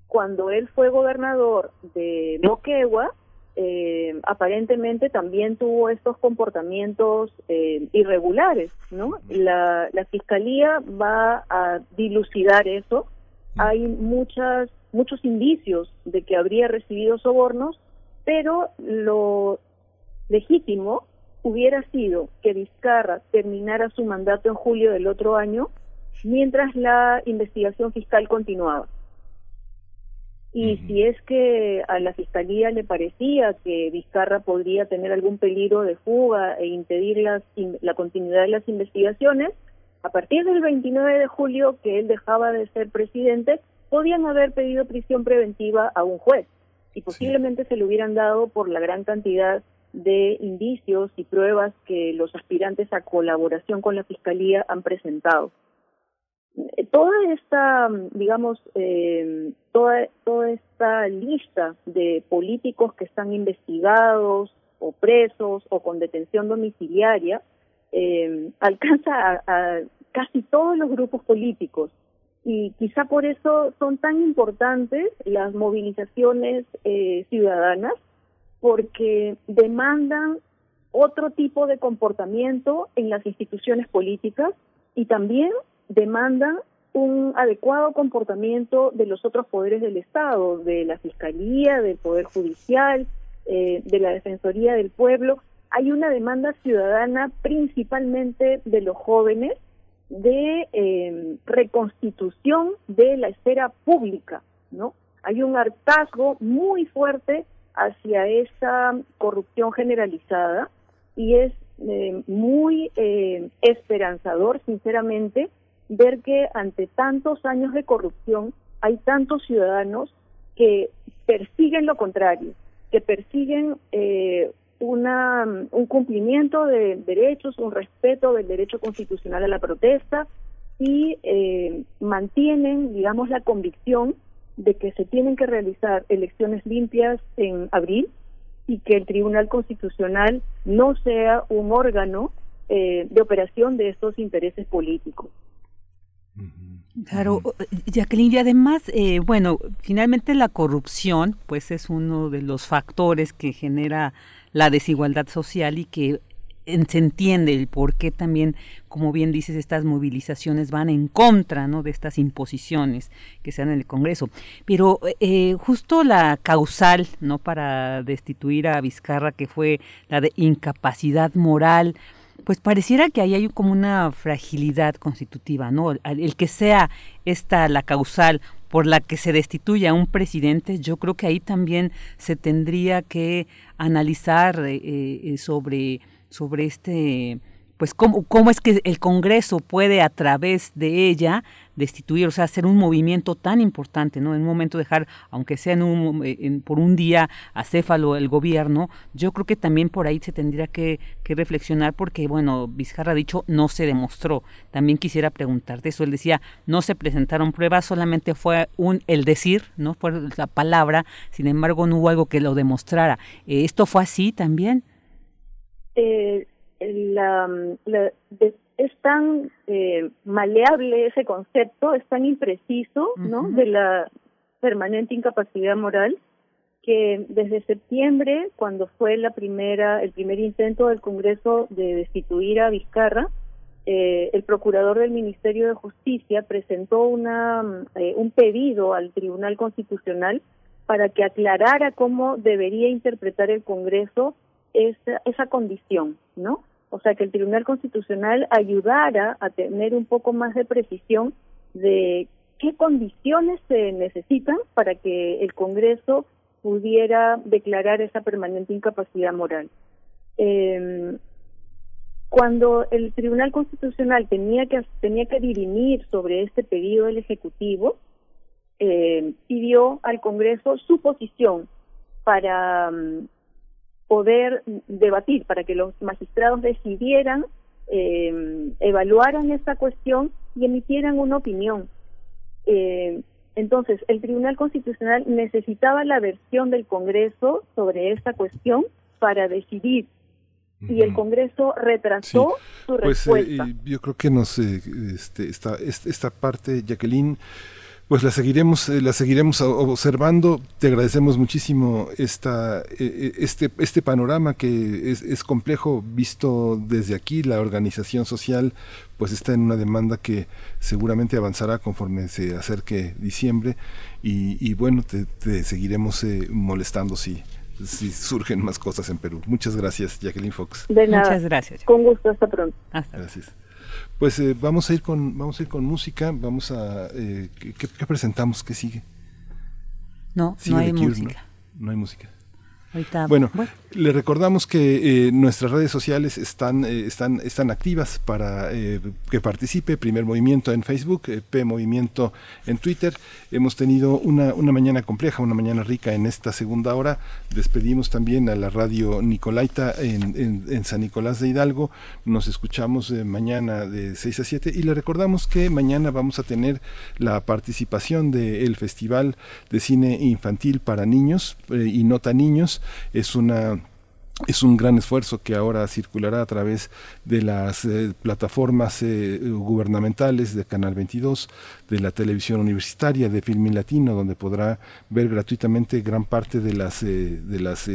cuando él fue gobernador de Moquegua, eh, aparentemente también tuvo estos comportamientos eh, irregulares, ¿no? La, la fiscalía va a dilucidar eso. Hay muchas muchos indicios de que habría recibido sobornos, pero lo legítimo hubiera sido que Vizcarra terminara su mandato en julio del otro año mientras la investigación fiscal continuaba. Y si es que a la Fiscalía le parecía que Vizcarra podría tener algún peligro de fuga e impedir la continuidad de las investigaciones, a partir del 29 de julio que él dejaba de ser presidente, podían haber pedido prisión preventiva a un juez y posiblemente se lo hubieran dado por la gran cantidad de indicios y pruebas que los aspirantes a colaboración con la Fiscalía han presentado. Eh, toda esta, digamos, eh, toda, toda esta lista de políticos que están investigados o presos o con detención domiciliaria eh, [LAUGHS] alcanza a, a casi todos los grupos políticos. Y quizá por eso son tan importantes las movilizaciones eh, ciudadanas porque demandan otro tipo de comportamiento en las instituciones políticas y también demandan un adecuado comportamiento de los otros poderes del Estado, de la Fiscalía, del Poder Judicial, eh, de la Defensoría del Pueblo. Hay una demanda ciudadana principalmente de los jóvenes de eh, reconstitución de la esfera pública, ¿no? Hay un hartazgo muy fuerte hacia esa corrupción generalizada y es eh, muy eh, esperanzador, sinceramente, ver que ante tantos años de corrupción hay tantos ciudadanos que persiguen lo contrario, que persiguen eh, una, un cumplimiento de derechos, un respeto del derecho constitucional a la protesta y eh, mantienen, digamos, la convicción de que se tienen que realizar elecciones limpias en abril y que el Tribunal Constitucional no sea un órgano eh, de operación de estos intereses políticos. Claro, Jacqueline, y además, eh, bueno, finalmente la corrupción, pues es uno de los factores que genera la desigualdad social y que se entiende el por qué también, como bien dices, estas movilizaciones van en contra ¿no? de estas imposiciones que se dan en el Congreso. Pero eh, justo la causal ¿no? para destituir a Vizcarra, que fue la de incapacidad moral, pues pareciera que ahí hay como una fragilidad constitutiva, ¿no? El, que sea esta la causal por la que se destituye a un presidente, yo creo que ahí también se tendría que analizar eh, eh, sobre, sobre este pues cómo, cómo es que el Congreso puede a través de ella destituir, o sea, hacer un movimiento tan importante, ¿no? En un momento dejar, aunque sea en un, por un día, acéfalo el gobierno, yo creo que también por ahí se tendría que, que, reflexionar porque, bueno, Vizcarra ha dicho, no se demostró. También quisiera preguntarte eso, él decía, no se presentaron pruebas, solamente fue un el decir, ¿no? Fue la palabra, sin embargo no hubo algo que lo demostrara. Eh, ¿Esto fue así también? Eh la, es tan eh, maleable ese concepto, es tan impreciso, ¿no? De la permanente incapacidad moral que desde septiembre, cuando fue la primera, el primer intento del Congreso de destituir a Vizcarra, eh, el procurador del Ministerio de Justicia presentó una, eh, un pedido al Tribunal Constitucional para que aclarara cómo debería interpretar el Congreso esa, esa condición, ¿no? O sea, que el Tribunal Constitucional ayudara a tener un poco más de precisión de qué condiciones se necesitan para que el Congreso pudiera declarar esa permanente incapacidad moral. Eh, cuando el Tribunal Constitucional tenía que tenía que dirimir sobre este pedido del Ejecutivo, eh, pidió al Congreso su posición para mm, poder debatir, para que los magistrados decidieran, eh, evaluaran esta cuestión y emitieran una opinión. Eh, entonces, el Tribunal Constitucional necesitaba la versión del Congreso sobre esta cuestión para decidir y el Congreso retrasó su pues, respuesta. yo creo que nos este, esta, esta parte, Jacqueline, pues la seguiremos, eh, la seguiremos observando. Te agradecemos muchísimo esta, e, e, este, este panorama que es, es, complejo visto desde aquí. La organización social pues está en una demanda que seguramente avanzará conforme se acerque diciembre y, y bueno, te, te seguiremos eh, molestando si, si surgen más cosas en Perú. Muchas gracias, Jacqueline Fox. De nada. Muchas gracias. Con gusto, hasta pronto. Hasta gracias. Pues eh, vamos a ir con vamos a ir con música, vamos a eh, ¿qué, ¿qué, presentamos? ¿Qué sigue? No, no hay música. ¿no? no hay música. Bueno, le recordamos que eh, nuestras redes sociales están, eh, están, están activas para eh, que participe Primer Movimiento en Facebook, eh, P Movimiento en Twitter. Hemos tenido una, una mañana compleja, una mañana rica en esta segunda hora. Despedimos también a la radio Nicolaita en, en, en San Nicolás de Hidalgo. Nos escuchamos mañana de 6 a 7 y le recordamos que mañana vamos a tener la participación del Festival de Cine Infantil para Niños y no tan es una es un gran esfuerzo que ahora circulará a través de las eh, plataformas eh, gubernamentales de Canal 22, de la televisión universitaria, de Filmin Latino, donde podrá ver gratuitamente gran parte de las, eh, de las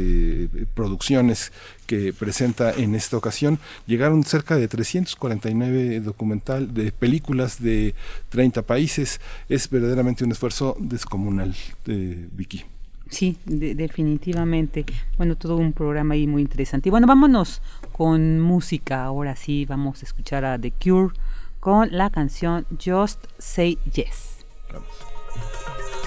producciones que presenta en esta ocasión. Llegaron cerca de 349 documental de películas de 30 países. Es verdaderamente un esfuerzo descomunal, Vicky. Sí, definitivamente. Bueno, todo un programa ahí muy interesante. Y bueno, vámonos con música. Ahora sí, vamos a escuchar a The Cure con la canción Just Say Yes. Vamos.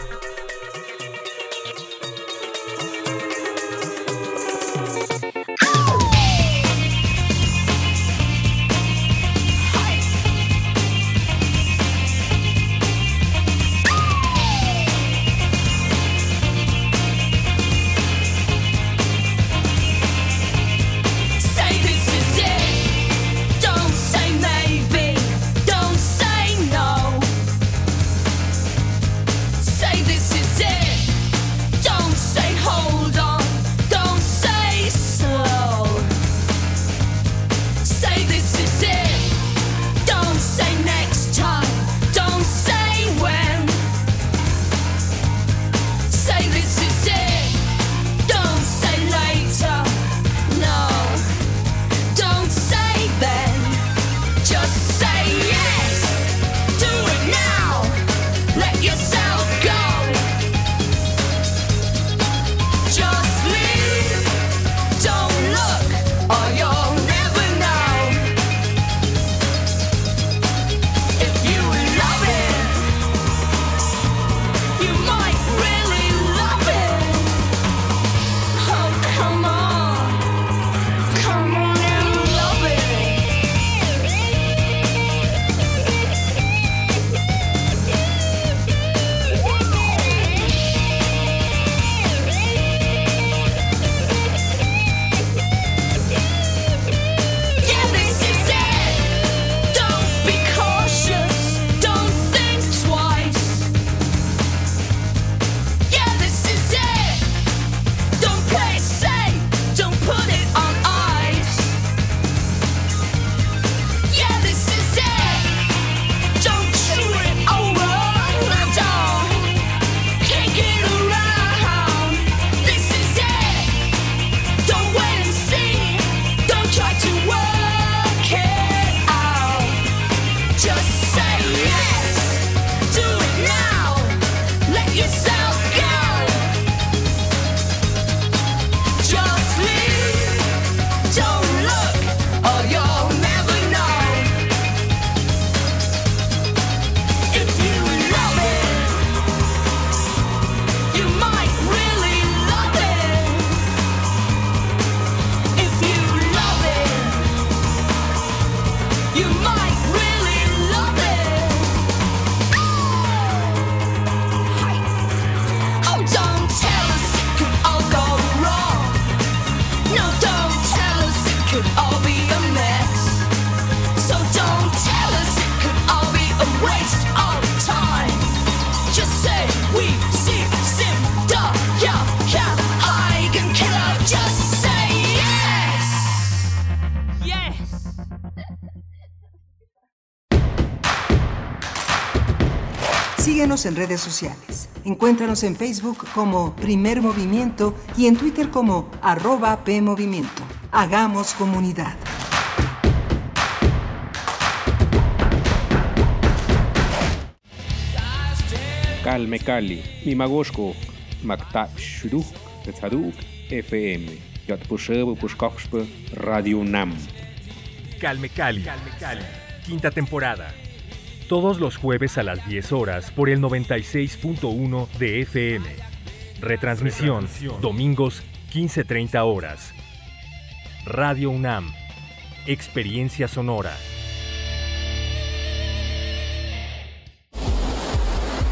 Síguenos en redes sociales. Encuéntranos en Facebook como Primer Movimiento y en Twitter como arroba PMovimiento. Hagamos comunidad. Calme Cali, Mimagoshko, Makta Shuduk, Tetzaduk, FM, Yatpushebo Pushkoxpe, Radio Nam. Calme Cali, quinta temporada. Todos los jueves a las 10 horas por el 96.1 de FM. Retransmisión, domingos 15.30 horas. Radio UNAM. Experiencia sonora.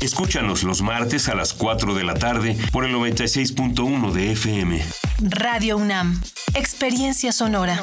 Escúchanos los martes a las 4 de la tarde por el 96.1 de FM. Radio UNAM. Experiencia sonora.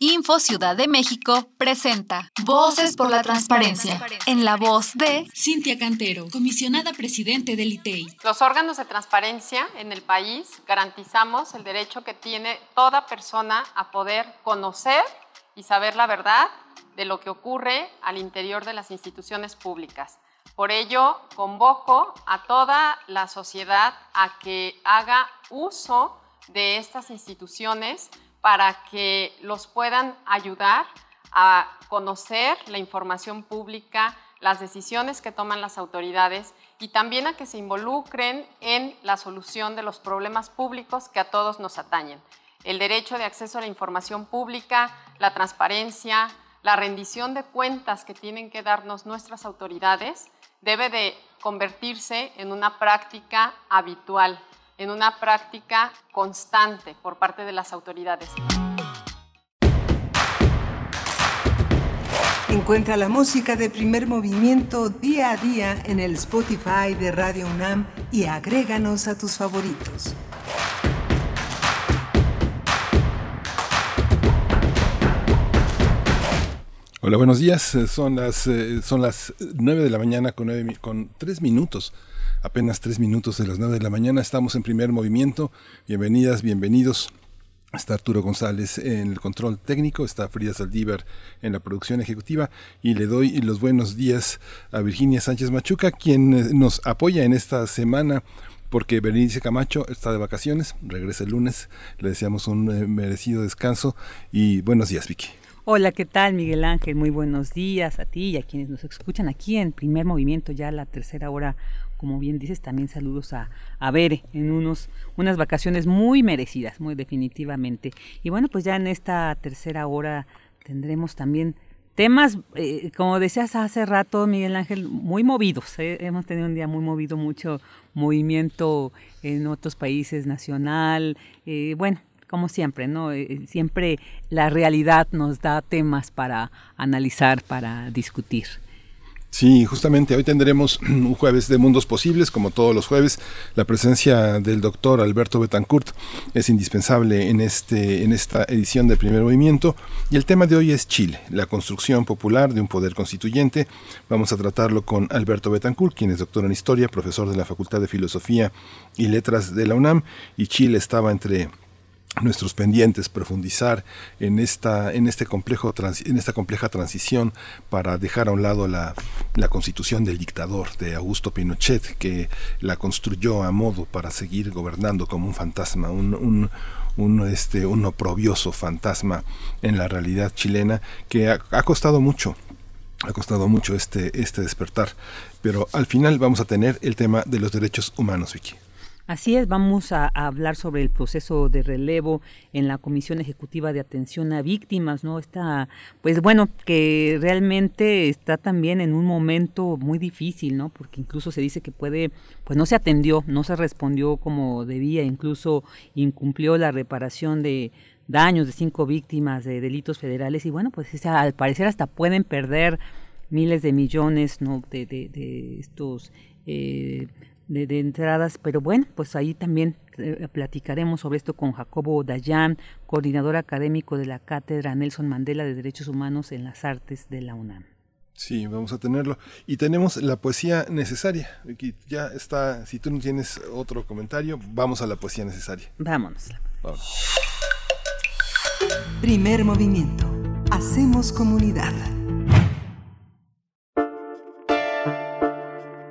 Info Ciudad de México presenta Voces por la Transparencia, en la voz de Cintia Cantero, comisionada presidente del ITEI. Los órganos de transparencia en el país garantizamos el derecho que tiene toda persona a poder conocer y saber la verdad de lo que ocurre al interior de las instituciones públicas. Por ello, convoco a toda la sociedad a que haga uso de estas instituciones para que los puedan ayudar a conocer la información pública, las decisiones que toman las autoridades y también a que se involucren en la solución de los problemas públicos que a todos nos atañen. El derecho de acceso a la información pública, la transparencia, la rendición de cuentas que tienen que darnos nuestras autoridades debe de convertirse en una práctica habitual en una práctica constante por parte de las autoridades. Encuentra la música de primer movimiento día a día en el Spotify de Radio UNAM y agréganos a tus favoritos. Hola, buenos días. Son las, eh, son las 9 de la mañana con, 9, con 3 minutos apenas tres minutos de las nueve de la mañana. Estamos en primer movimiento. Bienvenidas, bienvenidos. Está Arturo González en el control técnico, está Frida Saldívar en la producción ejecutiva y le doy los buenos días a Virginia Sánchez Machuca, quien eh, nos apoya en esta semana porque Berenice Camacho está de vacaciones, regresa el lunes, le deseamos un eh, merecido descanso y buenos días Vicky. Hola, ¿qué tal Miguel Ángel? Muy buenos días a ti y a quienes nos escuchan aquí en primer movimiento, ya la tercera hora como bien dices, también saludos a, a Bere en unos, unas vacaciones muy merecidas, muy definitivamente. Y bueno, pues ya en esta tercera hora tendremos también temas, eh, como decías hace rato, Miguel Ángel, muy movidos. ¿eh? Hemos tenido un día muy movido, mucho movimiento en otros países, nacional. Eh, bueno, como siempre, ¿no? siempre la realidad nos da temas para analizar, para discutir. Sí, justamente hoy tendremos [CLEARS THROAT] un jueves de Mundos Posibles, como todos los jueves. La presencia del doctor Alberto Betancourt es indispensable en, este, en esta edición del primer movimiento. Y el tema de hoy es Chile, la construcción popular de un poder constituyente. Vamos a tratarlo con Alberto Betancourt, quien es doctor en historia, profesor de la Facultad de Filosofía y Letras de la UNAM. Y Chile estaba entre nuestros pendientes, profundizar en esta, en este complejo en esta compleja transición para dejar a un lado la, la, constitución del dictador de Augusto Pinochet, que la construyó a modo para seguir gobernando como un fantasma, un, un, este, un oprobioso fantasma en la realidad chilena, que ha, ha costado mucho ha costado mucho este, este despertar, pero al final vamos a tener el tema de los derechos humanos, Vicky. Así es, vamos a, hablar sobre el proceso de relevo en la Comisión Ejecutiva de Atención a Víctimas, ¿no? Está, pues bueno, que realmente está también en un momento muy difícil, ¿no? Porque incluso se dice que puede, pues no se atendió, no se respondió como debía, incluso incumplió la reparación de daños de cinco víctimas de delitos federales y bueno, pues al parecer hasta pueden perder miles de millones, ¿no? De, de, de estos... Eh, de, entradas, pero bueno, pues ahí también eh, platicaremos sobre esto con Jacobo Dayan, coordinador académico de la Cátedra Nelson Mandela de Derechos Humanos en las Artes de la UNAM. Sí, vamos a tenerlo. Y tenemos la poesía necesaria. Aquí ya está, si tú no tienes otro comentario, vamos a la poesía necesaria. Vámonos. Primer movimiento. Hacemos comunidad.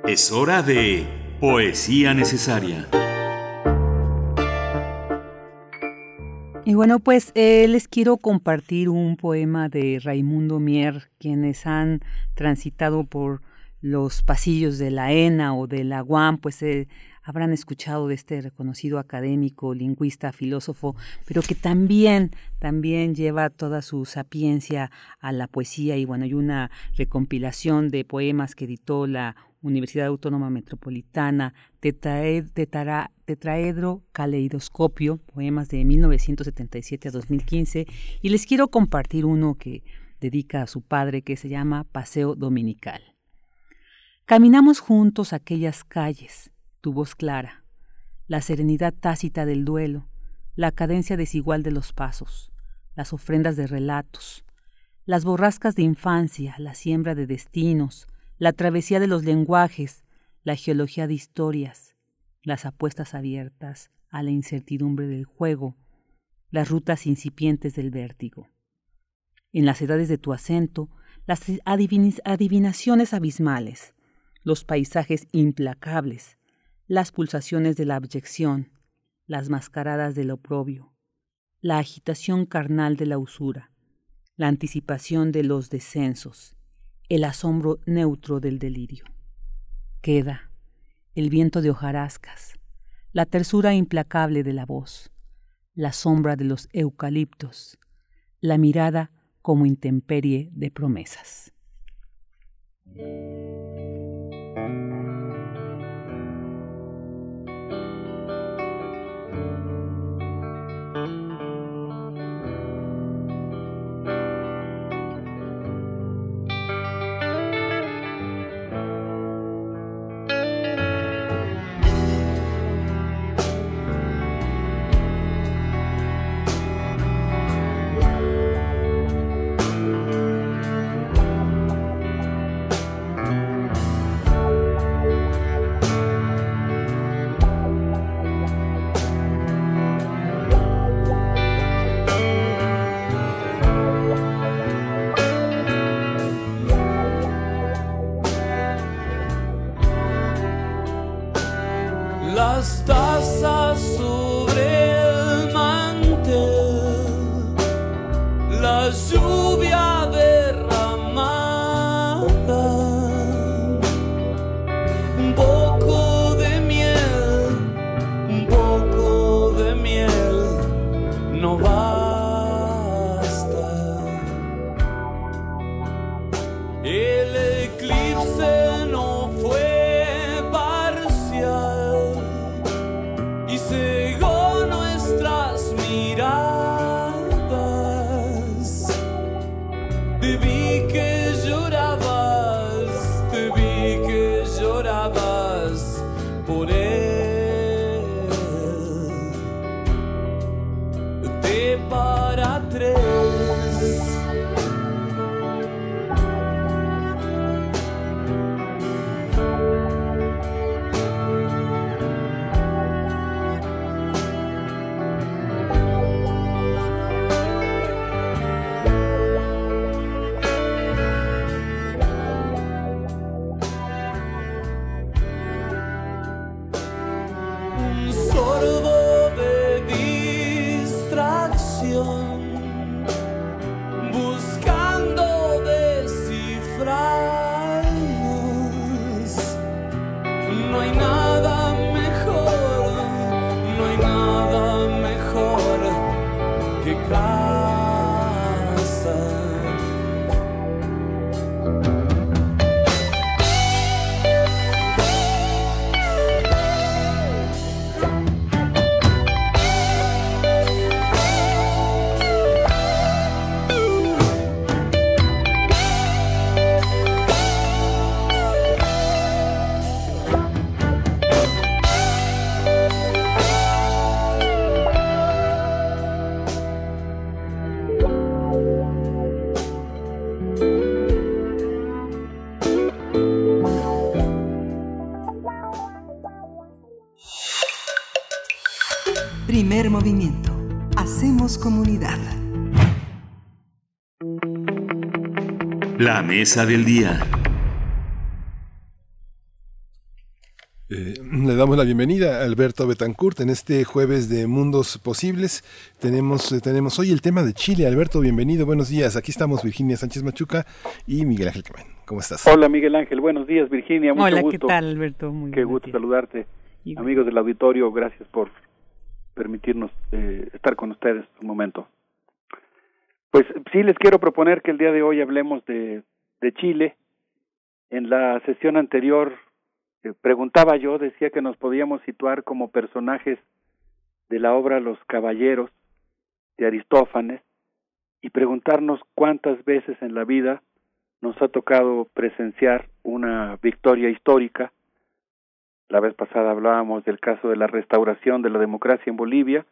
Es hora de Poesía necesaria. Y bueno, pues eh, les quiero compartir un poema de Raimundo Mier, quienes han transitado por los pasillos de la ENA o de la UAM, pues habrán escuchado de este reconocido académico, lingüista, filósofo, pero que también, también lleva toda su sapiencia a la poesía y bueno, hay una recompilación de poemas que editó la Universidad Autónoma Metropolitana, Tetraedro Caleidoscopio, poemas de 1977 a 2015, y les quiero compartir uno que dedica a su padre que se llama Paseo Dominical. Caminamos juntos aquellas calles, tu voz clara, la serenidad tácita del duelo, la cadencia desigual de los pasos, las ofrendas de relatos, las borrascas de infancia, la siembra de destinos, la travesía de los lenguajes, la geología de historias, las apuestas abiertas a la incertidumbre del juego, las rutas incipientes del vértigo. En las edades de tu acento, las adivinaciones abismales, los paisajes implacables, las pulsaciones de la abyección, las mascaradas del oprobio, la agitación carnal de la usura, la anticipación de los descensos, el asombro neutro del delirio. Queda el viento de hojarascas, la tersura implacable de la voz, la sombra de los eucaliptos, la mirada como intemperie de promesas. Mesa del día. Eh, le damos la bienvenida a Alberto Betancourt en este jueves de Mundos Posibles. Tenemos, eh, tenemos hoy el tema de Chile. Alberto, bienvenido, buenos días. Aquí estamos Virginia Sánchez Machuca y Miguel Ángel Camén. ¿Cómo estás? Hola Miguel Ángel, buenos días Virginia. Mucho Hola, gusto. ¿qué tal Alberto? Muy Qué gusto saludarte. Amigos del auditorio, gracias por permitirnos eh, estar con ustedes un momento. Pues sí les quiero proponer que el día de hoy hablemos de, de Chile. En la sesión anterior eh, preguntaba yo, decía que nos podíamos situar como personajes de la obra Los Caballeros de Aristófanes y preguntarnos cuántas veces en la vida nos ha tocado presenciar una victoria histórica. La vez pasada hablábamos del caso de la restauración de la democracia en Bolivia,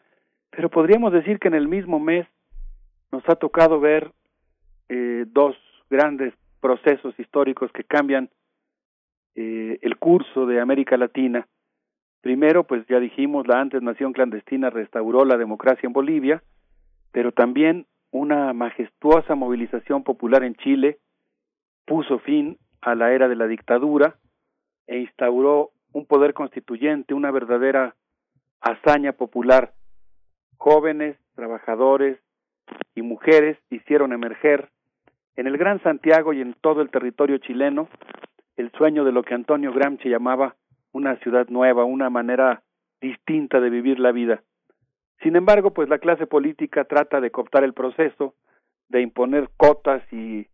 pero podríamos decir que en el mismo mes nos ha tocado ver eh, dos grandes procesos históricos que cambian eh, el curso de América Latina. Primero, pues ya dijimos, la antes nación clandestina restauró la democracia en Bolivia, pero también una majestuosa movilización popular en Chile puso fin a la era de la dictadura e instauró un poder constituyente, una verdadera hazaña popular. Jóvenes, trabajadores y mujeres hicieron emerger en el Gran Santiago y en todo el territorio chileno el sueño de lo que Antonio Gramsci llamaba una ciudad nueva, una manera distinta de vivir la vida. Sin embargo, pues la clase política trata de cooptar el proceso, de imponer cotas y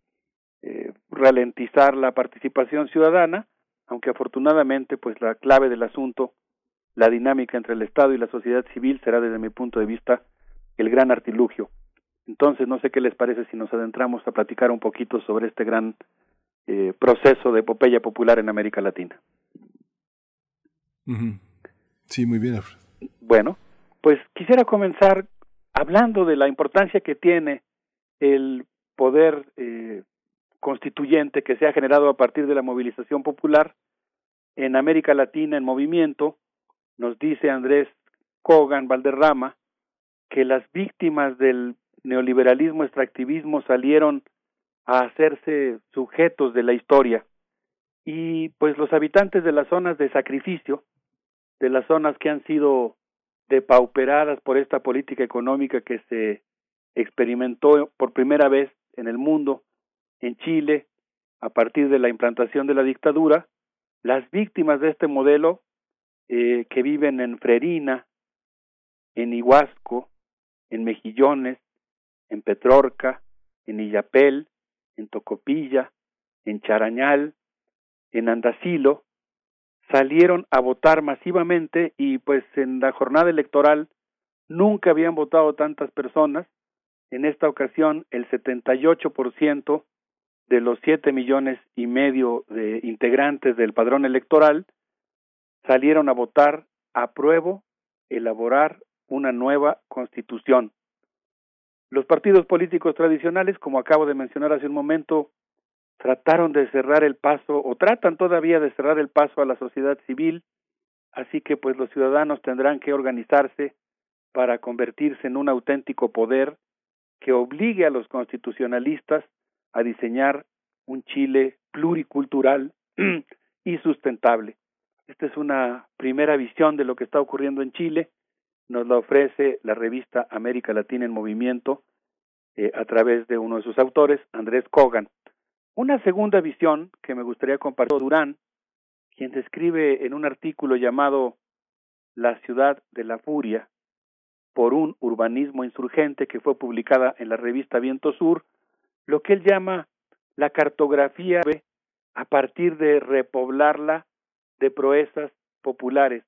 eh, ralentizar la participación ciudadana, aunque afortunadamente pues la clave del asunto, la dinámica entre el Estado y la sociedad civil será desde mi punto de vista el gran artilugio. Entonces no sé qué les parece si nos adentramos a platicar un poquito sobre este gran eh, proceso de epopeya popular en América Latina. Sí, muy bien. Bueno, pues quisiera comenzar hablando de la importancia que tiene el poder eh, constituyente que se ha generado a partir de la movilización popular en América Latina en movimiento, nos dice Andrés Kogan Valderrama que las víctimas del neoliberalismo extractivismo salieron a hacerse sujetos de la historia. Y pues los habitantes de las zonas de sacrificio, de las zonas que han sido depauperadas por esta política económica que se experimentó por primera vez en el mundo, en Chile, a partir de la implantación de la dictadura, las víctimas de este modelo eh, que viven en Frerina, en Iguasco, en Mejillones, en Petrorca, en Illapel, en Tocopilla, en Charañal, en Andasilo, salieron a votar masivamente y pues en la jornada electoral nunca habían votado tantas personas. En esta ocasión el 78% de los siete millones y medio de integrantes del padrón electoral salieron a votar apruebo elaborar una nueva constitución. Los partidos políticos tradicionales, como acabo de mencionar hace un momento, trataron de cerrar el paso o tratan todavía de cerrar el paso a la sociedad civil, así que pues los ciudadanos tendrán que organizarse para convertirse en un auténtico poder que obligue a los constitucionalistas a diseñar un Chile pluricultural [CLEARS THROAT] y sustentable. Esta es una primera visión de lo que está ocurriendo en Chile. Nos la ofrece la revista América Latina en Movimiento eh, a través de uno de sus autores, Andrés Kogan. Una segunda visión que me gustaría compartir Durán, quien describe en un artículo llamado La ciudad de la furia por un urbanismo insurgente que fue publicada en la revista Viento Sur, lo que él llama la cartografía a partir de repoblarla de proezas populares.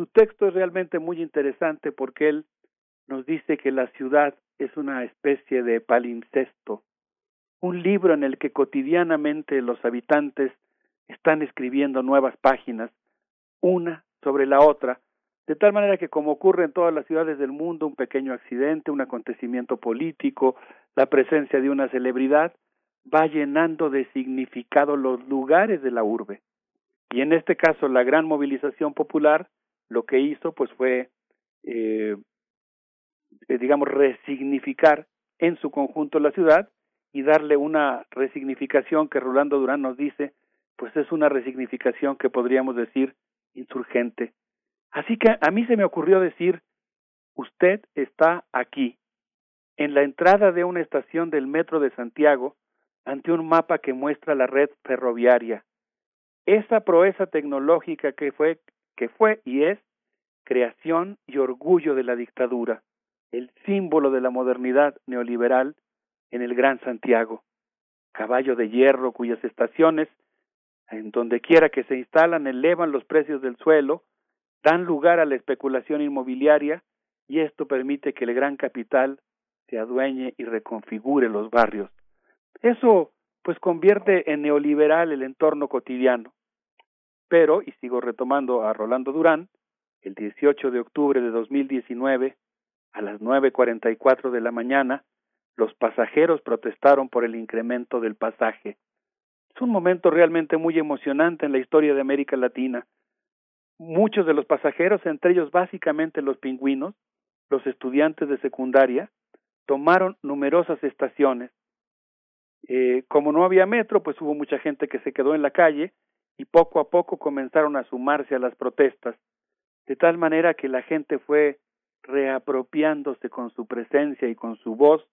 Su texto es realmente muy interesante porque él nos dice que la ciudad es una especie de palimpsesto, un libro en el que cotidianamente los habitantes están escribiendo nuevas páginas, una sobre la otra, de tal manera que como ocurre en todas las ciudades del mundo, un pequeño accidente, un acontecimiento político, la presencia de una celebridad, va llenando de significado los lugares de la urbe. Y en este caso, la gran movilización popular lo que hizo pues fue, eh, eh, digamos, resignificar en su conjunto la ciudad y darle una resignificación que Rolando Durán nos dice, pues es una resignificación que podríamos decir insurgente. Así que a mí se me ocurrió decir, usted está aquí, en la entrada de una estación del Metro de Santiago, ante un mapa que muestra la red ferroviaria. Esa proeza tecnológica que fue, que fue y es creación y orgullo de la dictadura, el símbolo de la modernidad neoliberal en el Gran Santiago, caballo de hierro cuyas estaciones, en donde quiera que se instalan, elevan los precios del suelo, dan lugar a la especulación inmobiliaria y esto permite que el gran capital se adueñe y reconfigure los barrios. Eso pues convierte en neoliberal el entorno cotidiano. Pero, y sigo retomando a Rolando Durán, el 18 de octubre de 2019, a las 9.44 de la mañana, los pasajeros protestaron por el incremento del pasaje. Es un momento realmente muy emocionante en la historia de América Latina. Muchos de los pasajeros, entre ellos básicamente los pingüinos, los estudiantes de secundaria, tomaron numerosas estaciones. Eh, como no había metro, pues hubo mucha gente que se quedó en la calle y poco a poco comenzaron a sumarse a las protestas, de tal manera que la gente fue reapropiándose con su presencia y con su voz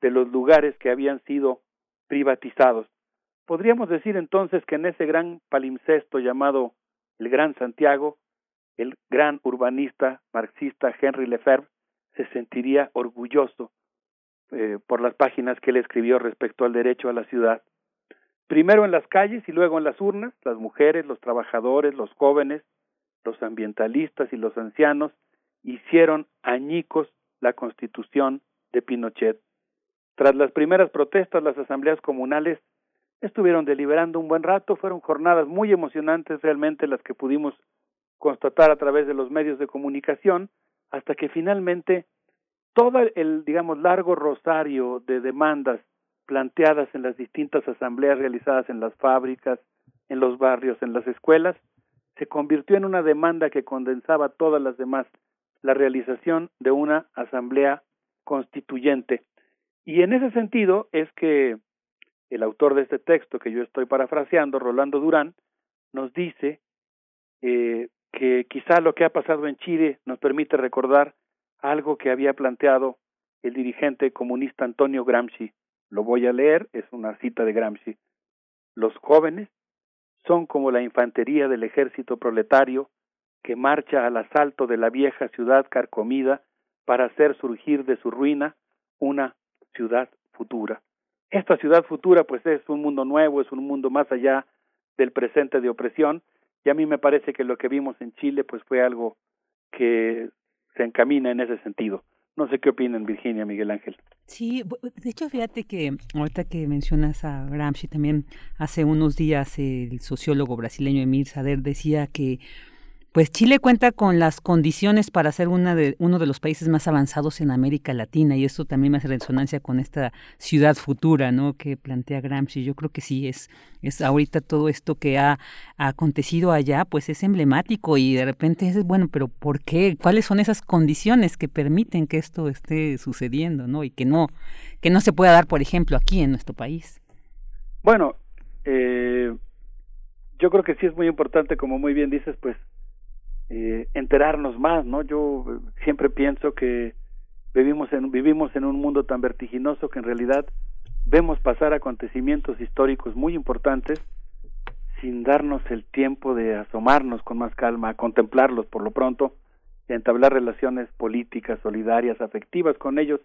de los lugares que habían sido privatizados. Podríamos decir entonces que en ese gran palimpsesto llamado el Gran Santiago, el gran urbanista marxista Henry Lefebvre se sentiría orgulloso eh, por las páginas que él escribió respecto al derecho a la ciudad. Primero en las calles y luego en las urnas, las mujeres, los trabajadores, los jóvenes, los ambientalistas y los ancianos hicieron añicos la constitución de Pinochet. Tras las primeras protestas, las asambleas comunales estuvieron deliberando un buen rato, fueron jornadas muy emocionantes realmente las que pudimos constatar a través de los medios de comunicación, hasta que finalmente todo el, digamos, largo rosario de demandas planteadas en las distintas asambleas realizadas en las fábricas, en los barrios, en las escuelas, se convirtió en una demanda que condensaba todas las demás, la realización de una asamblea constituyente. Y en ese sentido es que el autor de este texto que yo estoy parafraseando, Rolando Durán, nos dice eh, que quizá lo que ha pasado en Chile nos permite recordar algo que había planteado el dirigente comunista Antonio Gramsci. Lo voy a leer, es una cita de Gramsci. Los jóvenes son como la infantería del ejército proletario que marcha al asalto de la vieja ciudad carcomida para hacer surgir de su ruina una ciudad futura. Esta ciudad futura pues es un mundo nuevo, es un mundo más allá del presente de opresión y a mí me parece que lo que vimos en Chile pues fue algo que se encamina en ese sentido. No sé qué opinan Virginia, Miguel Ángel. Sí, de hecho, fíjate que ahorita que mencionas a Gramsci también, hace unos días el sociólogo brasileño Emir Sader decía que pues Chile cuenta con las condiciones para ser de, uno de los países más avanzados en América Latina y esto también me hace resonancia con esta ciudad futura, ¿no? Que plantea Gramsci. Yo creo que sí es, es ahorita todo esto que ha, acontecido allá, pues es emblemático y de repente es bueno, pero ¿por qué? ¿Cuáles son esas condiciones que permiten que esto esté sucediendo, ¿no? Y que no, que no se pueda dar, por ejemplo, aquí en nuestro país. Bueno, eh, yo creo que sí es muy importante, como muy bien dices, pues eh, enterarnos más, ¿no? Yo eh, siempre pienso que vivimos en, vivimos en un mundo tan vertiginoso que en realidad vemos pasar acontecimientos históricos muy importantes sin darnos el tiempo de asomarnos con más calma, a contemplarlos por lo pronto, entablar relaciones políticas, solidarias, afectivas con ellos,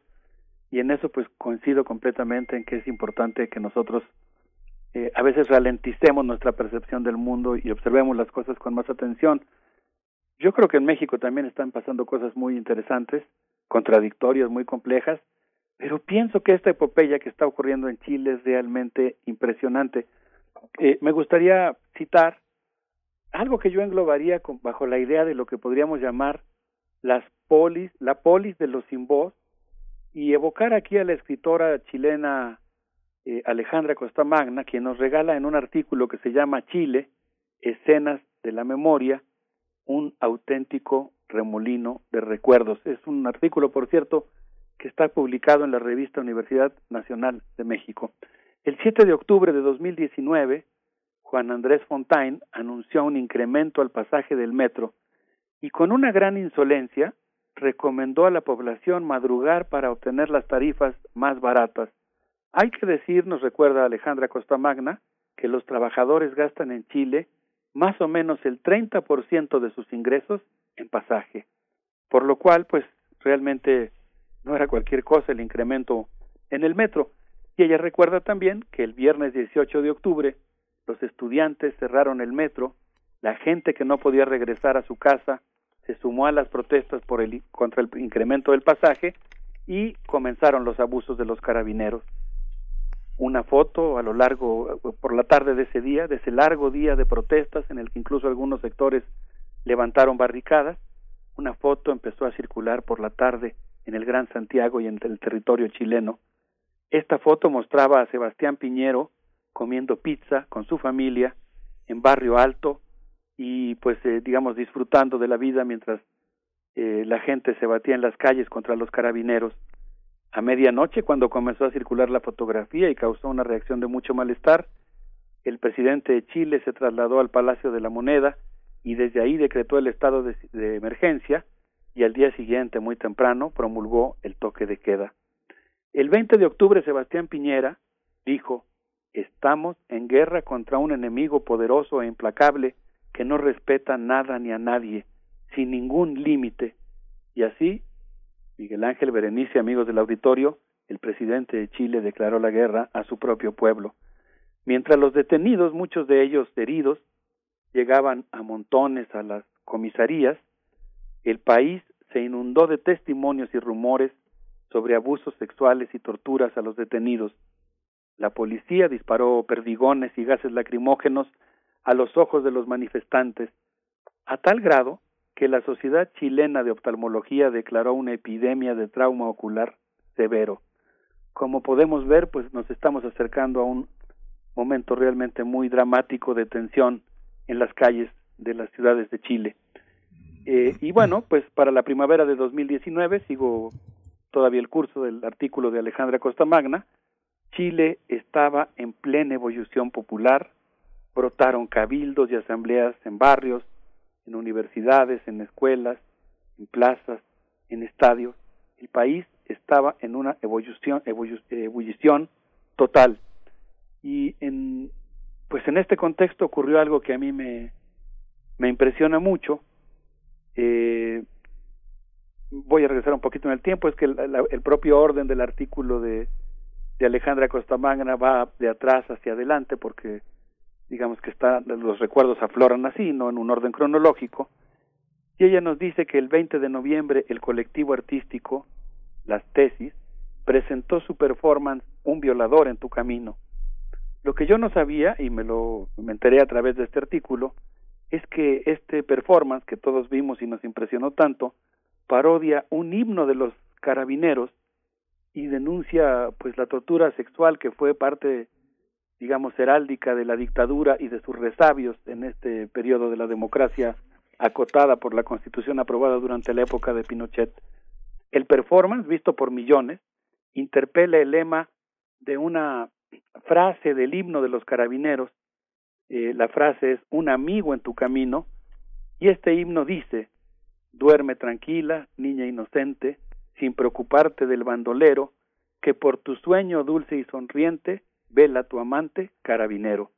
y en eso pues coincido completamente en que es importante que nosotros eh, a veces ralenticemos nuestra percepción del mundo y observemos las cosas con más atención, yo creo que en México también están pasando cosas muy interesantes, contradictorias, muy complejas, pero pienso que esta epopeya que está ocurriendo en Chile es realmente impresionante. Eh, me gustaría citar algo que yo englobaría bajo la idea de lo que podríamos llamar las polis, la polis de los sin voz, y evocar aquí a la escritora chilena eh, Alejandra Costamagna, quien nos regala en un artículo que se llama Chile, escenas de la memoria, un auténtico remolino de recuerdos. Es un artículo, por cierto, que está publicado en la revista Universidad Nacional de México. El 7 de octubre de 2019, Juan Andrés Fontaine anunció un incremento al pasaje del metro y con una gran insolencia recomendó a la población madrugar para obtener las tarifas más baratas. Hay que decir, nos recuerda Alejandra Costamagna, que los trabajadores gastan en Chile más o menos el 30% de sus ingresos en pasaje, por lo cual, pues realmente no era cualquier cosa el incremento en el metro. Y ella recuerda también que el viernes 18 de octubre los estudiantes cerraron el metro, la gente que no podía regresar a su casa se sumó a las protestas por el, contra el incremento del pasaje y comenzaron los abusos de los carabineros. Una foto a lo largo, por la tarde de ese día, de ese largo día de protestas en el que incluso algunos sectores levantaron barricadas, una foto empezó a circular por la tarde en el Gran Santiago y en el territorio chileno. Esta foto mostraba a Sebastián Piñero comiendo pizza con su familia en Barrio Alto y pues eh, digamos disfrutando de la vida mientras eh, la gente se batía en las calles contra los carabineros. A medianoche, cuando comenzó a circular la fotografía y causó una reacción de mucho malestar, el presidente de Chile se trasladó al Palacio de la Moneda y desde ahí decretó el estado de, emergencia y al día siguiente, muy temprano, promulgó el toque de queda. El 20 de octubre, Sebastián Piñera dijo, estamos en guerra contra un enemigo poderoso e implacable que no respeta nada ni a nadie, sin ningún límite. Y así, Miguel Ángel Berenice, amigos del auditorio, el presidente de Chile declaró la guerra a su propio pueblo. Mientras los detenidos, muchos de ellos heridos, llegaban a montones a las comisarías, el país se inundó de testimonios y rumores sobre abusos sexuales y torturas a los detenidos. La policía disparó perdigones y gases lacrimógenos a los ojos de los manifestantes, a tal grado que la Sociedad Chilena de Oftalmología declaró una epidemia de trauma ocular severo. Como podemos ver, pues nos estamos acercando a un momento realmente muy dramático de tensión en las calles de las ciudades de Chile. Eh, y bueno, pues para la primavera de 2019, sigo todavía el curso del artículo de Alejandra Costa Magna, Chile estaba en plena evolución popular, brotaron cabildos y asambleas en barrios, en universidades, en escuelas, en plazas, en estadios. El país estaba en una evolución, ebullición total. Y en, pues en este contexto ocurrió algo que a mí me, me impresiona mucho. Eh, voy a regresar un poquito en el tiempo, es que el, propio orden del artículo de, de Alejandra Costamagna va de atrás hacia adelante porque digamos que está, los recuerdos afloran así, no en un orden cronológico, y ella nos dice que el 20 de noviembre el colectivo artístico, Las Tesis, presentó su performance Un violador en tu camino. Lo que yo no sabía, y me lo me enteré a través de este artículo, es que este performance que todos vimos y nos impresionó tanto, parodia un himno de los carabineros y denuncia pues la tortura sexual que fue parte digamos heráldica de la dictadura y de sus resabios en este periodo de la democracia acotada por la Constitución aprobada durante la época de Pinochet. El performance, visto por millones, interpela el lema de una frase del himno de los carabineros. Eh, la frase es un amigo en tu camino y este himno dice Duerme tranquila, niña inocente, sin preocuparte del bandolero, que por tu sueño dulce y sonriente vela tu amante carabinero.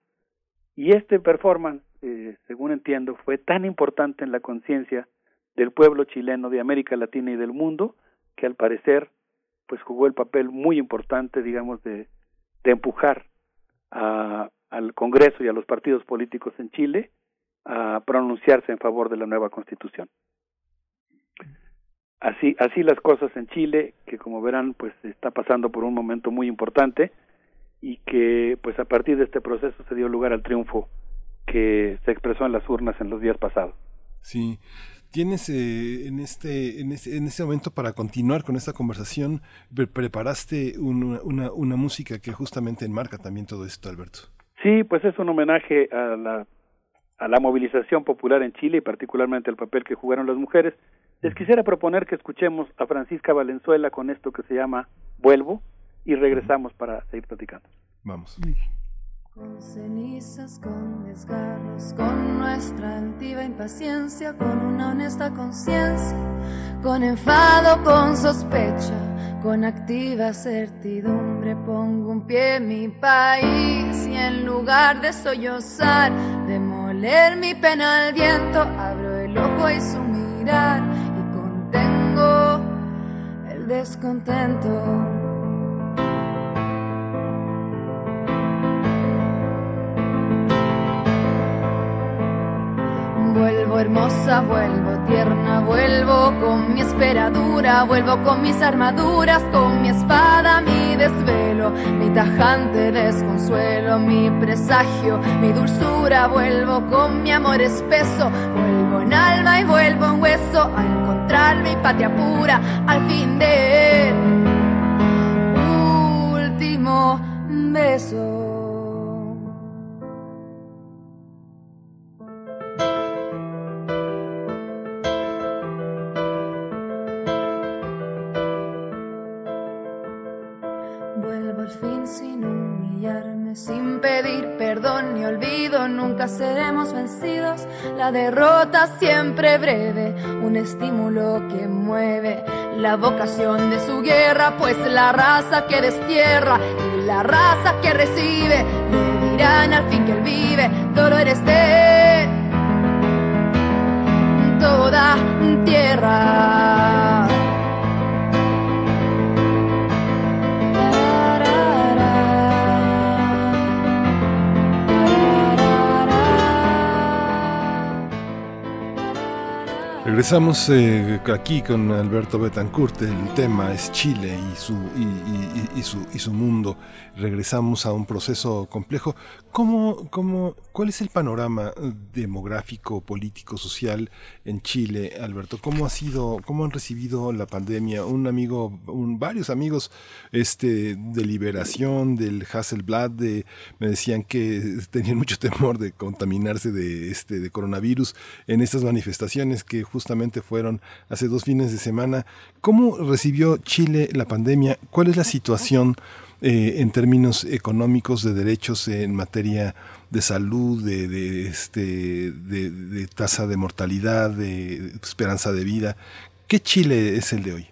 Y este performance, eh, según entiendo, fue tan importante en la conciencia del pueblo chileno de América Latina y del mundo que al parecer pues jugó el papel muy importante, digamos, de, de empujar a, al Congreso y a los partidos políticos en Chile a pronunciarse en favor de la nueva constitución. Así, así las cosas en Chile, que como verán, pues está pasando por un momento muy importante y que pues a partir de este proceso se dio lugar al triunfo que se expresó en las urnas en los días pasados. Sí. Tienes eh, en, este, en, este, en este momento para continuar con esta conversación, preparaste una, una, una música que justamente enmarca también todo esto, Alberto. Sí, pues es un homenaje a la, a la movilización popular en Chile y particularmente al papel que jugaron las mujeres. Les quisiera proponer que escuchemos a Francisca Valenzuela con esto que se llama Vuelvo y regresamos para seguir platicando. Vamos. Con cenizas, con desgarros, con nuestra altiva impaciencia, con una honesta conciencia, con enfado, con sospecha, con activa certidumbre, pongo un pie en mi país y en lugar de sollozar, de moler mi pena al viento, abro el ojo y su mirar y contengo el descontento. Vuelvo hermosa, vuelvo tierna, vuelvo con mi esperadura, vuelvo con mis armaduras, con mi espada, mi desvelo, mi tajante desconsuelo, mi presagio, mi dulzura, vuelvo con mi amor espeso, vuelvo en alma y vuelvo en hueso a encontrar mi patria pura al fin de último beso. Nunca seremos vencidos. La derrota siempre breve, un estímulo que mueve la vocación de su guerra, pues la raza que destierra y la raza que recibe le dirán al fin que él vive, todo eres de toda tierra. Regresamos eh, aquí con Alberto Betancourt. El tema es Chile y su, y, su, y su mundo. Regresamos a un proceso complejo. ¿Cómo, cómo, ¿Cuál es el panorama demográfico, político, social en Chile, Alberto? ¿Cómo ha sido, cómo han recibido la pandemia? Un amigo, varios amigos este, de Liberación, del Hasselblad, me decían que tenían mucho temor de contaminarse de, este, de coronavirus en estas manifestaciones que justamente fueron hace dos fines de semana. ¿Cómo recibió Chile la pandemia? ¿Cuál es la situación eh, en términos económicos de derechos en materia de salud, de, este, de, tasa de mortalidad, de esperanza de vida? ¿Qué Chile es el de hoy?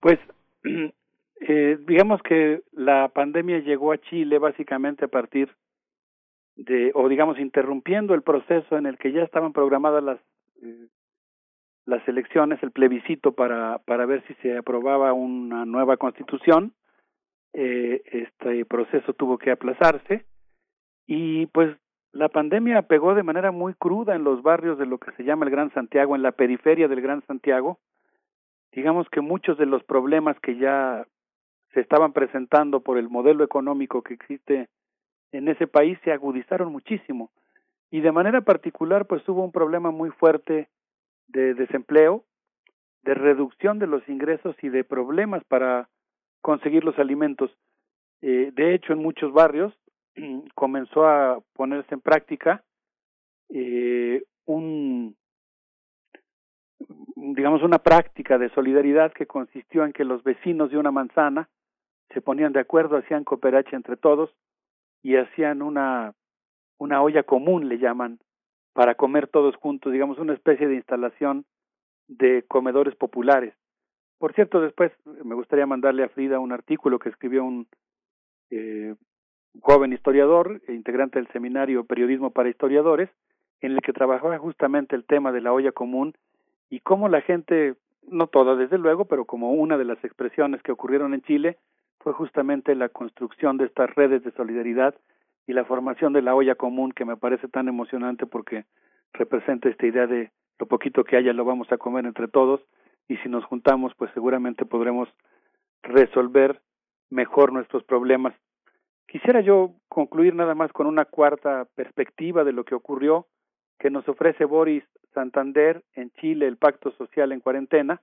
Pues [CLEARS THROAT] eh, digamos que la pandemia llegó a Chile básicamente a partir de, o digamos, interrumpiendo el proceso en el que ya estaban programadas las eh, las elecciones, el plebiscito para, para ver si se aprobaba una nueva constitución. Eh, este proceso tuvo que aplazarse y pues la pandemia pegó de manera muy cruda en los barrios de lo que se llama el Gran Santiago, en la periferia del Gran Santiago. Digamos que muchos de los problemas que ya se estaban presentando por el modelo económico que existe en ese país se agudizaron muchísimo. Y de manera particular, pues hubo un problema muy fuerte de desempleo, de reducción de los ingresos y de problemas para conseguir los alimentos. Eh, de hecho, en muchos barrios [CLEARS THROAT] comenzó a ponerse en práctica eh, un digamos una práctica de solidaridad que consistió en que los vecinos de una manzana se ponían de acuerdo, hacían cooperacha entre todos y hacían una una olla común le llaman para comer todos juntos, digamos, una especie de instalación de comedores populares. Por cierto, después me gustaría mandarle a Frida un artículo que escribió un eh, joven historiador, e integrante del seminario Periodismo para Historiadores, en el que trabajaba justamente el tema de la olla común y cómo la gente, no toda desde luego, pero como una de las expresiones que ocurrieron en Chile fue justamente la construcción de estas redes de solidaridad y la formación de la olla común que me parece tan emocionante porque representa esta idea de lo poquito que haya lo vamos a comer entre todos y si nos juntamos pues seguramente podremos resolver mejor nuestros problemas. Quisiera yo concluir nada más con una cuarta perspectiva de lo que ocurrió que nos ofrece Boris Santander en Chile, el Pacto Social en Cuarentena,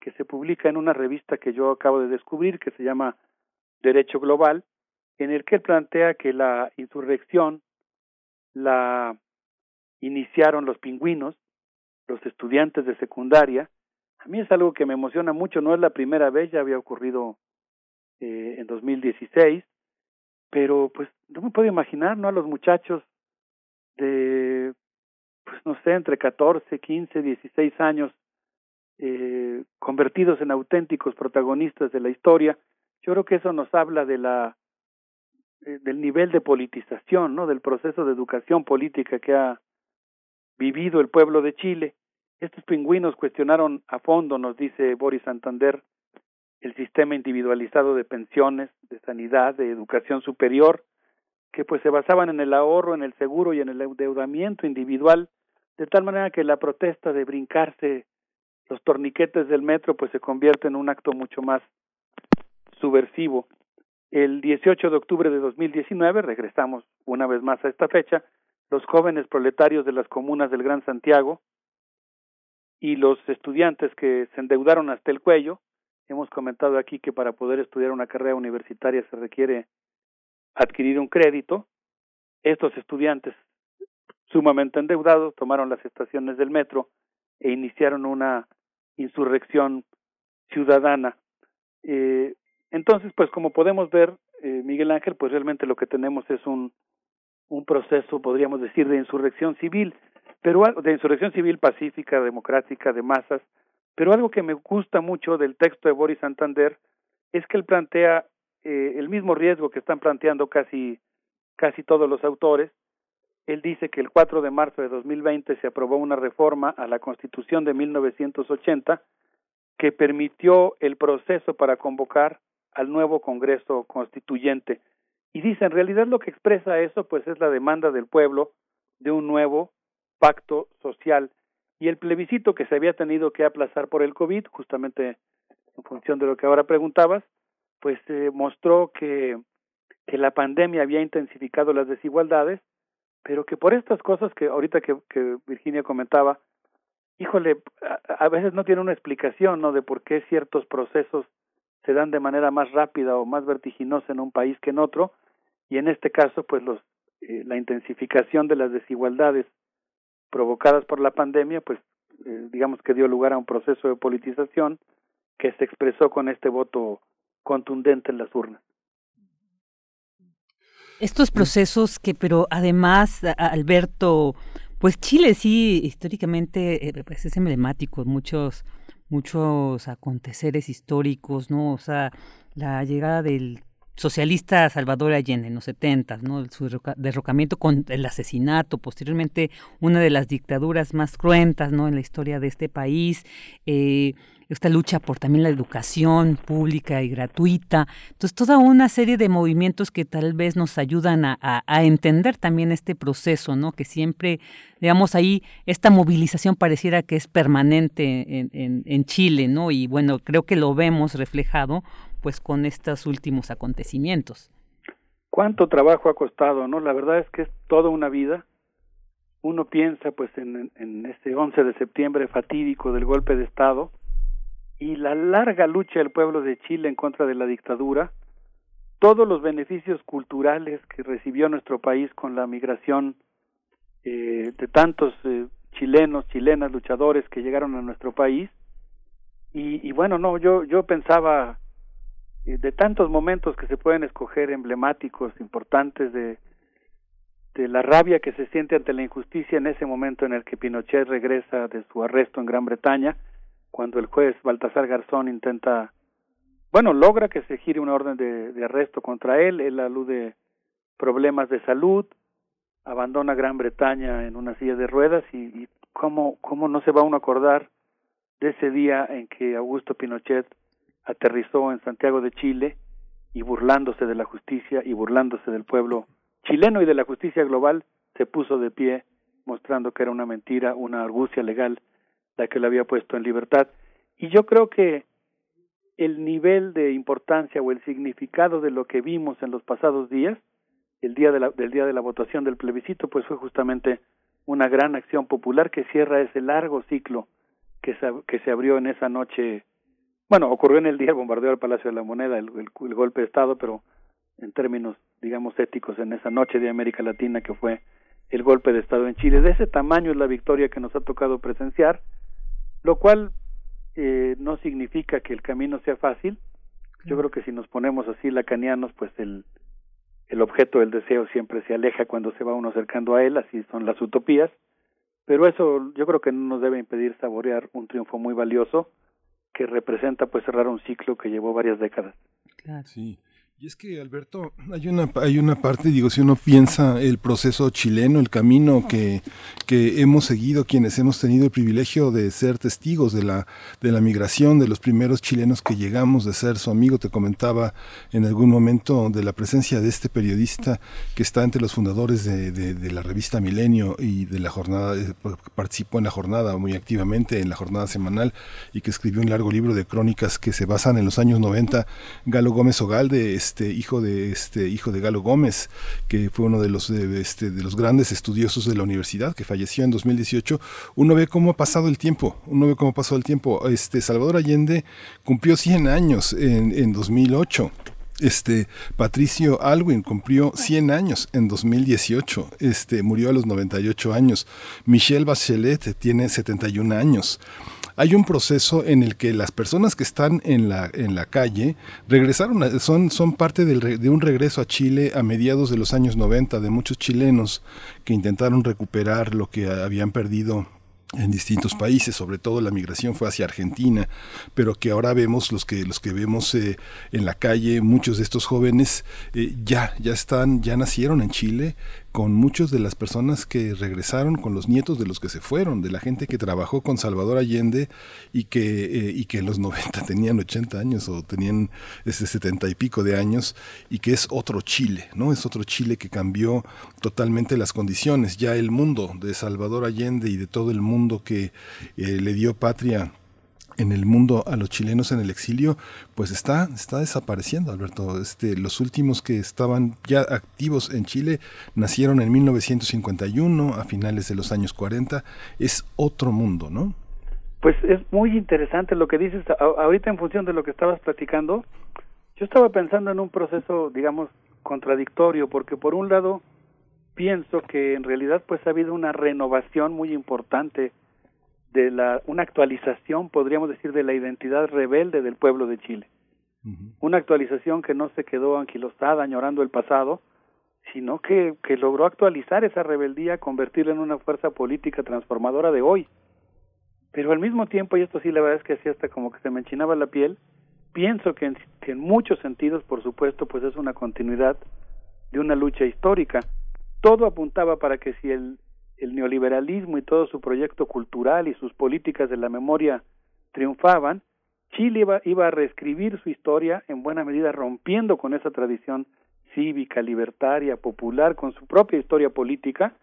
que se publica en una revista que yo acabo de descubrir que se llama Derecho Global en el que él plantea que la insurrección la iniciaron los pingüinos, los estudiantes de secundaria, A mí es algo que me emociona mucho, no es la primera vez, ya había ocurrido eh, en 2016, pero pues no me puedo imaginar, ¿no? A los muchachos de, pues no sé, entre 14, 15, 16 años, eh, convertidos en auténticos protagonistas de la historia. Yo creo que eso nos habla de la eh, del nivel de politización, ¿no? Del proceso de educación política que ha vivido el pueblo de Chile. Estos pingüinos cuestionaron a fondo, nos dice Boris Santander, el sistema individualizado de pensiones, de sanidad, de educación superior, que pues se basaban en el ahorro, en el seguro y en el endeudamiento individual, de tal manera que la protesta de brincarse los torniquetes del metro pues se convierte en un acto mucho más subversivo. El 18 de octubre de 2019, regresamos una vez más a esta fecha, los jóvenes proletarios de las comunas del Gran Santiago y los estudiantes que se endeudaron hasta el cuello, hemos comentado aquí que para poder estudiar una carrera universitaria se requiere adquirir un crédito, estos estudiantes sumamente endeudados tomaron las estaciones del metro e iniciaron una insurrección ciudadana. Eh, entonces, pues como podemos ver, eh, Miguel Ángel, pues realmente lo que tenemos es un, un proceso, podríamos decir, de insurrección civil, pero de insurrección civil pacífica, democrática, de masas, pero algo que me gusta mucho del texto de Boris Santander es que él plantea eh, el mismo riesgo que están planteando casi casi todos los autores. Él dice que el 4 de marzo de 2020 se aprobó una reforma a la Constitución de 1980 que permitió el proceso para convocar al nuevo Congreso Constituyente. Y dice, en realidad lo que expresa eso pues es la demanda del pueblo de un nuevo pacto social. Y el plebiscito que se había tenido que aplazar por el COVID, justamente en función de lo que ahora preguntabas, pues eh, mostró que, que la pandemia había intensificado las desigualdades, pero que por estas cosas que ahorita que, Virginia comentaba, híjole, a, a veces no tiene una explicación, ¿no? De por qué ciertos procesos se dan de manera más rápida o más vertiginosa en un país que en otro y en este caso pues los eh, la intensificación de las desigualdades provocadas por la pandemia pues eh, digamos que dio lugar a un proceso de politización que se expresó con este voto contundente en las urnas. Estos procesos que, pero además, Alberto, pues Chile sí, históricamente, eh, pues es emblemático, muchos muchos aconteceres históricos, ¿no? O sea, la llegada del socialista Salvador Allende en los 70, ¿no? Su derrocamiento con el asesinato, posteriormente una de las dictaduras más cruentas, ¿no? En la historia de este país, eh, esta lucha por también la educación pública y gratuita. Entonces, toda una serie de movimientos que tal vez nos ayudan a, entender también este proceso, ¿no? Que siempre, digamos, ahí esta movilización pareciera que es permanente en, en, en Chile, ¿no? Y bueno, creo que lo vemos reflejado pues con estos últimos acontecimientos. ¿Cuánto trabajo ha costado, no? La verdad es que es toda una vida. Uno piensa pues en, este 11 de septiembre fatídico del golpe de Estado, y la larga lucha del pueblo de Chile en contra de la dictadura, todos los beneficios culturales que recibió nuestro país con la migración eh, de tantos eh, chilenos, chilenas, luchadores que llegaron a nuestro país. Y, y bueno, no, yo, yo pensaba de tantos momentos que se pueden escoger emblemáticos, importantes, de, de la rabia que se siente ante la injusticia en ese momento en el que Pinochet regresa de su arresto en Gran Bretaña, cuando el juez Baltasar Garzón intenta, bueno, logra que se gire una orden de, de arresto contra él, él alude problemas de salud, abandona Gran Bretaña en una silla de ruedas y, y cómo, cómo no se va uno a acordar de ese día en que Augusto Pinochet aterrizó en Santiago de Chile y burlándose de la justicia y burlándose del pueblo chileno y de la justicia global, se puso de pie mostrando que era una mentira, una argucia legal la que le había puesto en libertad. Y yo creo que el nivel de importancia o el significado de lo que vimos en los pasados días, el día de la, del día de la votación del plebiscito, pues fue justamente una gran acción popular que cierra ese largo ciclo que se, que se abrió en esa noche. Bueno, ocurrió en el día del bombardeo del Palacio de la Moneda, el, el, el golpe de Estado, pero en términos, digamos, éticos, en esa noche de América Latina que fue el golpe de Estado en Chile. De ese tamaño es la victoria que nos ha tocado presenciar lo cual eh, no significa que el camino sea fácil. Yo creo que si nos ponemos así lacanianos, pues el, el objeto del deseo siempre se aleja cuando se va uno acercando a él, así son las utopías, pero eso yo creo que no nos debe impedir saborear un triunfo muy valioso que representa pues cerrar un ciclo que llevó varias décadas. Claro. Sí. Y es que, Alberto, [CLEARS THROAT] hay una, hay una parte, digo, si uno piensa el proceso chileno, el camino que, que hemos seguido, quienes hemos tenido el privilegio de ser testigos de la, de la migración, de los primeros chilenos que llegamos, de ser su amigo, te comentaba en algún momento de la presencia de este periodista que está entre los fundadores de, de, la revista Milenio y de la jornada, eh, participó en la jornada muy activamente, en la jornada semanal, y que escribió un largo libro de crónicas que se basan en los años 90, Galo Gómez Ogalde, este hijo de este hijo de Galo Gómez, que fue uno de los de, este, de los grandes estudiosos de la universidad, que falleció en 2018. Uno ve cómo ha pasado el tiempo, uno ve cómo ha el tiempo. Este Salvador Allende cumplió 100 años en, en 2008. Este Patricio Alwin cumplió 100 años en 2018. Este murió a los 98 años. Michelle Bachelet tiene 71 años hay un proceso en el que las personas que están en la, en la calle regresaron, son, son parte de un regreso a Chile a mediados de los años 90 de muchos chilenos que intentaron recuperar lo que habían perdido en distintos países, sobre todo la migración fue hacia Argentina, pero que ahora vemos los que los que vemos eh, en la calle, muchos de estos jóvenes eh, ya ya están ya nacieron en Chile, con muchos de las personas que regresaron, con los nietos de los que se fueron, de la gente que trabajó con Salvador Allende y que, eh, y que en los [LAUGHS] 90 tenían 80 años o tenían ese 70 y pico de años y que es otro Chile, ¿no? Es otro Chile que cambió totalmente las condiciones. Ya el mundo de Salvador Allende y de todo el mundo que eh, le dio patria en el mundo a los chilenos en el exilio, pues está, está desapareciendo, Alberto. Este, los últimos que estaban ya activos en Chile nacieron en 1951, a finales de los años 40. Es otro mundo, ¿no? Pues es muy interesante lo que dices. ahorita en función de lo que estabas platicando, yo estaba pensando en un proceso, digamos, contradictorio, porque por un lado pienso que en realidad pues ha habido una renovación muy importante de la, una actualización, podríamos decir, de la identidad rebelde del pueblo de Chile. Una actualización que no se quedó anquilostada, añorando el pasado, sino que, que logró actualizar esa rebeldía, convertirla en una fuerza política transformadora de hoy. Pero al mismo tiempo, y esto sí la verdad es que así hasta como que se me enchinaba la piel, pienso que en, que en muchos sentidos, por supuesto, pues es una continuidad de una lucha histórica. Todo apuntaba para que si el el neoliberalismo y todo su proyecto cultural y sus políticas de la memoria triunfaban, Chile iba, iba a reescribir su historia en buena medida rompiendo con esa tradición cívica, libertaria, popular, con su propia historia política,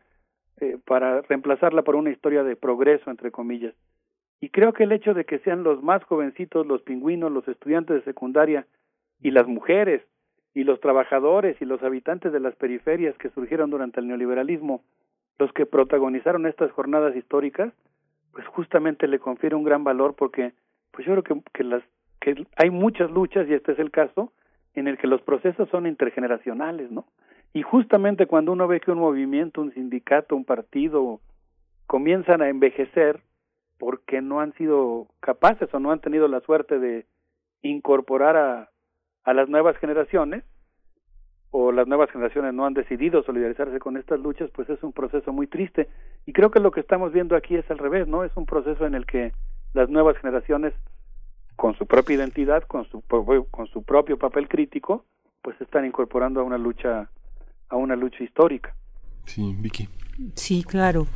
eh, para reemplazarla por una historia de progreso, entre comillas. Y creo que el hecho de que sean los más jovencitos, los pingüinos, los estudiantes de secundaria y las mujeres y los trabajadores y los habitantes de las periferias que surgieron durante el neoliberalismo los que protagonizaron estas jornadas históricas, pues justamente le confiere un gran valor porque pues yo creo que, que las que hay muchas luchas y este es el caso en el que los procesos son intergeneracionales, ¿no? Y justamente cuando uno ve que un movimiento, un sindicato, un partido comienzan a envejecer porque no han sido capaces o no han tenido la suerte de incorporar a, a las nuevas generaciones, o las nuevas generaciones no han decidido solidarizarse con estas luchas, pues es un proceso muy triste. Y creo que lo que estamos viendo aquí es al revés, ¿no? Es un proceso en el que las nuevas generaciones, con su propia identidad, con su, con su propio papel crítico, pues están incorporando a una lucha, a una lucha histórica. Sí, Vicky. Sí, claro.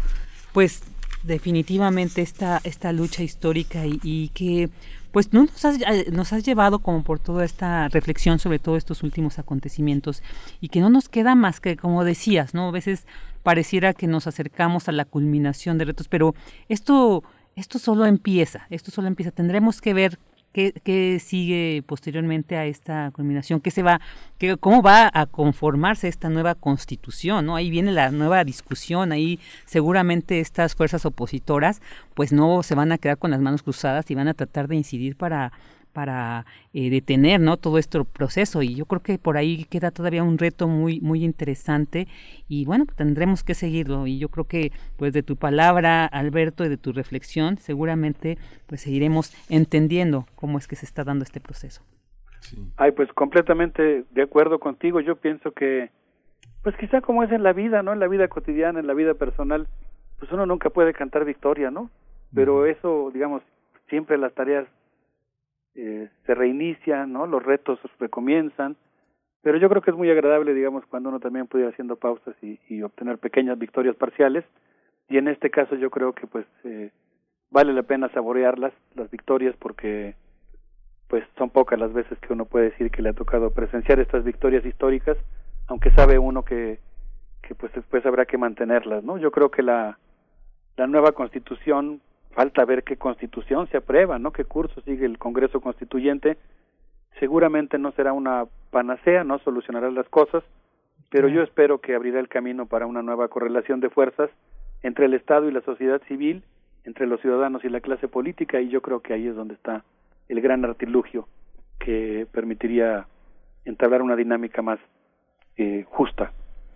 Pues definitivamente esta, esta lucha histórica y, y que pues no nos has, eh, nos has llevado como por toda esta reflexión sobre todos estos últimos acontecimientos y que no nos queda más que, como decías, ¿no? A veces pareciera que nos acercamos a la culminación de retos, pero esto, esto solo empieza, esto solo empieza. Tendremos que ver ¿Qué, sigue posteriormente a esta culminación? ¿Qué se va, qué, ¿Cómo va a conformarse esta nueva constitución? ¿no? Ahí viene la nueva discusión, ahí seguramente estas fuerzas opositoras pues no se van a quedar con las manos cruzadas y van a tratar de incidir para para eh, detener no todo este proceso y yo creo que por ahí queda todavía un reto muy muy interesante y bueno tendremos que seguirlo y yo creo que pues de tu palabra Alberto y de tu reflexión seguramente pues seguiremos entendiendo cómo es que se está dando este proceso Ay, pues completamente de acuerdo contigo. Yo pienso que, pues quizá como es en la vida, ¿no? En la vida cotidiana, en la vida personal, pues uno nunca puede cantar victoria, ¿no? Pero eso, digamos, siempre las tareas eh, se reinician, ¿no? Los retos recomienzan. Pero yo creo que es muy agradable, digamos, cuando uno también puede ir haciendo pausas y, y obtener pequeñas victorias parciales. Y en este caso yo creo que pues eh, vale la pena saborearlas, las victorias, porque pues son pocas las veces que uno puede decir que le ha tocado presenciar estas victorias históricas, aunque sabe uno que, que pues después habrá que mantenerlas, ¿no? Yo creo que la, la nueva constitución, falta ver qué constitución se aprueba, ¿no? Qué curso sigue el Congreso Constituyente, seguramente no será una panacea, no solucionará las cosas, pero yo espero que abrirá el camino para una nueva correlación de fuerzas entre el Estado y la sociedad civil, entre los ciudadanos y la clase política, y yo creo que ahí es donde está el gran artilugio que permitiría entablar una dinámica más eh, justa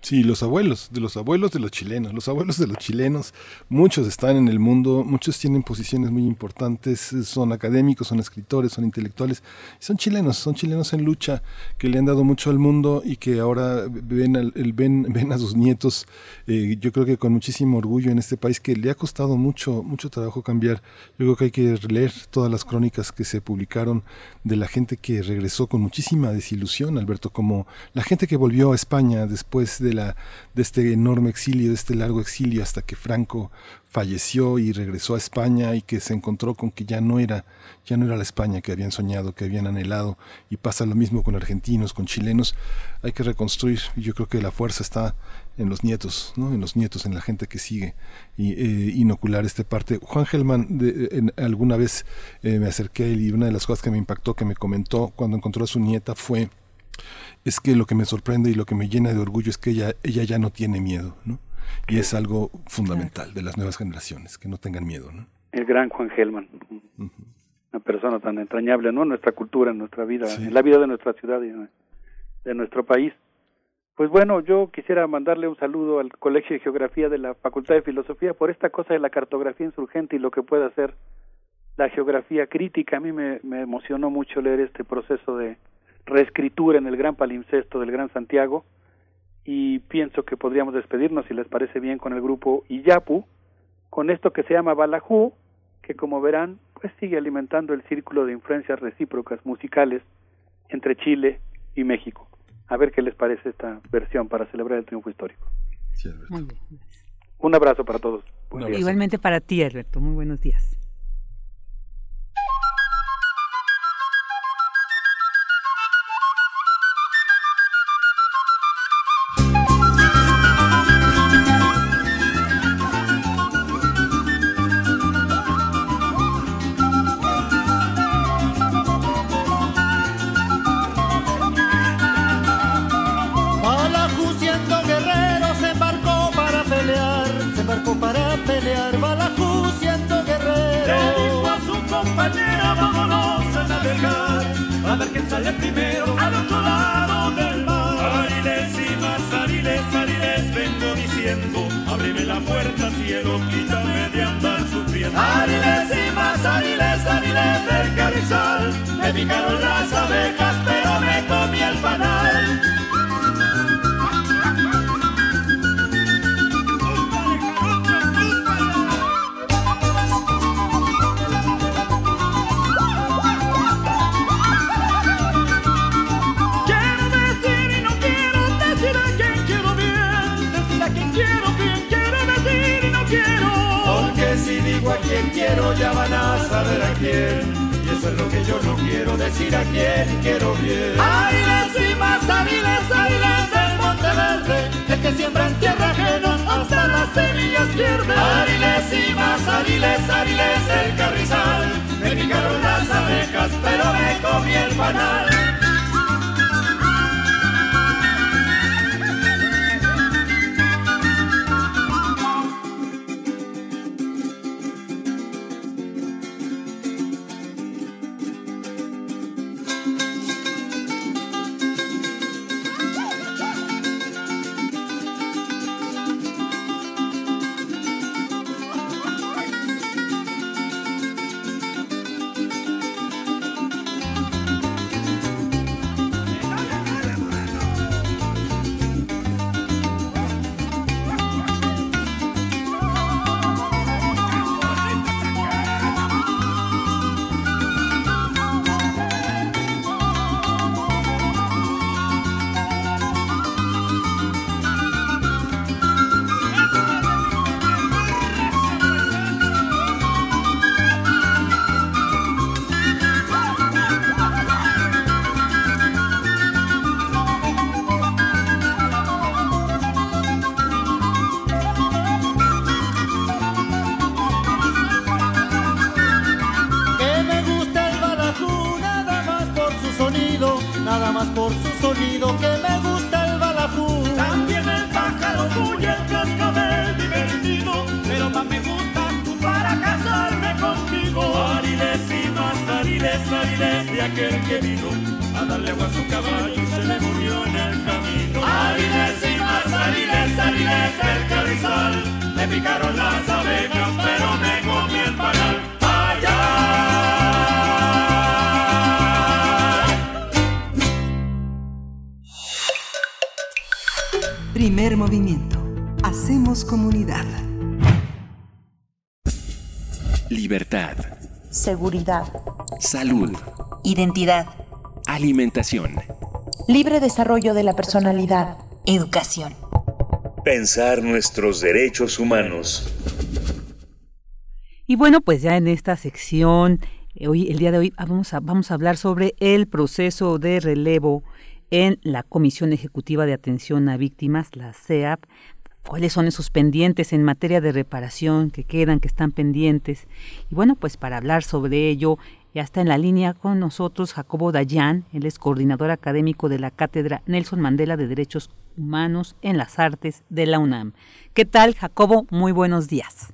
Sí, los abuelos, de los abuelos de los chilenos, los abuelos de los chilenos, muchos están en el mundo, muchos tienen posiciones muy importantes, son académicos, son escritores, son intelectuales, son chilenos, son chilenos en lucha que le han dado mucho al mundo y que ahora ven, el, ven, [LAUGHS] ven a sus nietos, eh, yo creo que con muchísimo orgullo en este país que le ha costado mucho, mucho trabajo cambiar. Yo creo que hay que leer todas las crónicas que se publicaron de la gente que regresó con muchísima desilusión, Alberto, como la gente que volvió a España después de de este enorme exilio, de este largo exilio, hasta que Franco falleció y regresó a España y que se encontró con que ya no era, ya no era la España que habían soñado, que habían anhelado, y pasa lo mismo con argentinos, con chilenos, hay que reconstruir, y yo creo que la fuerza está en los nietos, ¿no? en los nietos, en la gente que sigue, y eh, inocular esta parte. Juan Gelman, de, alguna vez eh, me acerqué a él y una de las cosas que me impactó, que me comentó cuando encontró a su nieta fue es que lo que me sorprende y lo que me llena de orgullo es que ella, ella ya no tiene miedo, ¿no? Y es algo fundamental de las nuevas generaciones, que no tengan miedo, ¿no? El gran Juan Gelman, una persona tan entrañable, ¿no? En nuestra cultura, en nuestra vida, en la vida de nuestra ciudad y de nuestro país. Pues bueno, yo quisiera mandarle un saludo al Colegio de Geografía de la Facultad de Filosofía por esta cosa de la cartografía insurgente y lo que puede hacer la geografía crítica. A mí me emocionó mucho leer este proceso de, reescritura en el gran palimpsesto del Gran Santiago y pienso que podríamos despedirnos, si les parece bien, con el grupo Iyapu, con esto que se llama Balajú, que como verán, pues sigue alimentando el círculo de influencias recíprocas musicales entre Chile y México. A ver qué les parece esta versión para celebrar el triunfo histórico. Un abrazo para todos. Igualmente para ti, Alberto. Muy buenos días. A ver quién sale primero al otro lado del mar. Ariles y más ariles, ariles, vengo diciendo, ábreme la puerta, cielo, quítame de andar sufriendo. Ariles y más ariles, ariles del carrizal, me picaron las abejas, pero me comí el panal. Quiero ya van a saber a quién. Y eso es lo que yo no quiero decir a quién quiero bien. Áriles y más áriles, áriles del Monte Verde, el que siembra en tierra ajena hasta las semillas pierde. Áriles y más áriles del carrizal, me picaron las abejas pero me comí el panal. Seguridad. Salud. Identidad. Alimentación. Libre desarrollo de la personalidad. Educación. Pensar nuestros derechos humanos. Y bueno, pues ya en esta sección, eh, hoy, el día de hoy vamos a, vamos a hablar sobre el proceso de relevo en la Comisión Ejecutiva de Atención a Víctimas, la CEAP, cuáles son esos pendientes en materia de reparación que quedan, que están pendientes. Y bueno, pues para hablar sobre ello, ya está en la línea con nosotros Jacobo Dayan, él es coordinador académico de la Cátedra Nelson Mandela de Derechos Humanos en las Artes de la UNAM. ¿Qué tal, Jacobo? Muy buenos días.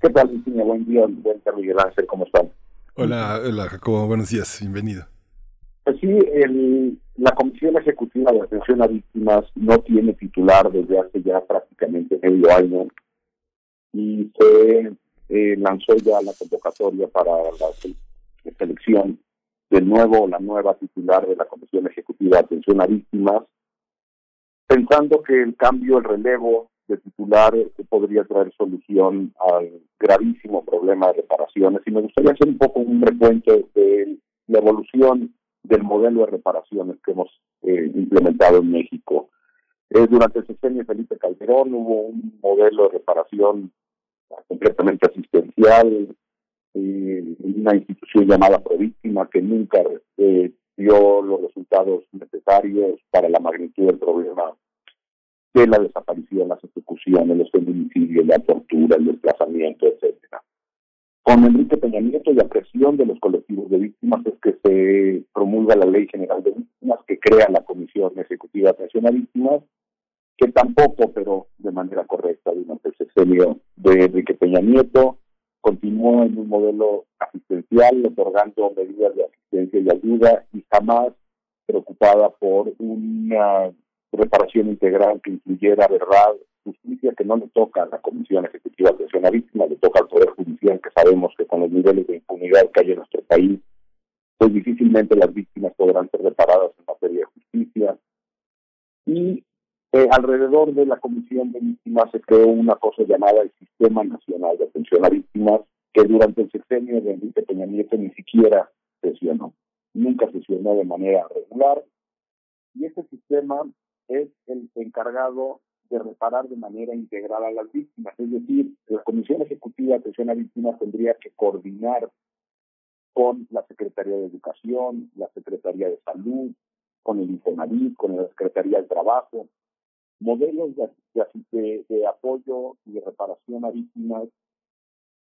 ¿Qué tal, Virginia? Buen día, buen día, Miguel Ángel, ¿cómo están? Hola, hola, Jacobo, buenos días, bienvenido. Pues sí, el, la Comisión Ejecutiva de Atención a Víctimas no tiene titular desde hace ya prácticamente medio año y se eh, lanzó ya la convocatoria para la, selección del nuevo la nueva titular de la Comisión Ejecutiva de Atención a Víctimas, pensando que el cambio, el relevo de titular eh, podría traer solución al gravísimo problema de reparaciones. Y me gustaría hacer un poco un recuento de la evolución del modelo de reparaciones que hemos eh, implementado en México. Eh, durante el sexenio Felipe Calderón hubo un modelo de reparación completamente asistencial, eh, una institución llamada Províctima que nunca dio los resultados necesarios para la magnitud del problema de la desaparición, las ejecuciones, los feminicidios, la tortura, el desplazamiento, etcétera. Con Enrique Peña Nieto y la presión de los colectivos de víctimas es que se promulga la Ley General de Víctimas que crea la Comisión Ejecutiva de a Víctimas, que tampoco pero de manera correcta durante el sexenio de Enrique Peña Nieto. Continuó en un modelo asistencial, otorgando medidas de asistencia y ayuda y jamás preocupada por una reparación integral que incluyera verdad, justicia que no le toca a la Comisión Ejecutiva de Atención Víctimas, le toca al Poder Judicial, que sabemos que con los niveles de impunidad que hay en nuestro país, pues difícilmente las víctimas podrán ser reparadas en materia de justicia. Y eh, alrededor de la Comisión de Víctimas se creó una cosa llamada el Sistema Nacional de Atención a Víctimas, que durante el sexenio de Enrique Peña Nieto ni siquiera sesionó. Nunca sesionó de manera regular. Y este sistema es el encargado de reparar de manera integral a las víctimas. Es decir, la Comisión Ejecutiva de Atención a Víctimas tendría que coordinar con la Secretaría de Educación, la Secretaría de Salud, con el Infonavit, con la Secretaría de Trabajo, modelos de, apoyo y de reparación a víctimas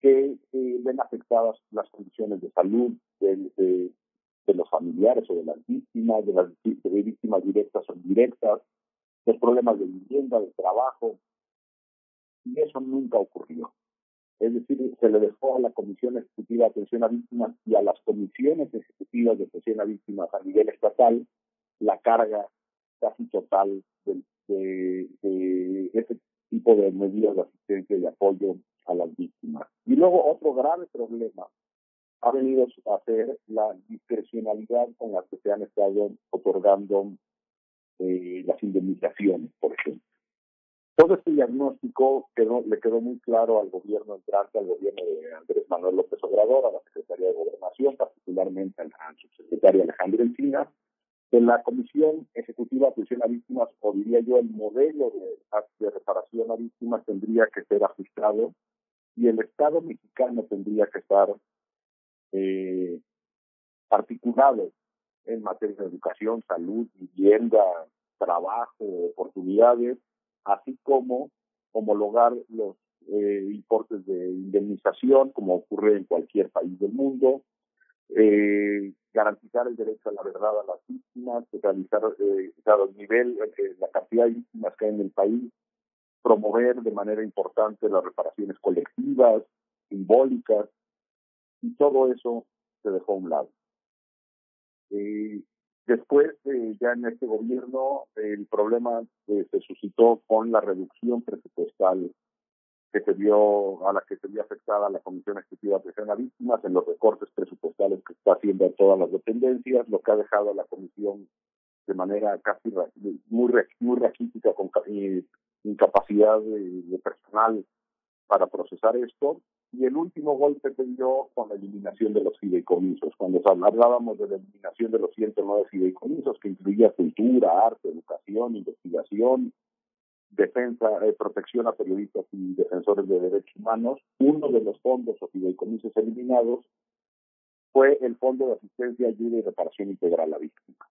que eh, ven afectadas las condiciones de salud de, de, los familiares o de las víctimas, de las víctimas directas o indirectas, los problemas de vivienda, de trabajo, y eso nunca ocurrió. Es decir, se le dejó a la Comisión Ejecutiva de Atención a Víctimas y a las comisiones ejecutivas de atención a víctimas a nivel estatal la carga casi total de, de, de este tipo de medidas de asistencia y apoyo a las víctimas. Y luego otro grave problema ha venido a ser la discrecionalidad con la que se han estado otorgando eh, las indemnizaciones, por ejemplo. Todo este diagnóstico quedó, le quedó muy claro al gobierno entrante, al gobierno de Andrés Manuel López Obrador, a la Secretaría de Gobernación, particularmente al, subsecretario Alejandro Encina, de la Comisión Ejecutiva de Atención a Víctimas, o diría yo, el modelo de, de reparación a víctimas tendría que ser ajustado y el Estado mexicano tendría que estar eh, articulado en materia de educación, salud, vivienda, trabajo, oportunidades, así como homologar los eh, importes de indemnización, como ocurre en cualquier país del mundo, eh, garantizar el derecho a la verdad a las víctimas, realizar eh, el nivel, eh, la cantidad de víctimas que hay en el país, promover de manera importante las reparaciones colectivas, simbólicas, y todo eso se dejó a un lado. Eh, después, eh, ya en este gobierno, el problema eh, se suscitó con la reducción presupuestal que se vio a la que se vio afectada la Comisión Ejecutiva de Atención a Víctimas en los recortes presupuestales que está haciendo a todas las dependencias, lo que ha dejado a la Comisión de manera casi muy, muy raquítica, con incapacidad de, personal para procesar esto. Y el último golpe se dio con la eliminación de los fideicomisos. Cuando hablábamos de la eliminación de los 109 fideicomisos, que incluía cultura, arte, educación, investigación, defensa, eh, protección a periodistas y defensores de derechos humanos, uno de los fondos o fideicomisos eliminados fue el Fondo de Asistencia, Ayuda y Reparación Integral a Víctimas.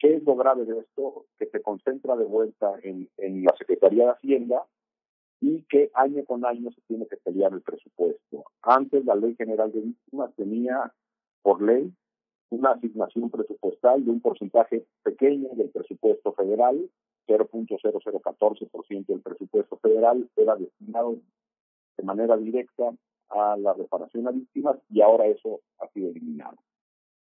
¿Qué es lo grave de esto? Que se concentra de vuelta en la Secretaría de Hacienda y que año con año se tiene que pelear el presupuesto. Antes la Ley General de Víctimas tenía por ley una asignación presupuestal de un porcentaje pequeño del presupuesto federal 0.0014% del presupuesto federal era destinado de manera directa a la reparación a víctimas y ahora eso ha sido eliminado.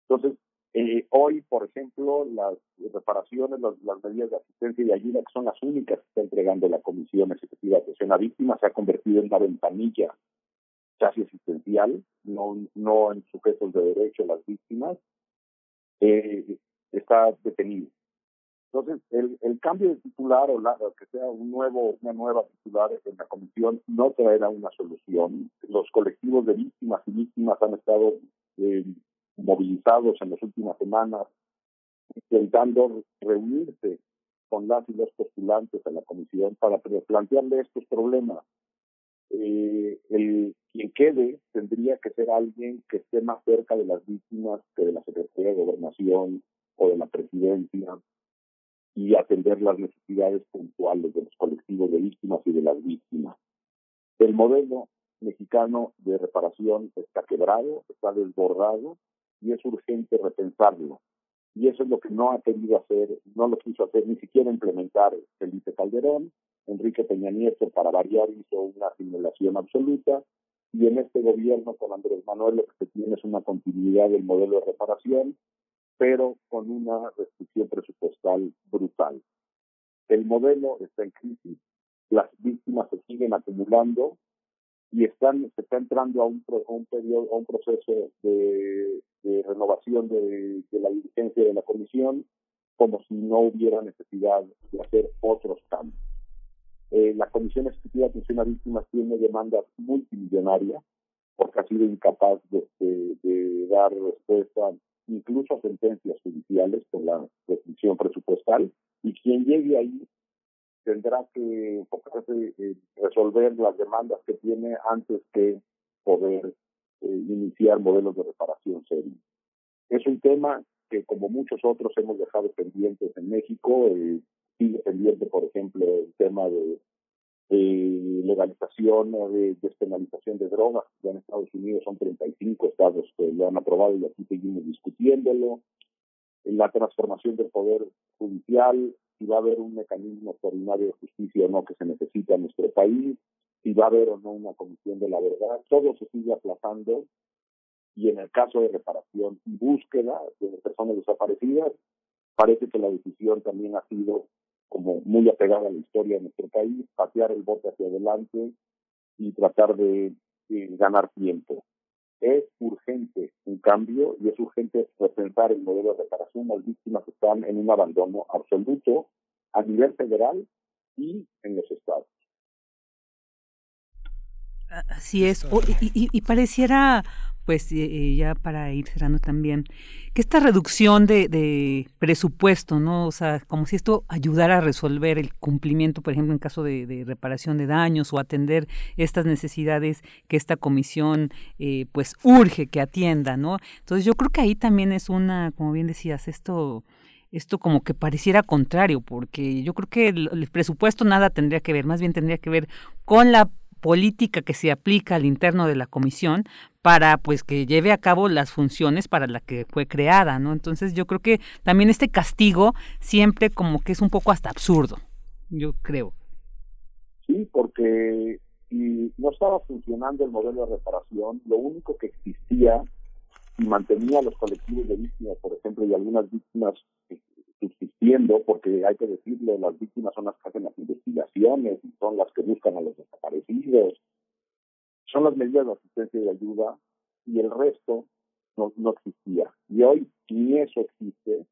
Entonces, eh, hoy, por ejemplo, las reparaciones, las, medidas de asistencia y ayuda, que son las únicas que está entregando la Comisión Ejecutiva de Atención a Víctimas, se ha convertido en una ventanilla casi asistencial, no, no en sujetos de derecho las víctimas, eh, está detenido. Entonces, el, el cambio de titular o, la, que sea un nuevo, una nueva titular en la comisión no traerá una solución. Los colectivos de víctimas y víctimas han estado eh, movilizados en las últimas semanas intentando reunirse con las y los postulantes a la comisión para plantearle estos problemas. Eh, el quien quede tendría que ser alguien que esté más cerca de las víctimas que de la Secretaría de Gobernación o de la Presidencia y atender las necesidades puntuales de los colectivos de víctimas y de las víctimas. El modelo mexicano de reparación está quebrado, está desbordado y es urgente repensarlo. Y eso es lo que no ha querido hacer, no lo quiso hacer ni siquiera implementar Felipe Calderón. Enrique Peña Nieto, para variar, hizo una simulación absoluta. Y en este gobierno con Andrés Manuel lo que se tiene es una continuidad del modelo de reparación pero con una restricción presupuestal brutal. El modelo está en crisis, las víctimas se siguen acumulando y están, se está entrando a un, un periodo, a un proceso de, renovación de, la dirigencia de la comisión como si no hubiera necesidad de hacer otros cambios. Eh, la Comisión Ejecutiva de Atención a Víctimas tiene demandas multimillonarias porque ha sido incapaz de, de dar respuesta incluso sentencias judiciales por la restricción presupuestal, y quien llegue ahí tendrá que enfocarse en resolver las demandas que tiene antes que poder eh, iniciar modelos de reparación serios. Es un tema que, como muchos otros, hemos dejado pendientes en México. Eh, sigue pendiente, por ejemplo, el tema de eh, legalización o de despenalización de drogas. Ya en Estados Unidos son 35 estados que lo han aprobado y aquí seguimos discutiéndolo. La transformación del poder judicial, si va a haber un mecanismo extraordinario de justicia o no que se necesita en nuestro país, si va a haber o no una comisión de la verdad, todo se sigue aplazando y en el caso de reparación y búsqueda de personas desaparecidas, parece que la decisión también ha sido como muy apegada a la historia de nuestro país, patear el bote hacia adelante y tratar de, ganar tiempo. Es urgente un cambio y es urgente repensar el modelo de reparación. Las víctimas están en un abandono absoluto a nivel federal y en los estados. Así es, y, pareciera pues eh, ya para ir cerrando también, que esta reducción de, presupuesto, ¿no? O sea, como si esto ayudara a resolver el cumplimiento, por ejemplo, en caso de, reparación de daños o atender estas necesidades que esta comisión, eh, pues, urge que atienda, ¿no? Entonces yo creo que ahí también es una, como bien decías, esto esto como que pareciera contrario, porque yo creo que el, presupuesto nada tendría que ver, más bien tendría que ver con la política que se aplica al interno de la comisión para pues que lleve a cabo las funciones para las que fue creada, ¿no? Entonces yo creo que también este castigo siempre como que es un poco hasta absurdo, yo creo. Sí, porque si no estaba funcionando el modelo de reparación, lo único que existía y mantenía los colectivos de víctimas, por ejemplo, y algunas víctimas subsistiendo, porque hay que decirlo, las víctimas son las que hacen las investigaciones son las que buscan a los desaparecidos, son las medidas de asistencia y de ayuda, y el resto no, no existía. Y hoy ni eso existe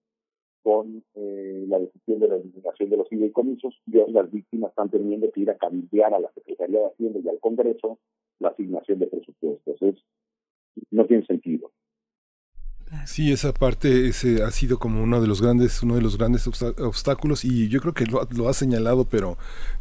con eh, la decisión de la eliminación de los fideicomisos, y hoy las víctimas están teniendo que ir a cambiar a la Secretaría de Hacienda y al Congreso la asignación de presupuestos. Es, no tiene sentido. Sí, esa parte ese ha sido como uno de los grandes, uno de los grandes obstáculos y yo creo que lo, lo ha señalado, pero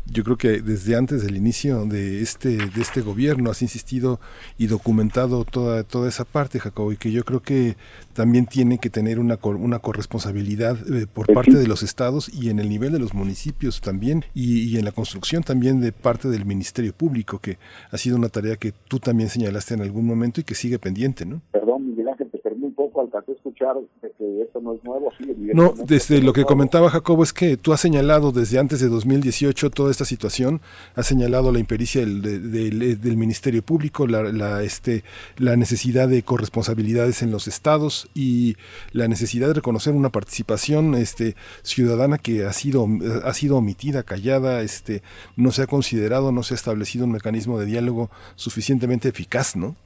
yo creo que desde antes del inicio de este, de este gobierno has insistido y documentado toda, toda esa parte, Jacobo, y que yo creo que también tiene que tener una, una corresponsabilidad eh, por parte de los estados y en el nivel de los municipios también y, y, en la construcción también de parte del Ministerio Público, que ha sido una tarea que tú también señalaste en algún momento y que sigue pendiente, ¿no? Perdón, Miguel Ángel, te perdí un poco, alcancé a escuchar de que esto no es nuevo. Sí, no, desde lo que comentaba Jacobo es que tú has señalado desde antes de 2018 toda esta situación, has señalado la impericia del, del, del Ministerio Público, la, la, este, la necesidad de corresponsabilidades en los estados, y la necesidad de reconocer una participación este ciudadana que ha sido ha sido omitida, callada, este no se ha considerado, no se ha establecido un mecanismo de diálogo suficientemente eficaz, ¿no?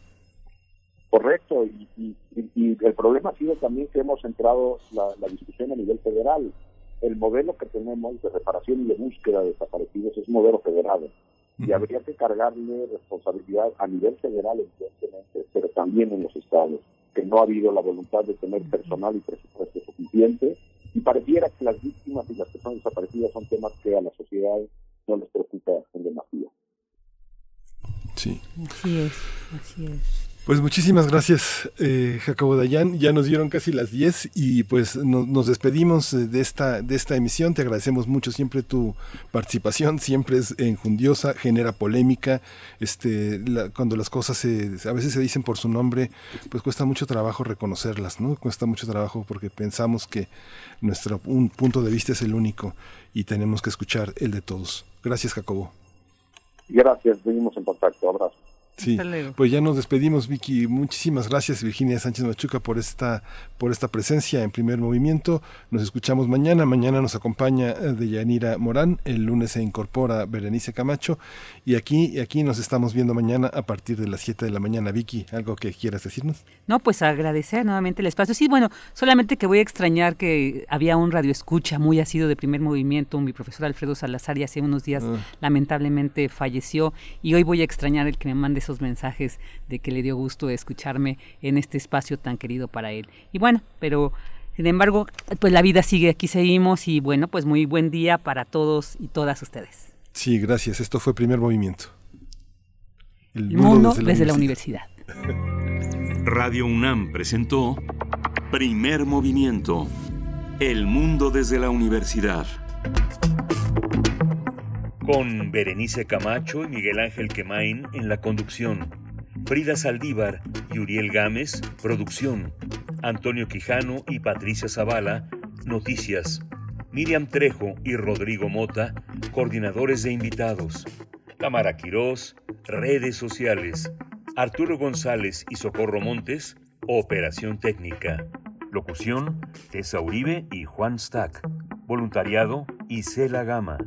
Correcto, y, y, y el problema ha sido también que hemos centrado la, la discusión a nivel federal. El modelo que tenemos de reparación y de búsqueda de desaparecidos es un modelo federal y habría que cargarle responsabilidad a nivel federal, evidentemente, pero también en los estados, que no ha habido la voluntad de tener personal y presupuesto suficiente, y pareciera que las víctimas y las personas desaparecidas son temas que a la sociedad no les preocupa en demasía. Sí. Así es, así es. Pues muchísimas gracias, eh, Jacobo Dayan. Ya nos dieron casi las 10 y pues no, nos despedimos de esta, de esta emisión. Te agradecemos mucho siempre tu participación, siempre es enjundiosa, genera polémica. Este, cuando las cosas se, a veces se dicen por su nombre, pues cuesta mucho trabajo reconocerlas, ¿no? Cuesta mucho trabajo porque pensamos que nuestro un punto de vista es el único y tenemos que escuchar el de todos. Gracias, Jacobo. Gracias, seguimos en contacto. Abrazo. Sí, pues ya nos despedimos, Vicky. Muchísimas gracias, Virginia Sánchez Machuca, por esta, por esta presencia en primer movimiento. Nos escuchamos mañana. Mañana nos acompaña Deyanira Morán. El lunes se incorpora Berenice Camacho. Y aquí, aquí nos estamos viendo mañana a partir de las 7 de la mañana. Vicky, ¿algo que quieras decirnos? No, pues agradecer nuevamente el espacio. Sí, bueno, solamente que voy a extrañar que había un radio escucha muy asido de primer movimiento. Mi profesor Alfredo Salazar y hace unos días uh. lamentablemente falleció. Y hoy voy a extrañar el que me mande esos mensajes de que le dio gusto escucharme en este espacio tan querido para él. Y bueno, pero sin embargo, pues la vida sigue, aquí seguimos y bueno, pues muy buen día para todos y todas ustedes. Sí, gracias. Esto fue Primer Movimiento. El, El mundo, desde, la, desde universidad. la universidad. Radio UNAM presentó Primer Movimiento. El mundo desde la universidad con Berenice Camacho y Miguel Ángel Quemain en la conducción, Frida Saldívar y Uriel Gámez, producción, Antonio Quijano y Patricia Zavala, noticias, Miriam Trejo y Rodrigo Mota, coordinadores de invitados, Tamara Quirós, redes sociales, Arturo González y Socorro Montes, operación técnica. Locución, Tessa Uribe y Juan Stack. Voluntariado, Isela Gama.